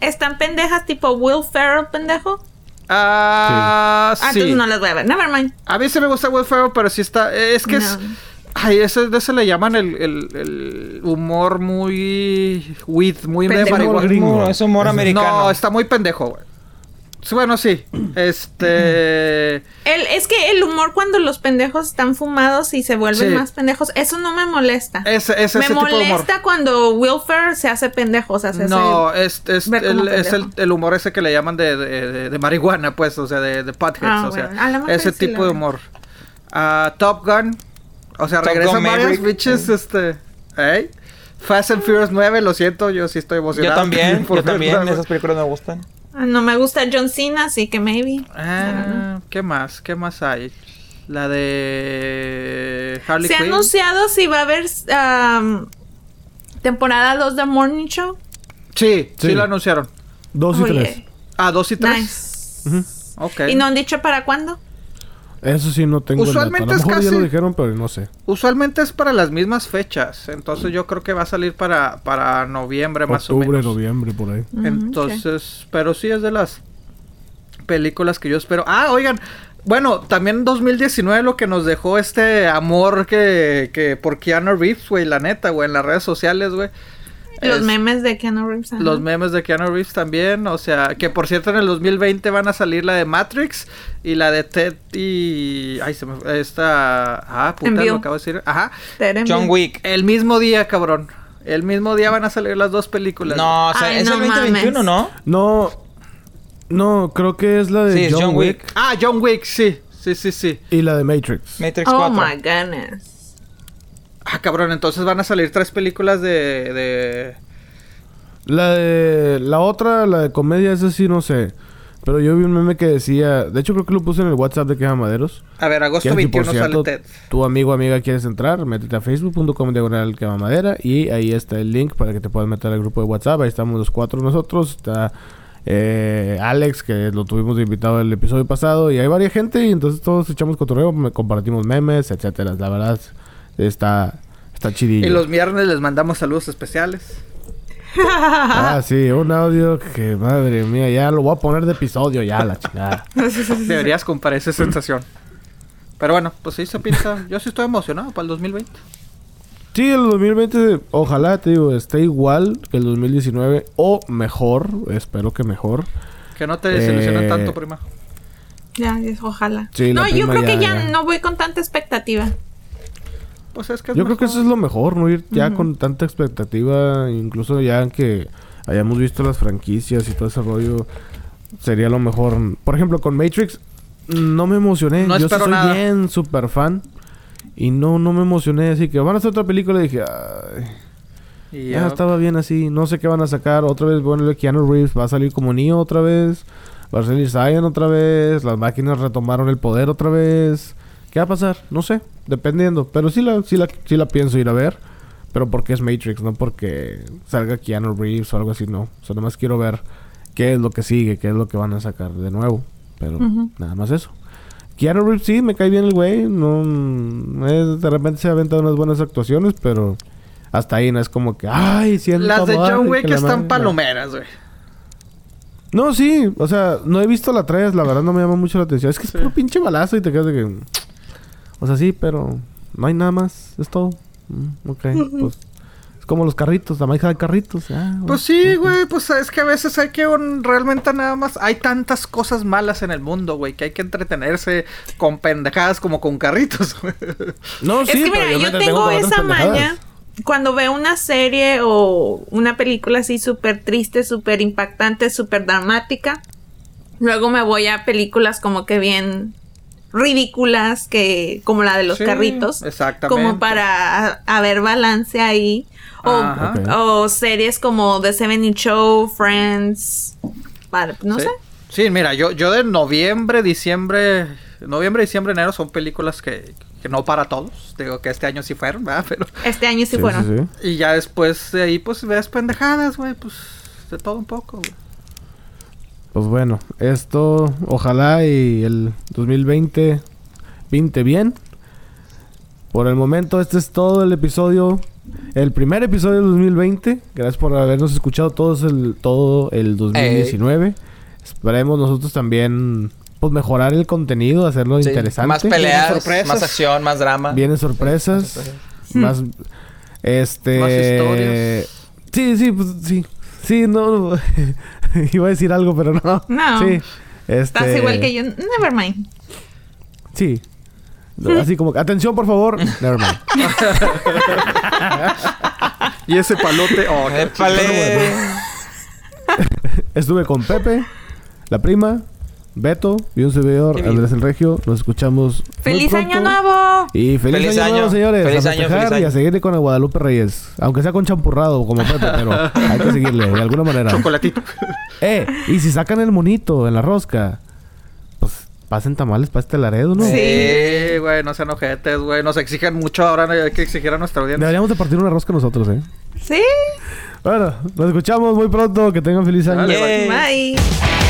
Están pendejas tipo Will Ferrell, pendejo. Ah, Ah, sí. entonces no las voy a ver. Never mind. A mí sí me gusta Will Ferrell, pero sí está es que es. Ay, ese, de ese le llaman el, el, el humor muy... With, muy de Pendejo. marihuana. Gringo. No, es humor americano. No, está muy pendejo, güey. Bueno, sí. Este... El, es que el humor cuando los pendejos están fumados y se vuelven Sí. más pendejos, eso no me molesta. Ese, ese, me ese tipo de humor. molesta cuando Will Ferrell se hace pendejo, o sea, se No, hace... es, es, el, es el, humor ese que le llaman de, de, de- de marihuana, pues, o sea, de, de potheads, Ah, o sea, bueno, ese tipo de humor. Ah, Top Gun, o sea, Top regresan Maverick. bitches, este, ¿eh? Fast and Furious 9, lo siento, yo sí estoy Yo emocionado. también, yo también. verla, güey. Esas películas me gustan. No me gusta John Cena, así que maybe. Ah, ¿qué más? ¿Qué más hay? La de Harley Se ha Quinn. anunciado si va a haber um, temporada 2 de Morning Show. Sí, sí, Sí. lo anunciaron. Dos y Oye, tres. Ah, dos y tres. Nice. Ujú. Ok. ¿Y no han dicho para cuándo? Eso sí no tengo el dato. Usualmente A lo es ya lo dijeron, pero no sé. Usualmente es para las mismas fechas. Entonces yo creo que va a salir para, para noviembre más o Octubre, menos. noviembre, por ahí. Mm, Entonces, pero sí es de las películas que yo espero. Ah, oigan, bueno, también en 2019 lo que nos dejó este amor que, que por Keanu Reeves, güey, la neta, güey, en las redes sociales, güey. Los Es- memes de Keanu Reeves. ajá. Los memes de Keanu Reeves también, o sea, que por cierto en el 2020 van a salir la de Matrix y la de Ted y... Ay, se me fue, esta... Ah, puta, Envío. lo acabo de decir. Ajá. John. Wick. El mismo día, cabrón. El mismo día van a salir las dos películas. No, o sea, Ay, es no el 2021, mames. ¿no? No, no, creo que es la de Sí, es John, John Wick, Wick. Ah, John Wick, sí. Sí, sí, sí. y la de Matrix. Matrix Oh 4. my goodness. Ah, cabrón, entonces van a salir tres películas de... de... La de la otra, la de comedia, esa sí no sé. Pero yo vi un meme que decía, de hecho creo que lo puse en el WhatsApp de Queja Maderos. A ver, agosto si 21 por cierto, sale Ted. tu amigo o amiga quieres entrar, métete a facebook.com diagonal Quema madera y ahí está el link para que te puedas meter al grupo de WhatsApp. Ahí estamos los cuatro nosotros. Está eh, Alex, que lo tuvimos invitado el episodio pasado. Y hay varias gente y entonces todos echamos cotorreo, compartimos memes, etcétera. La verdad está, está chidillo. Y los viernes les mandamos saludos especiales. Ah, sí, un audio que madre mía, ya lo voy a poner de episodio ya, la chingada. Deberías comparar esa sensación. Pero bueno, pues sí se pinta. Yo sí estoy emocionado para el 2020. Sí, el 2020, ojalá, te digo, esté igual que el 2019 o mejor, espero que mejor. Que no te desilusionen Eh, tanto, prima. Ya, ojalá. Sí, no, yo creo que ya. no voy con tanta expectativa. Pues es que es Yo creo que eso es lo mejor, no ir ya con tanta expectativa, incluso ya que hayamos visto las franquicias y todo ese rollo, sería lo mejor. Por ejemplo, con Matrix no me emocioné, No yo espero soy nada. bien super fan y no no me emocioné, así que van a hacer otra película y dije, "Ay, Y ya ya- estaba bien así, no sé qué van a sacar, otra vez bueno, Keanu Reeves va a salir como Neo otra vez, va a salir Zion otra vez, las máquinas retomaron el poder otra vez. ¿Qué va a pasar? No sé, dependiendo. Pero sí la, sí la, sí la pienso ir a ver. Pero porque es Matrix, no porque salga Keanu Reeves o algo así, no. O sea, nada más quiero ver qué es lo que sigue, qué es lo que van a sacar de nuevo. Pero nada más eso. Keanu Reeves sí, me cae bien el güey. No, es- de repente se aventa unas buenas actuaciones, pero hasta ahí no es como que, ay, siento Las de John Wick la están madre". palomeras, güey. No, sí, o sea, no he visto la 3, la verdad no me llama mucho la atención. Es que es Sí. puro pinche balazo y te quedas de que. O sea, sí, pero no hay nada más, es todo. Mm, ok, pues. Es como los carritos, la maija de carritos. ah, bueno. Pues sí, güey, pues es que a veces hay que un- realmente nada más. Hay tantas cosas malas en el mundo, güey, que hay que entretenerse con pendejadas como con carritos. No, es que mira, pero yo, me entretengo tengo otras esa maña. Cuando veo una serie o una película así súper triste, súper impactante, súper dramática, luego me voy a películas como que bien ridículas, que como la de los Sí, carritos, exactamente. como para haber balance ahí. O, series como The Seven Show, Friends, para- no sí. sé. Sí, mira, yo, yo de noviembre, diciembre, noviembre, diciembre, enero son películas que, que no para todos. Digo que este año sí fueron, ¿verdad? Pero, Este año sí, Sí, fueron. sí, sí. y ya después de ahí, pues ves pendejadas, güey, pues de todo un poco, güey. Pues bueno, esto, ojalá y el 2020 pinte bien. Por el momento, este es todo el episodio. El primer episodio del 2020. Gracias por habernos escuchado todos el, todo el 2019. Esperemos nosotros también pues mejorar el contenido, hacerlo Sí, interesante. Más peleas, sorpresas. más acción, más drama. Vienen sorpresas. más. Este. Más historias. Sí, sí, pues sí. Sí, no. Iba a decir algo, pero no. No. Sí. Este, Estás igual que yo. Never mind. Sí. No, Así como, atención por favor. Never mind. Y ese palote, oh, qué Épale. Estuve con Pepe, la prima, Beto y un servidor. Andrés el Regio. Nos escuchamos. ¡Feliz año nuevo! Y feliz, Feliz año, año. nuevo, señores. Feliz a año, feliz y a seguirle con el Guadalupe Reyes. Aunque sea con champurrado, como Pepe, pero hay que seguirle de alguna manera. chocolatito. Eh, y si sacan el monito en la rosca, pues pasen tamales para este Laredo, ¿no? Sí. Güey, no sean ojetes, güey. Nos exigen mucho, ahora hay que exigir a nuestra audiencia. Deberíamos de partir una rosca nosotros, ¿eh? Sí. Bueno, nos escuchamos muy pronto. Que tengan feliz año. Dale, Yay. Bye.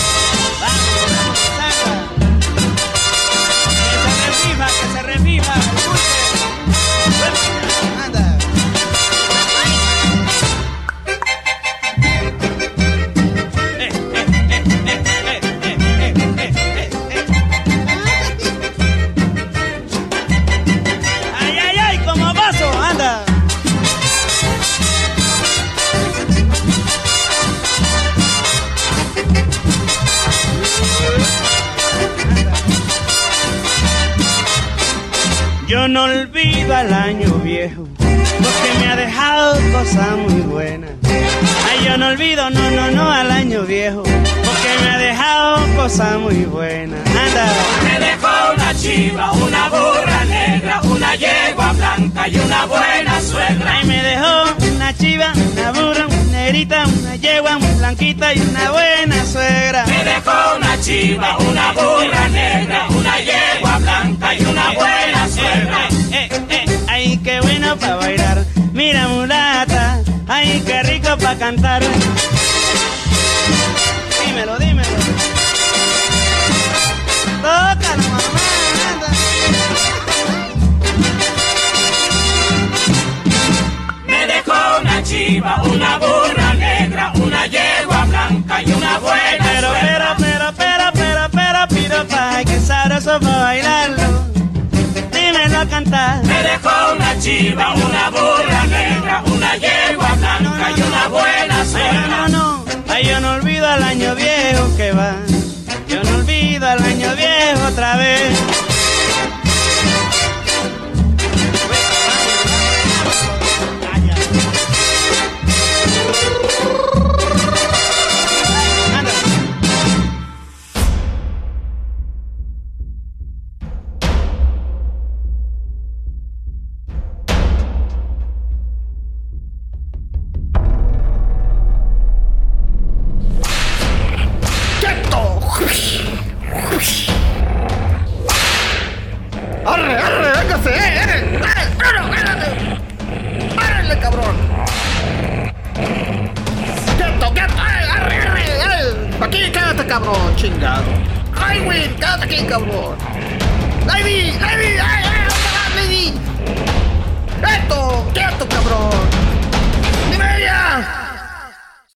No olvido al año viejo, porque me ha dejado cosas muy buenas. Ay, yo no olvido, no, no, no al año viejo, porque me ha dejado cosas muy buenas. Anda. Me dejó una chiva, una burra negra, una yegua blanca y una buena suegra. Ay, me dejó una chiva, una burra, una yegua, una blanquita y una buena suegra. Me dejó una chiva, una burra negra, una yegua blanca y una buena suegra. Eh, eh, eh, ay, qué bueno para bailar. Mira, mulata, ay, qué rico para cantar. Dímelo, dímelo. Tócalo, mamá. Me dejó una chiva, una burra una yegua blanca y una buena Pero, suegra. pero, pero, pero, pero, pero, pido pa' que sabroso para bailarlo. Dímelo a cantar. Me dejó una chiva, una burra negra, una yegua blanca y una buena suegra. no, no, ay, yo no olvido al año viejo que va. Yo no olvido al año viejo otra vez. Cabrón! ¡Chingado! ¡Ay, güey! ¡Quédate aquí, cabrón! ¡Lady! ¡Lady! ¡Ay, ay! ¿Dónde vas, Lady? ¡Quieto! ¡Quieto, cabrón!